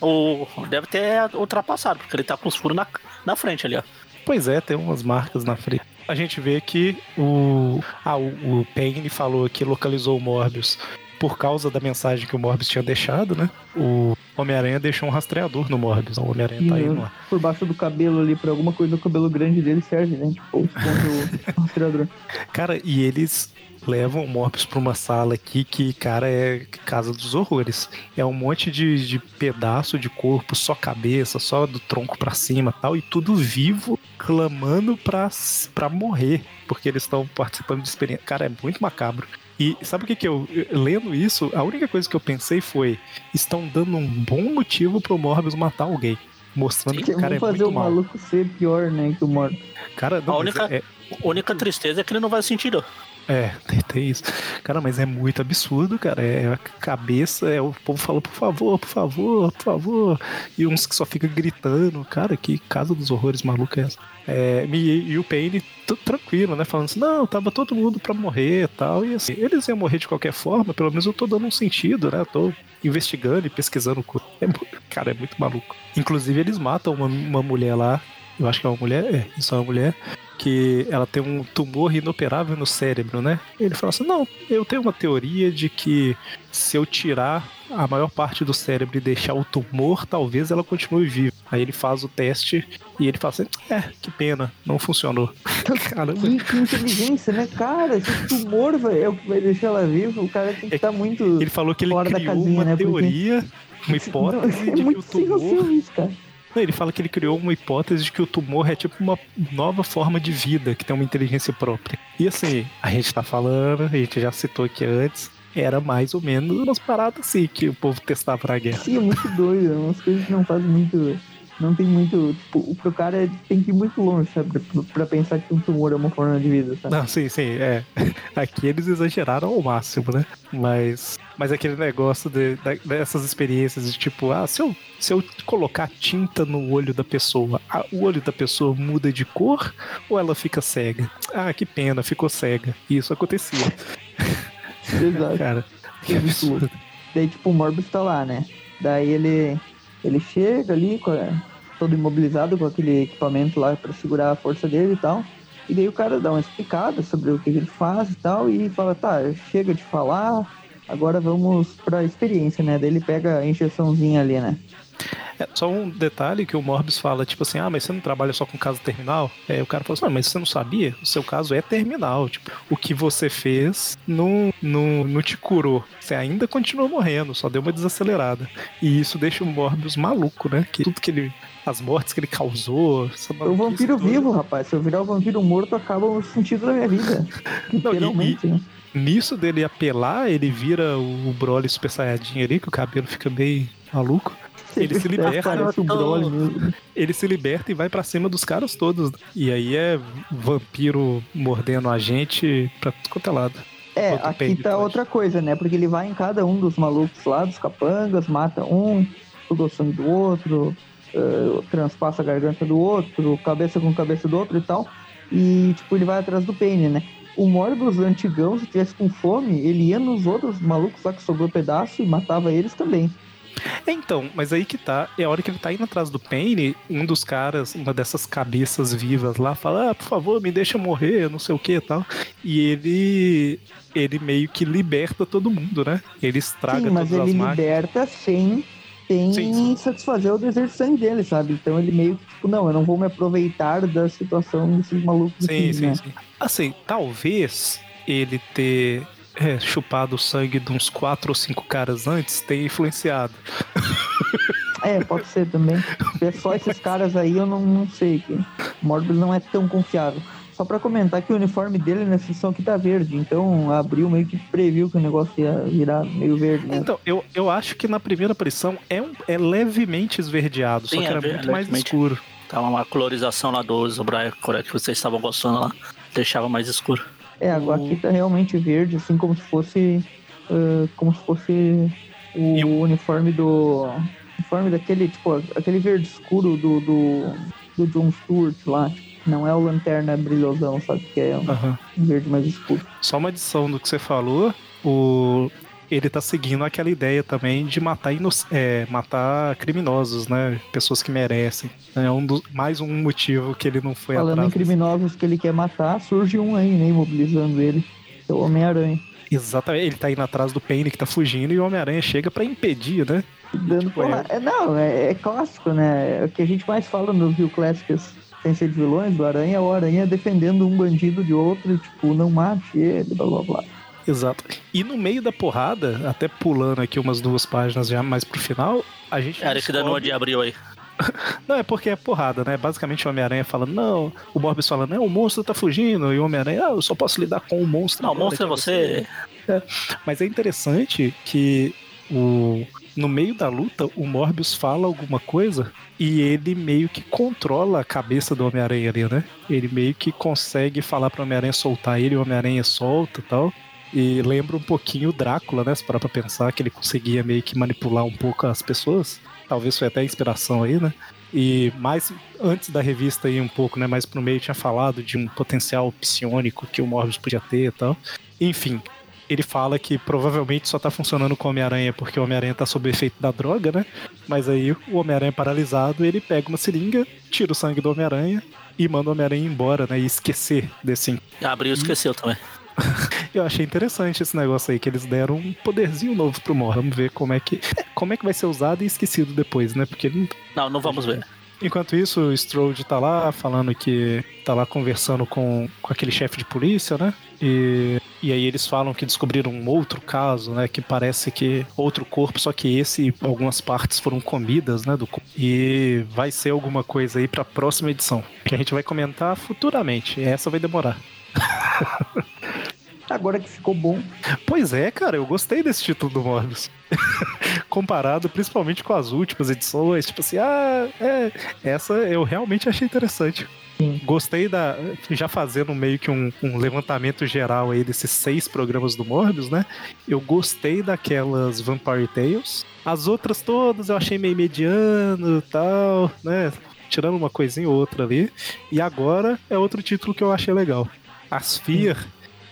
o Deve ter ultrapassado, porque ele tá com os furos na, na frente ali, ó. Pois é, tem umas marcas na frente. A gente vê que o. Ah, o, o Payne falou que localizou o Morbius por causa da mensagem que o Morbius tinha deixado, né? O Homem-Aranha deixou um rastreador no Morbius. O Homem-Aranha tá aí no ar. por baixo do cabelo ali, pra alguma coisa o cabelo grande dele serve, né? Tipo, [LAUGHS] o rastreador. Cara, e eles levam o Morbius pra uma sala aqui que, cara, é casa dos horrores. É um monte de, de pedaço de corpo, só cabeça, só do tronco pra cima tal, e tudo vivo, clamando pra, pra morrer, porque eles estão participando de experiência. Cara, é muito macabro. E sabe o que que eu, lendo isso, a única coisa que eu pensei foi, estão dando um bom motivo pro Morbius matar alguém. Mostrando que o cara é fazer muito o mal. maluco ser pior, né, que o Morbius. Cara, não, A única- é, A única tristeza é que ele não vai sentir dor. É, tem, tem isso. Cara, mas é muito absurdo, cara. É a cabeça, é o povo fala, por favor, por favor, por favor. E uns que só fica gritando. Cara, que casa dos horrores maluca é essa? É, e, e o Payne tranquilo, né? Falando assim, não, tava todo mundo pra morrer e tal. E assim, eles iam morrer de qualquer forma, pelo menos eu tô dando um sentido, né? Eu tô investigando e pesquisando. É, cara, é muito maluco. Inclusive, eles matam uma, uma mulher lá. Eu acho que é uma mulher, é, isso é uma mulher que ela tem um tumor inoperável no cérebro, né? Ele fala assim: não, eu tenho uma teoria de que se eu tirar a maior parte do cérebro e deixar o tumor, talvez ela continue viva. Aí ele faz o teste e ele fala assim: é, que pena, não funcionou. [LAUGHS] Caramba. Que, que inteligência, né? Cara, esse tumor vai- é o que vai deixar ela viva. O cara tem que É estar muito. Ele falou que ele criou casinha, uma né? Teoria, uma [LAUGHS] hipótese é de que o tumor. isso, cara. Ele fala que ele criou uma hipótese de que o tumor é tipo uma nova forma de vida, que tem uma inteligência própria. E assim, a gente tá falando, a gente já citou aqui antes, era mais ou menos umas paradas assim que o povo testava na guerra. Sim, é muito doido. é Umas coisas que não fazem muito. Não tem muito. Tipo, o pro cara tem que ir muito longe, sabe? Pra, pra pensar que um tumor é uma forma de vida, sabe? Não, sim, sim, é. [LAUGHS] Aqui eles exageraram ao máximo, né? Mas, mas aquele negócio de, da- dessas experiências de tipo, ah, se eu, se eu colocar tinta no olho da pessoa, a- o olho da pessoa muda de cor ou ela fica cega? Ah, que pena, ficou cega. E isso acontecia, Exato. [LAUGHS] cara. Que É absurdo. Daí, tipo, o Morbius tá lá, né? Daí ele, ele chega ali, todo imobilizado com aquele equipamento lá pra segurar a força dele e tal. E daí o cara dá uma explicada sobre o que ele faz e tal, e fala, tá, chega de falar, agora vamos pra experiência, né? Daí ele pega a injeçãozinha ali, né? É, só um detalhe que o Morbius fala, tipo assim, ah, mas você não trabalha só com caso terminal? É, o cara fala assim, ah, mas você não sabia? O seu caso é terminal. Tipo, o que você fez não, não, não te curou. Você ainda continua morrendo, só deu uma desacelerada. E isso deixa o Morbius maluco, né? Que tudo que ele. As mortes que ele causou. É o maluquice vampiro toda. vivo, rapaz. Se eu virar o vampiro morto, acaba o sentido da minha vida. [LAUGHS] Não, e- Literalmente, né? Nisso dele apelar, ele vira o Broly Super Saiyajin ali, que o cabelo fica bem maluco. Ele se [LAUGHS] liberta, né? Broly mesmo. ele se liberta e vai pra cima dos caras todos. E aí é vampiro mordendo a gente pra tudo quanto é lado. É, Outro aqui tá outra coisa, né? Porque ele vai em cada um dos malucos lá, dos capangas, mata um, o sangue do outro, eh, transpassa a garganta do outro, cabeça com cabeça do outro e tal. E, tipo, ele vai atrás do Paine, né? O Morbius antigão, se tivesse com fome, ele ia nos outros malucos lá que sobrou pedaço e matava eles também. É, então, mas aí que tá, é a hora que ele tá indo atrás do Paine, um dos caras, uma dessas cabeças vivas lá, fala, ah, por favor, me deixa morrer, não sei o que e tal. E ele, ele meio que liberta todo mundo, né? Ele estraga Sim, mas todas ele as máquinas. liberta sem, sem Sim, satisfazer o desejo de sangue dele, sabe? Então ele meio que, tipo, não, eu não vou me aproveitar da situação desses malucos Sim, sim, né? sim. Assim, talvez ele ter é, chupado o sangue de uns quatro ou cinco caras antes tenha influenciado. É, pode ser também. [LAUGHS] Se é só esses caras aí, eu não, não sei. Morbius não é tão confiável. Só pra comentar que o uniforme dele nessa edição aqui tá verde, então abriu meio que previu que o negócio ia virar meio verde, né? Então, eu, eu acho que na primeira aparição é, um, é levemente esverdeado, só Sim, que é era muito mais escuro. Tá uma colorização lá do Zubraia que vocês estavam gostando lá. Deixava mais escuro. É, agora aqui tá realmente verde, assim como se fosse. ah, como se fosse o E o- uniforme do. Uniforme daquele, tipo, aquele verde escuro do, do, do John Stewart lá. Não é o lanterna brilhosão, sabe? Que é um Aham. verde mais escuro. Só uma adição do que você falou, o ele tá seguindo aquela ideia também de matar, é, matar criminosos, né? Pessoas que merecem. É um dos... mais um motivo que ele não foi Falando em atrás. criminosos que ele quer matar, surge um aí, né? Imobilizando ele. É o Homem-Aranha. Exatamente, ele tá indo atrás do Paine que tá fugindo e o Homem-Aranha chega pra impedir, né? Dando Tipo, porra- é, não, é, é clássico, né? É o que a gente mais fala nos Rio Clássicos ser de vilões do Aranha, é o Aranha defendendo um bandido de outro, e, tipo, não mate ele, blá blá blá. Exato. E no meio da porrada, até pulando aqui umas duas páginas já mais pro final, a gente. Era que dando uma de abril aí. [LAUGHS] Não, é porque é porrada, né? Basicamente o Homem-Aranha falando, não, o Morbius falando, não, o monstro tá fugindo, e o Homem-Aranha, ah, eu só posso lidar com o monstro. Não, o monstro é você. É. Mas é interessante que o, no meio da luta, o Morbius fala alguma coisa e ele meio que controla a cabeça do Homem-Aranha ali, né? Ele meio que consegue falar pro Homem-Aranha soltar ele, o Homem-Aranha solta e tal. E lembra um pouquinho o Drácula, né? Se parar pra pensar que ele conseguia meio que manipular um pouco as pessoas. Talvez foi até inspiração aí, né? E mais antes da revista aí um pouco, né? Mais pro meio tinha falado de um potencial psionico que o Morbius podia ter e tal. Enfim, ele fala que provavelmente só tá funcionando com o Homem-Aranha porque o Homem-Aranha tá sob efeito da droga, né? Mas aí o Homem-Aranha paralisado, ele pega uma seringa, tira o sangue do Homem-Aranha e manda o Homem-Aranha embora, né? E esquecer desse. Abriu e esqueceu também. [LAUGHS] Eu achei interessante esse negócio aí, que eles deram um poderzinho novo pro Mor. Vamos ver como é que. Como é que vai ser usado e esquecido depois, né? Porque ele não. Não, não vamos ver. Enquanto isso, o Strode tá lá falando que tá lá conversando com, com aquele chefe de polícia, né? E, e aí eles falam que descobriram um outro caso, né? Que parece que outro corpo, só que esse, algumas partes foram comidas, né? Do. E vai ser alguma coisa aí pra próxima edição, que a gente vai comentar futuramente. Essa vai demorar. [LAUGHS] Agora que ficou bom. Pois é, cara, eu gostei desse título do Morbius. [LAUGHS] Comparado principalmente com as últimas edições, tipo assim, ah, é, essa eu realmente achei interessante. Sim. Gostei da. Já fazendo meio que um, um, levantamento geral aí desses seis programas do Morbius, né? Eu gostei daquelas Vampire Tales. As outras todas eu achei meio mediano e tal, né? Tirando uma coisinha ou outra ali. E agora é outro título que eu achei legal. As Fear.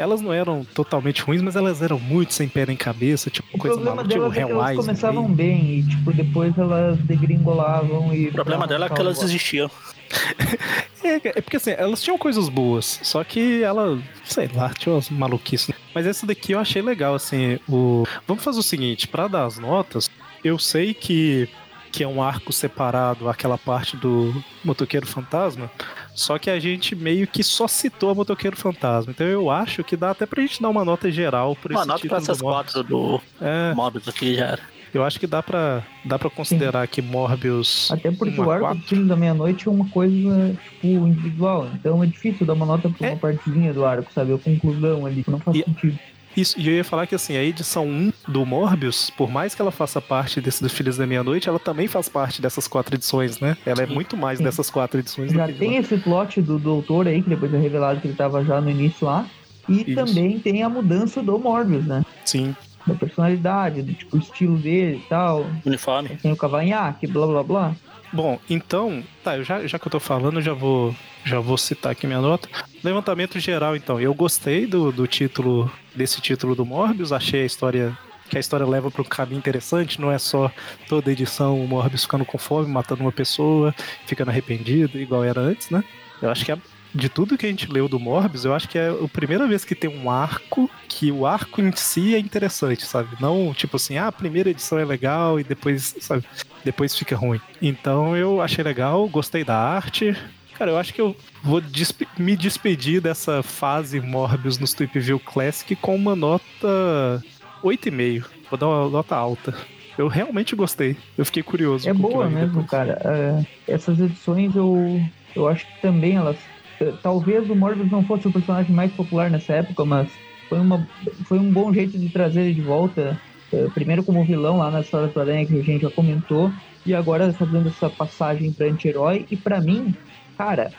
Elas não eram totalmente ruins, mas elas eram muito sem pé nem cabeça, tipo o coisa maluca, tipo é elas começavam aí. bem e tipo depois elas degringolavam e O problema dela é que elas existiam. [LAUGHS] é, é, porque assim, elas tinham coisas boas, só que ela, sei lá, tinha umas maluquices. Né? Mas essa daqui eu achei legal, assim, o Vamos fazer o seguinte, para dar as notas, eu sei que que é um arco separado, aquela parte do motoqueiro fantasma, só que a gente meio que só citou a Motoqueiro Fantasma. Então eu acho que dá até pra gente dar uma nota geral por uma esse nota pra essas quatro do é. Morbius aqui já era. Eu acho que dá pra, dá pra considerar Sim. que Morbius. Até porque o arco do filme da meia-noite é uma coisa, tipo, individual. Então é difícil dar uma nota pra é. uma partezinha do arco, sabe? A conclusão ali. Não faz e, sentido. Isso, e eu ia falar que assim, a edição 1 do Morbius, por mais que ela faça parte desse dos Filhos da Meia-Noite, ela também faz parte dessas quatro edições, né? Ela é muito mais Sim. dessas quatro edições. Já tem esse plot do doutor aí, que depois é revelado que ele tava já no início lá. E Isso. também tem a mudança do Morbius, né? Sim. Da personalidade, do tipo estilo dele e tal. Uniforme. Tem o cavanhaque, blá blá blá. Bom, então, tá, já, já que eu tô falando, já vou, já vou citar aqui minha nota. Levantamento geral, então. Eu gostei do, do título, desse título do Morbius, achei a história que a história leva para um caminho interessante, não é só toda edição o Morbius ficando com fome, matando uma pessoa, ficando arrependido, igual era antes, né? Eu acho que de tudo que a gente leu do Morbius, eu acho que é a primeira vez que tem um arco que o arco em si é interessante, sabe? Não tipo assim, ah, a primeira edição é legal e depois, sabe? depois fica ruim. Então eu achei legal, gostei da arte. Cara, eu acho que eu vou despe me despedir dessa fase Morbius no Tweep View Classic com uma nota 8,5. Vou dar uma nota alta. Eu realmente gostei. Eu fiquei curioso. É boa mesmo, depois. cara. Uh, essas edições eu, eu acho que também elas. Uh, talvez o Morbius não fosse o personagem mais popular nessa época, mas foi, uma, foi um bom jeito de trazer ele de volta eh, primeiro como vilão lá na história do Aranha, que a gente já comentou, e agora fazendo essa passagem para anti-herói. E para mim, cara,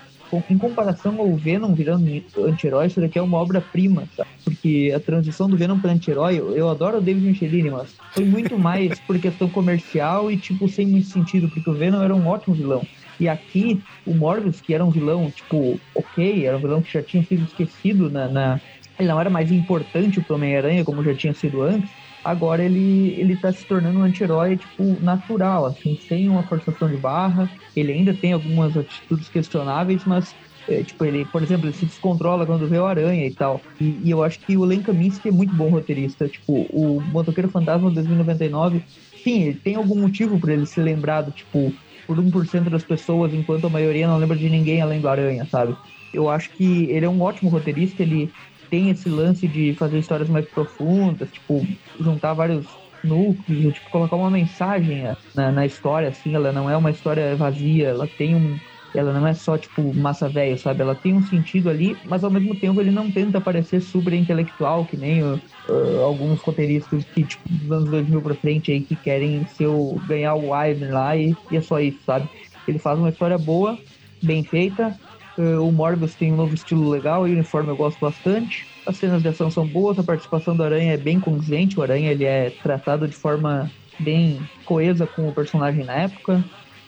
em comparação ao Venom virando anti-herói, isso daqui é uma obra-prima, tá? Porque a transição do Venom para anti-herói, eu adoro o David Michelini, mas foi muito mais por questão comercial e, tipo, sem muito sentido, porque o Venom era um ótimo vilão. E aqui, o Morbius, que era um vilão, tipo, ok, era um vilão que já tinha sido esquecido na. na... Ele não era mais importante pro Homem-Aranha como já tinha sido antes agora ele, ele tá se tornando um anti-herói, tipo, natural, assim, sem uma forçação de barra. Ele ainda tem algumas atitudes questionáveis, mas, é, tipo, ele, por exemplo, ele se descontrola quando vê o aranha e tal. E, e eu acho que o Len Kaminsky é muito bom roteirista. Tipo, o Motoqueiro Fantasma 2099, sim, ele tem algum motivo para ele ser lembrado, tipo, por 1% das pessoas, enquanto a maioria não lembra de ninguém além do aranha, sabe? Eu acho que ele é um ótimo roteirista, ele tem esse lance de fazer histórias mais profundas, tipo, juntar vários núcleos, tipo, colocar uma mensagem na, na história, assim, ela não é uma história vazia, ela tem um, ela não é só, tipo, massa velho, sabe? Ela tem um sentido ali, mas ao mesmo tempo ele não tenta parecer super intelectual, que nem uh, uh, alguns roteiristas que, tipo, dos anos 2000 pra frente aí, que querem ser o, ganhar o Ivan lá e, e é só isso, sabe? Ele faz uma história boa, bem feita, uh, o Morbius tem um novo estilo legal, o uniforme eu gosto bastante, as cenas de ação são boas, a participação do Aranha é bem condizente, o Aranha ele é tratado de forma bem coesa com o personagem na época,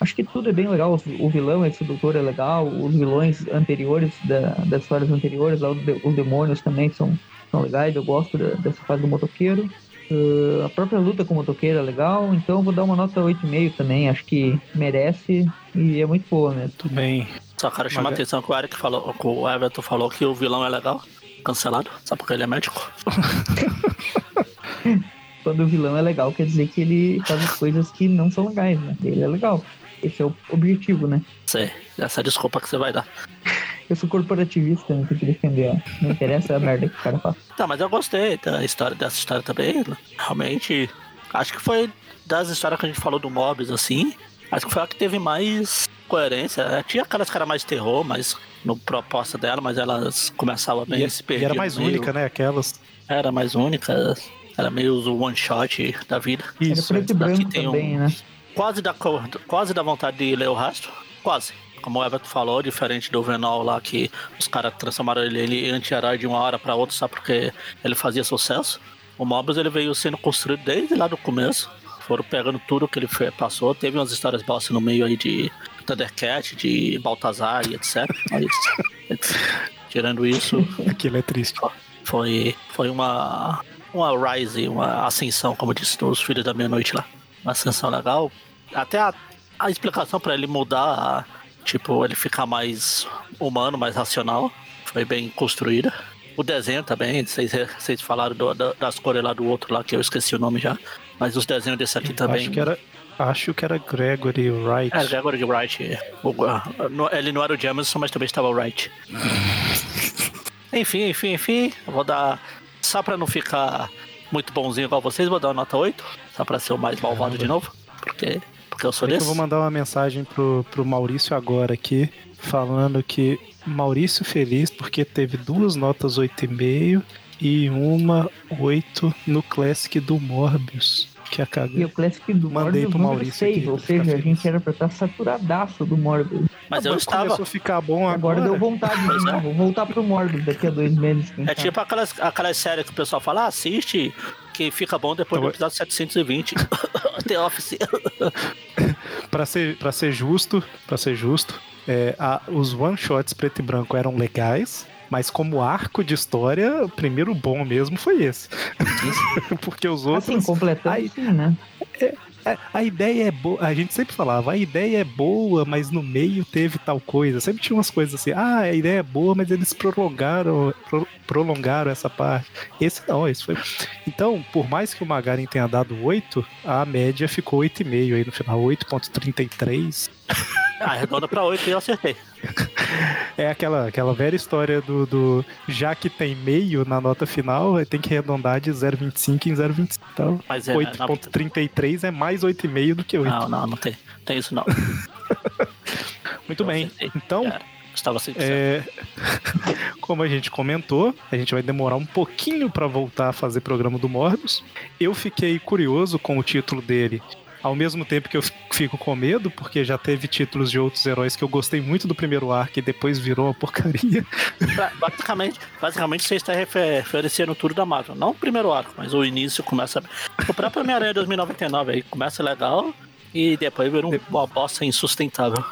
Acho que tudo é bem legal. O vilão, esse doutor é legal. Os vilões anteriores, da, das histórias anteriores, lá, os demônios também são, são legais. Eu gosto da, dessa fase do motoqueiro. Uh, a própria luta com o motoqueiro é legal, então vou dar uma nota 8,5 também. Acho que merece e é muito boa mesmo. Muito bem. Só quero chamar a atenção que o Eric falou, que o Everton falou que o vilão é legal. Cancelado, só porque ele é médico. [LAUGHS] Quando o vilão é legal, quer dizer que ele faz coisas que não são legais, né? Ele é legal. Esse é o objetivo, né? Sei, essa é a desculpa que você vai dar. [LAUGHS] Eu sou corporativista, não tenho que defender, ó. Não interessa a merda que o cara faz. Tá, mas eu gostei da história, dessa história também. Realmente, acho que foi das histórias que a gente falou do Mobius, assim, acho que foi a que teve mais coerência. É, tinha aquelas caras mais terror, mas no proposta dela, mas elas começavam bem e, se perder. E era mais meio... única, né? Aquelas. Era mais única. Era meio o one shot da vida. Isso. Era preto e branco também, um... né? Quase dá, quase dá vontade de ler o rastro. Quase. Como o Everton falou, diferente do Venol lá, que os caras transformaram ele em anti-herói de uma hora para outra só porque ele fazia sucesso. O Mobius ele veio sendo construído desde lá do começo. Foram pegando tudo que ele passou. Teve umas histórias bossas no meio aí de Thundercat, de Baltazar e etc. Mas, [LAUGHS] tirando isso. Aquilo é triste. Foi, foi uma, uma rise, uma ascensão, como disse os Filhos da Meia-Noite lá. Uma ascensão legal. Até a, a explicação para ele mudar, tipo, ele ficar mais humano, mais racional, foi bem construída. O desenho também, vocês, vocês falaram do, das cores lá do outro lá, que eu esqueci o nome já. Mas os desenhos desse aqui também. Acho que era, acho que era Gregory Wright. É, Gregory Wright. O, ele não era o Jameson, mas também estava o Wright. [LAUGHS] enfim, enfim, enfim. Vou dar. Só pra não ficar muito bonzinho igual vocês, vou dar uma nota 8. Só pra ser o mais malvado de novo. Porque, porque eu sou desse. Eu vou mandar uma mensagem pro, pro Maurício agora aqui, falando que Maurício feliz porque teve duas notas 8,5 e uma 8 no Classic do Morbius. Que a E o Classic do Mandei Morbius pro Maurício 6, aqui, ou seja, a gente era pra estar saturadaço do Morbius. Mas eu estava. Começou a ficar bom agora. Agora deu vontade de novo. Vou voltar pro Morbius daqui a dois meses. É tipo aquelas, aquelas séries que o pessoal fala, ah, assiste, que fica bom depois do episódio 720. [LAUGHS] The Office. [LAUGHS] pra, ser, pra ser justo, para ser justo, é, a, os one-shots preto e branco eram legais, mas como arco de história, o primeiro bom mesmo foi esse. [LAUGHS] Porque os outros. Assim, completando, aí, sim, né? É, é, a ideia é boa, a gente sempre falava, a ideia é boa, mas no meio teve tal coisa. Sempre tinha umas coisas assim, ah, a ideia é boa, mas eles prolongaram, pro, prolongaram essa parte. Esse não, esse foi. Então, por mais que o Magarin tenha dado 8, a média ficou 8,5 aí no final, 8,33. Ah, arredonda pra 8 e eu acertei. [LAUGHS] É aquela, aquela velha história do, do já que tem meio na nota final, tem que arredondar de 0,25 em 0,25. Então, é, 8,33 é mais 8,5 do que 8. Não, não, não tem, tem isso não. [LAUGHS] Muito eu bem. Acertei. Então, estava é... [LAUGHS] Como a gente comentou, a gente vai demorar um pouquinho para voltar a fazer programa do Morbius. Eu fiquei curioso com o título dele ao mesmo tempo que eu [LAUGHS] fico com medo, porque já teve títulos de outros heróis que eu gostei muito do primeiro arco e depois virou uma porcaria. [LAUGHS] Basicamente, basicamente você está referenciando tudo da Marvel. Não o primeiro arco, mas o início começa. O próprio Homem-Aranha 2099 aí começa legal e depois vira uma bosta insustentável.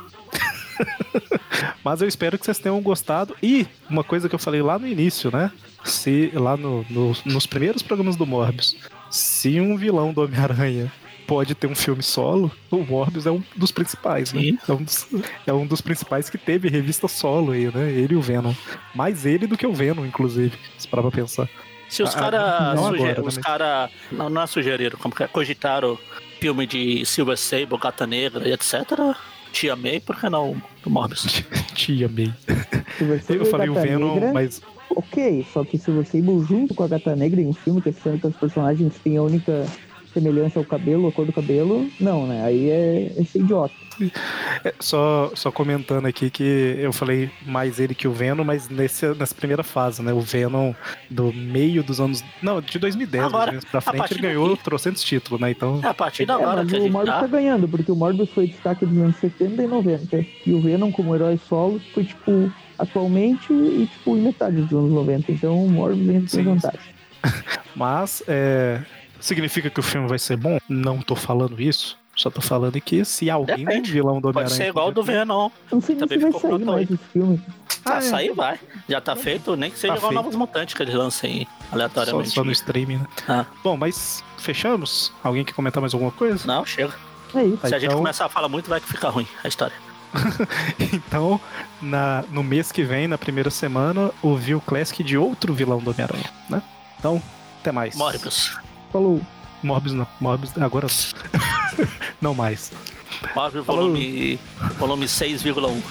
[LAUGHS] Mas eu espero que vocês tenham gostado. E uma coisa que eu falei lá no início, né? Se lá no, no, nos primeiros programas do Morbius, se um vilão do Homem-Aranha pode ter um filme solo, o Morbius é um dos principais, né? É um dos, é um dos principais que teve revista solo aí, né? Ele e o Venom. Mais ele do que o Venom, inclusive, se parar pra pensar. Se os caras suger... os cara não, não é sugeriram, como que é, cogitaram filme de Silver Sable, Gata Negra e etc., te amei, por que não do Morbius? [LAUGHS] te amei. Eu falei o Venom, negra. mas Ok, só que se você ir junto com a Gata Negra em um filme, que sendo que os personagens têm a única semelhança ao cabelo, a cor do cabelo, não, né? Aí é, é ser idiota. É, só, só comentando aqui que eu falei mais ele que o Venom, mas nesse, nessa primeira fase, né? O Venom do meio dos anos. Não, de 2010 Agora, mais ou menos pra frente, ele ganhou daqui. trocentos títulos, né? Então. É, a partir de É, agora mas o Morbius tá. tá ganhando, porque o Morbius foi destaque dos anos 70 e 90. E o Venom, como herói solo, foi, tipo, atualmente e, tipo, em metade dos anos 90. Então o Morbius tem Sim, vantagem. [LAUGHS] Mas é, significa que o filme vai ser bom? Não tô falando isso. Só tô falando que se alguém Depende. do vilão do Pode Homem-Aranha. ser igual o do Venom. Não sei nem Também se vai ficou sair pronto mais aí. esse filme. Ah, é. sair vai. Já tá feito, nem que seja Tá igual feito. Novos Mutantes que eles lancem Só, aleatoriamente. só no streaming, né? Ah. Bom, mas fechamos? Alguém quer comentar mais alguma coisa? Não, chega. É isso. Se a gente então- começar a falar muito, vai que fica ruim a história. [LAUGHS] Então, na, no mês que vem, na primeira semana, o View Classic de outro vilão do Homem-Aranha, né? Então, até mais. Morbius. Falou. Morbius não. Morbius agora. [LAUGHS] não mais. Morbius volume, volume 6,1.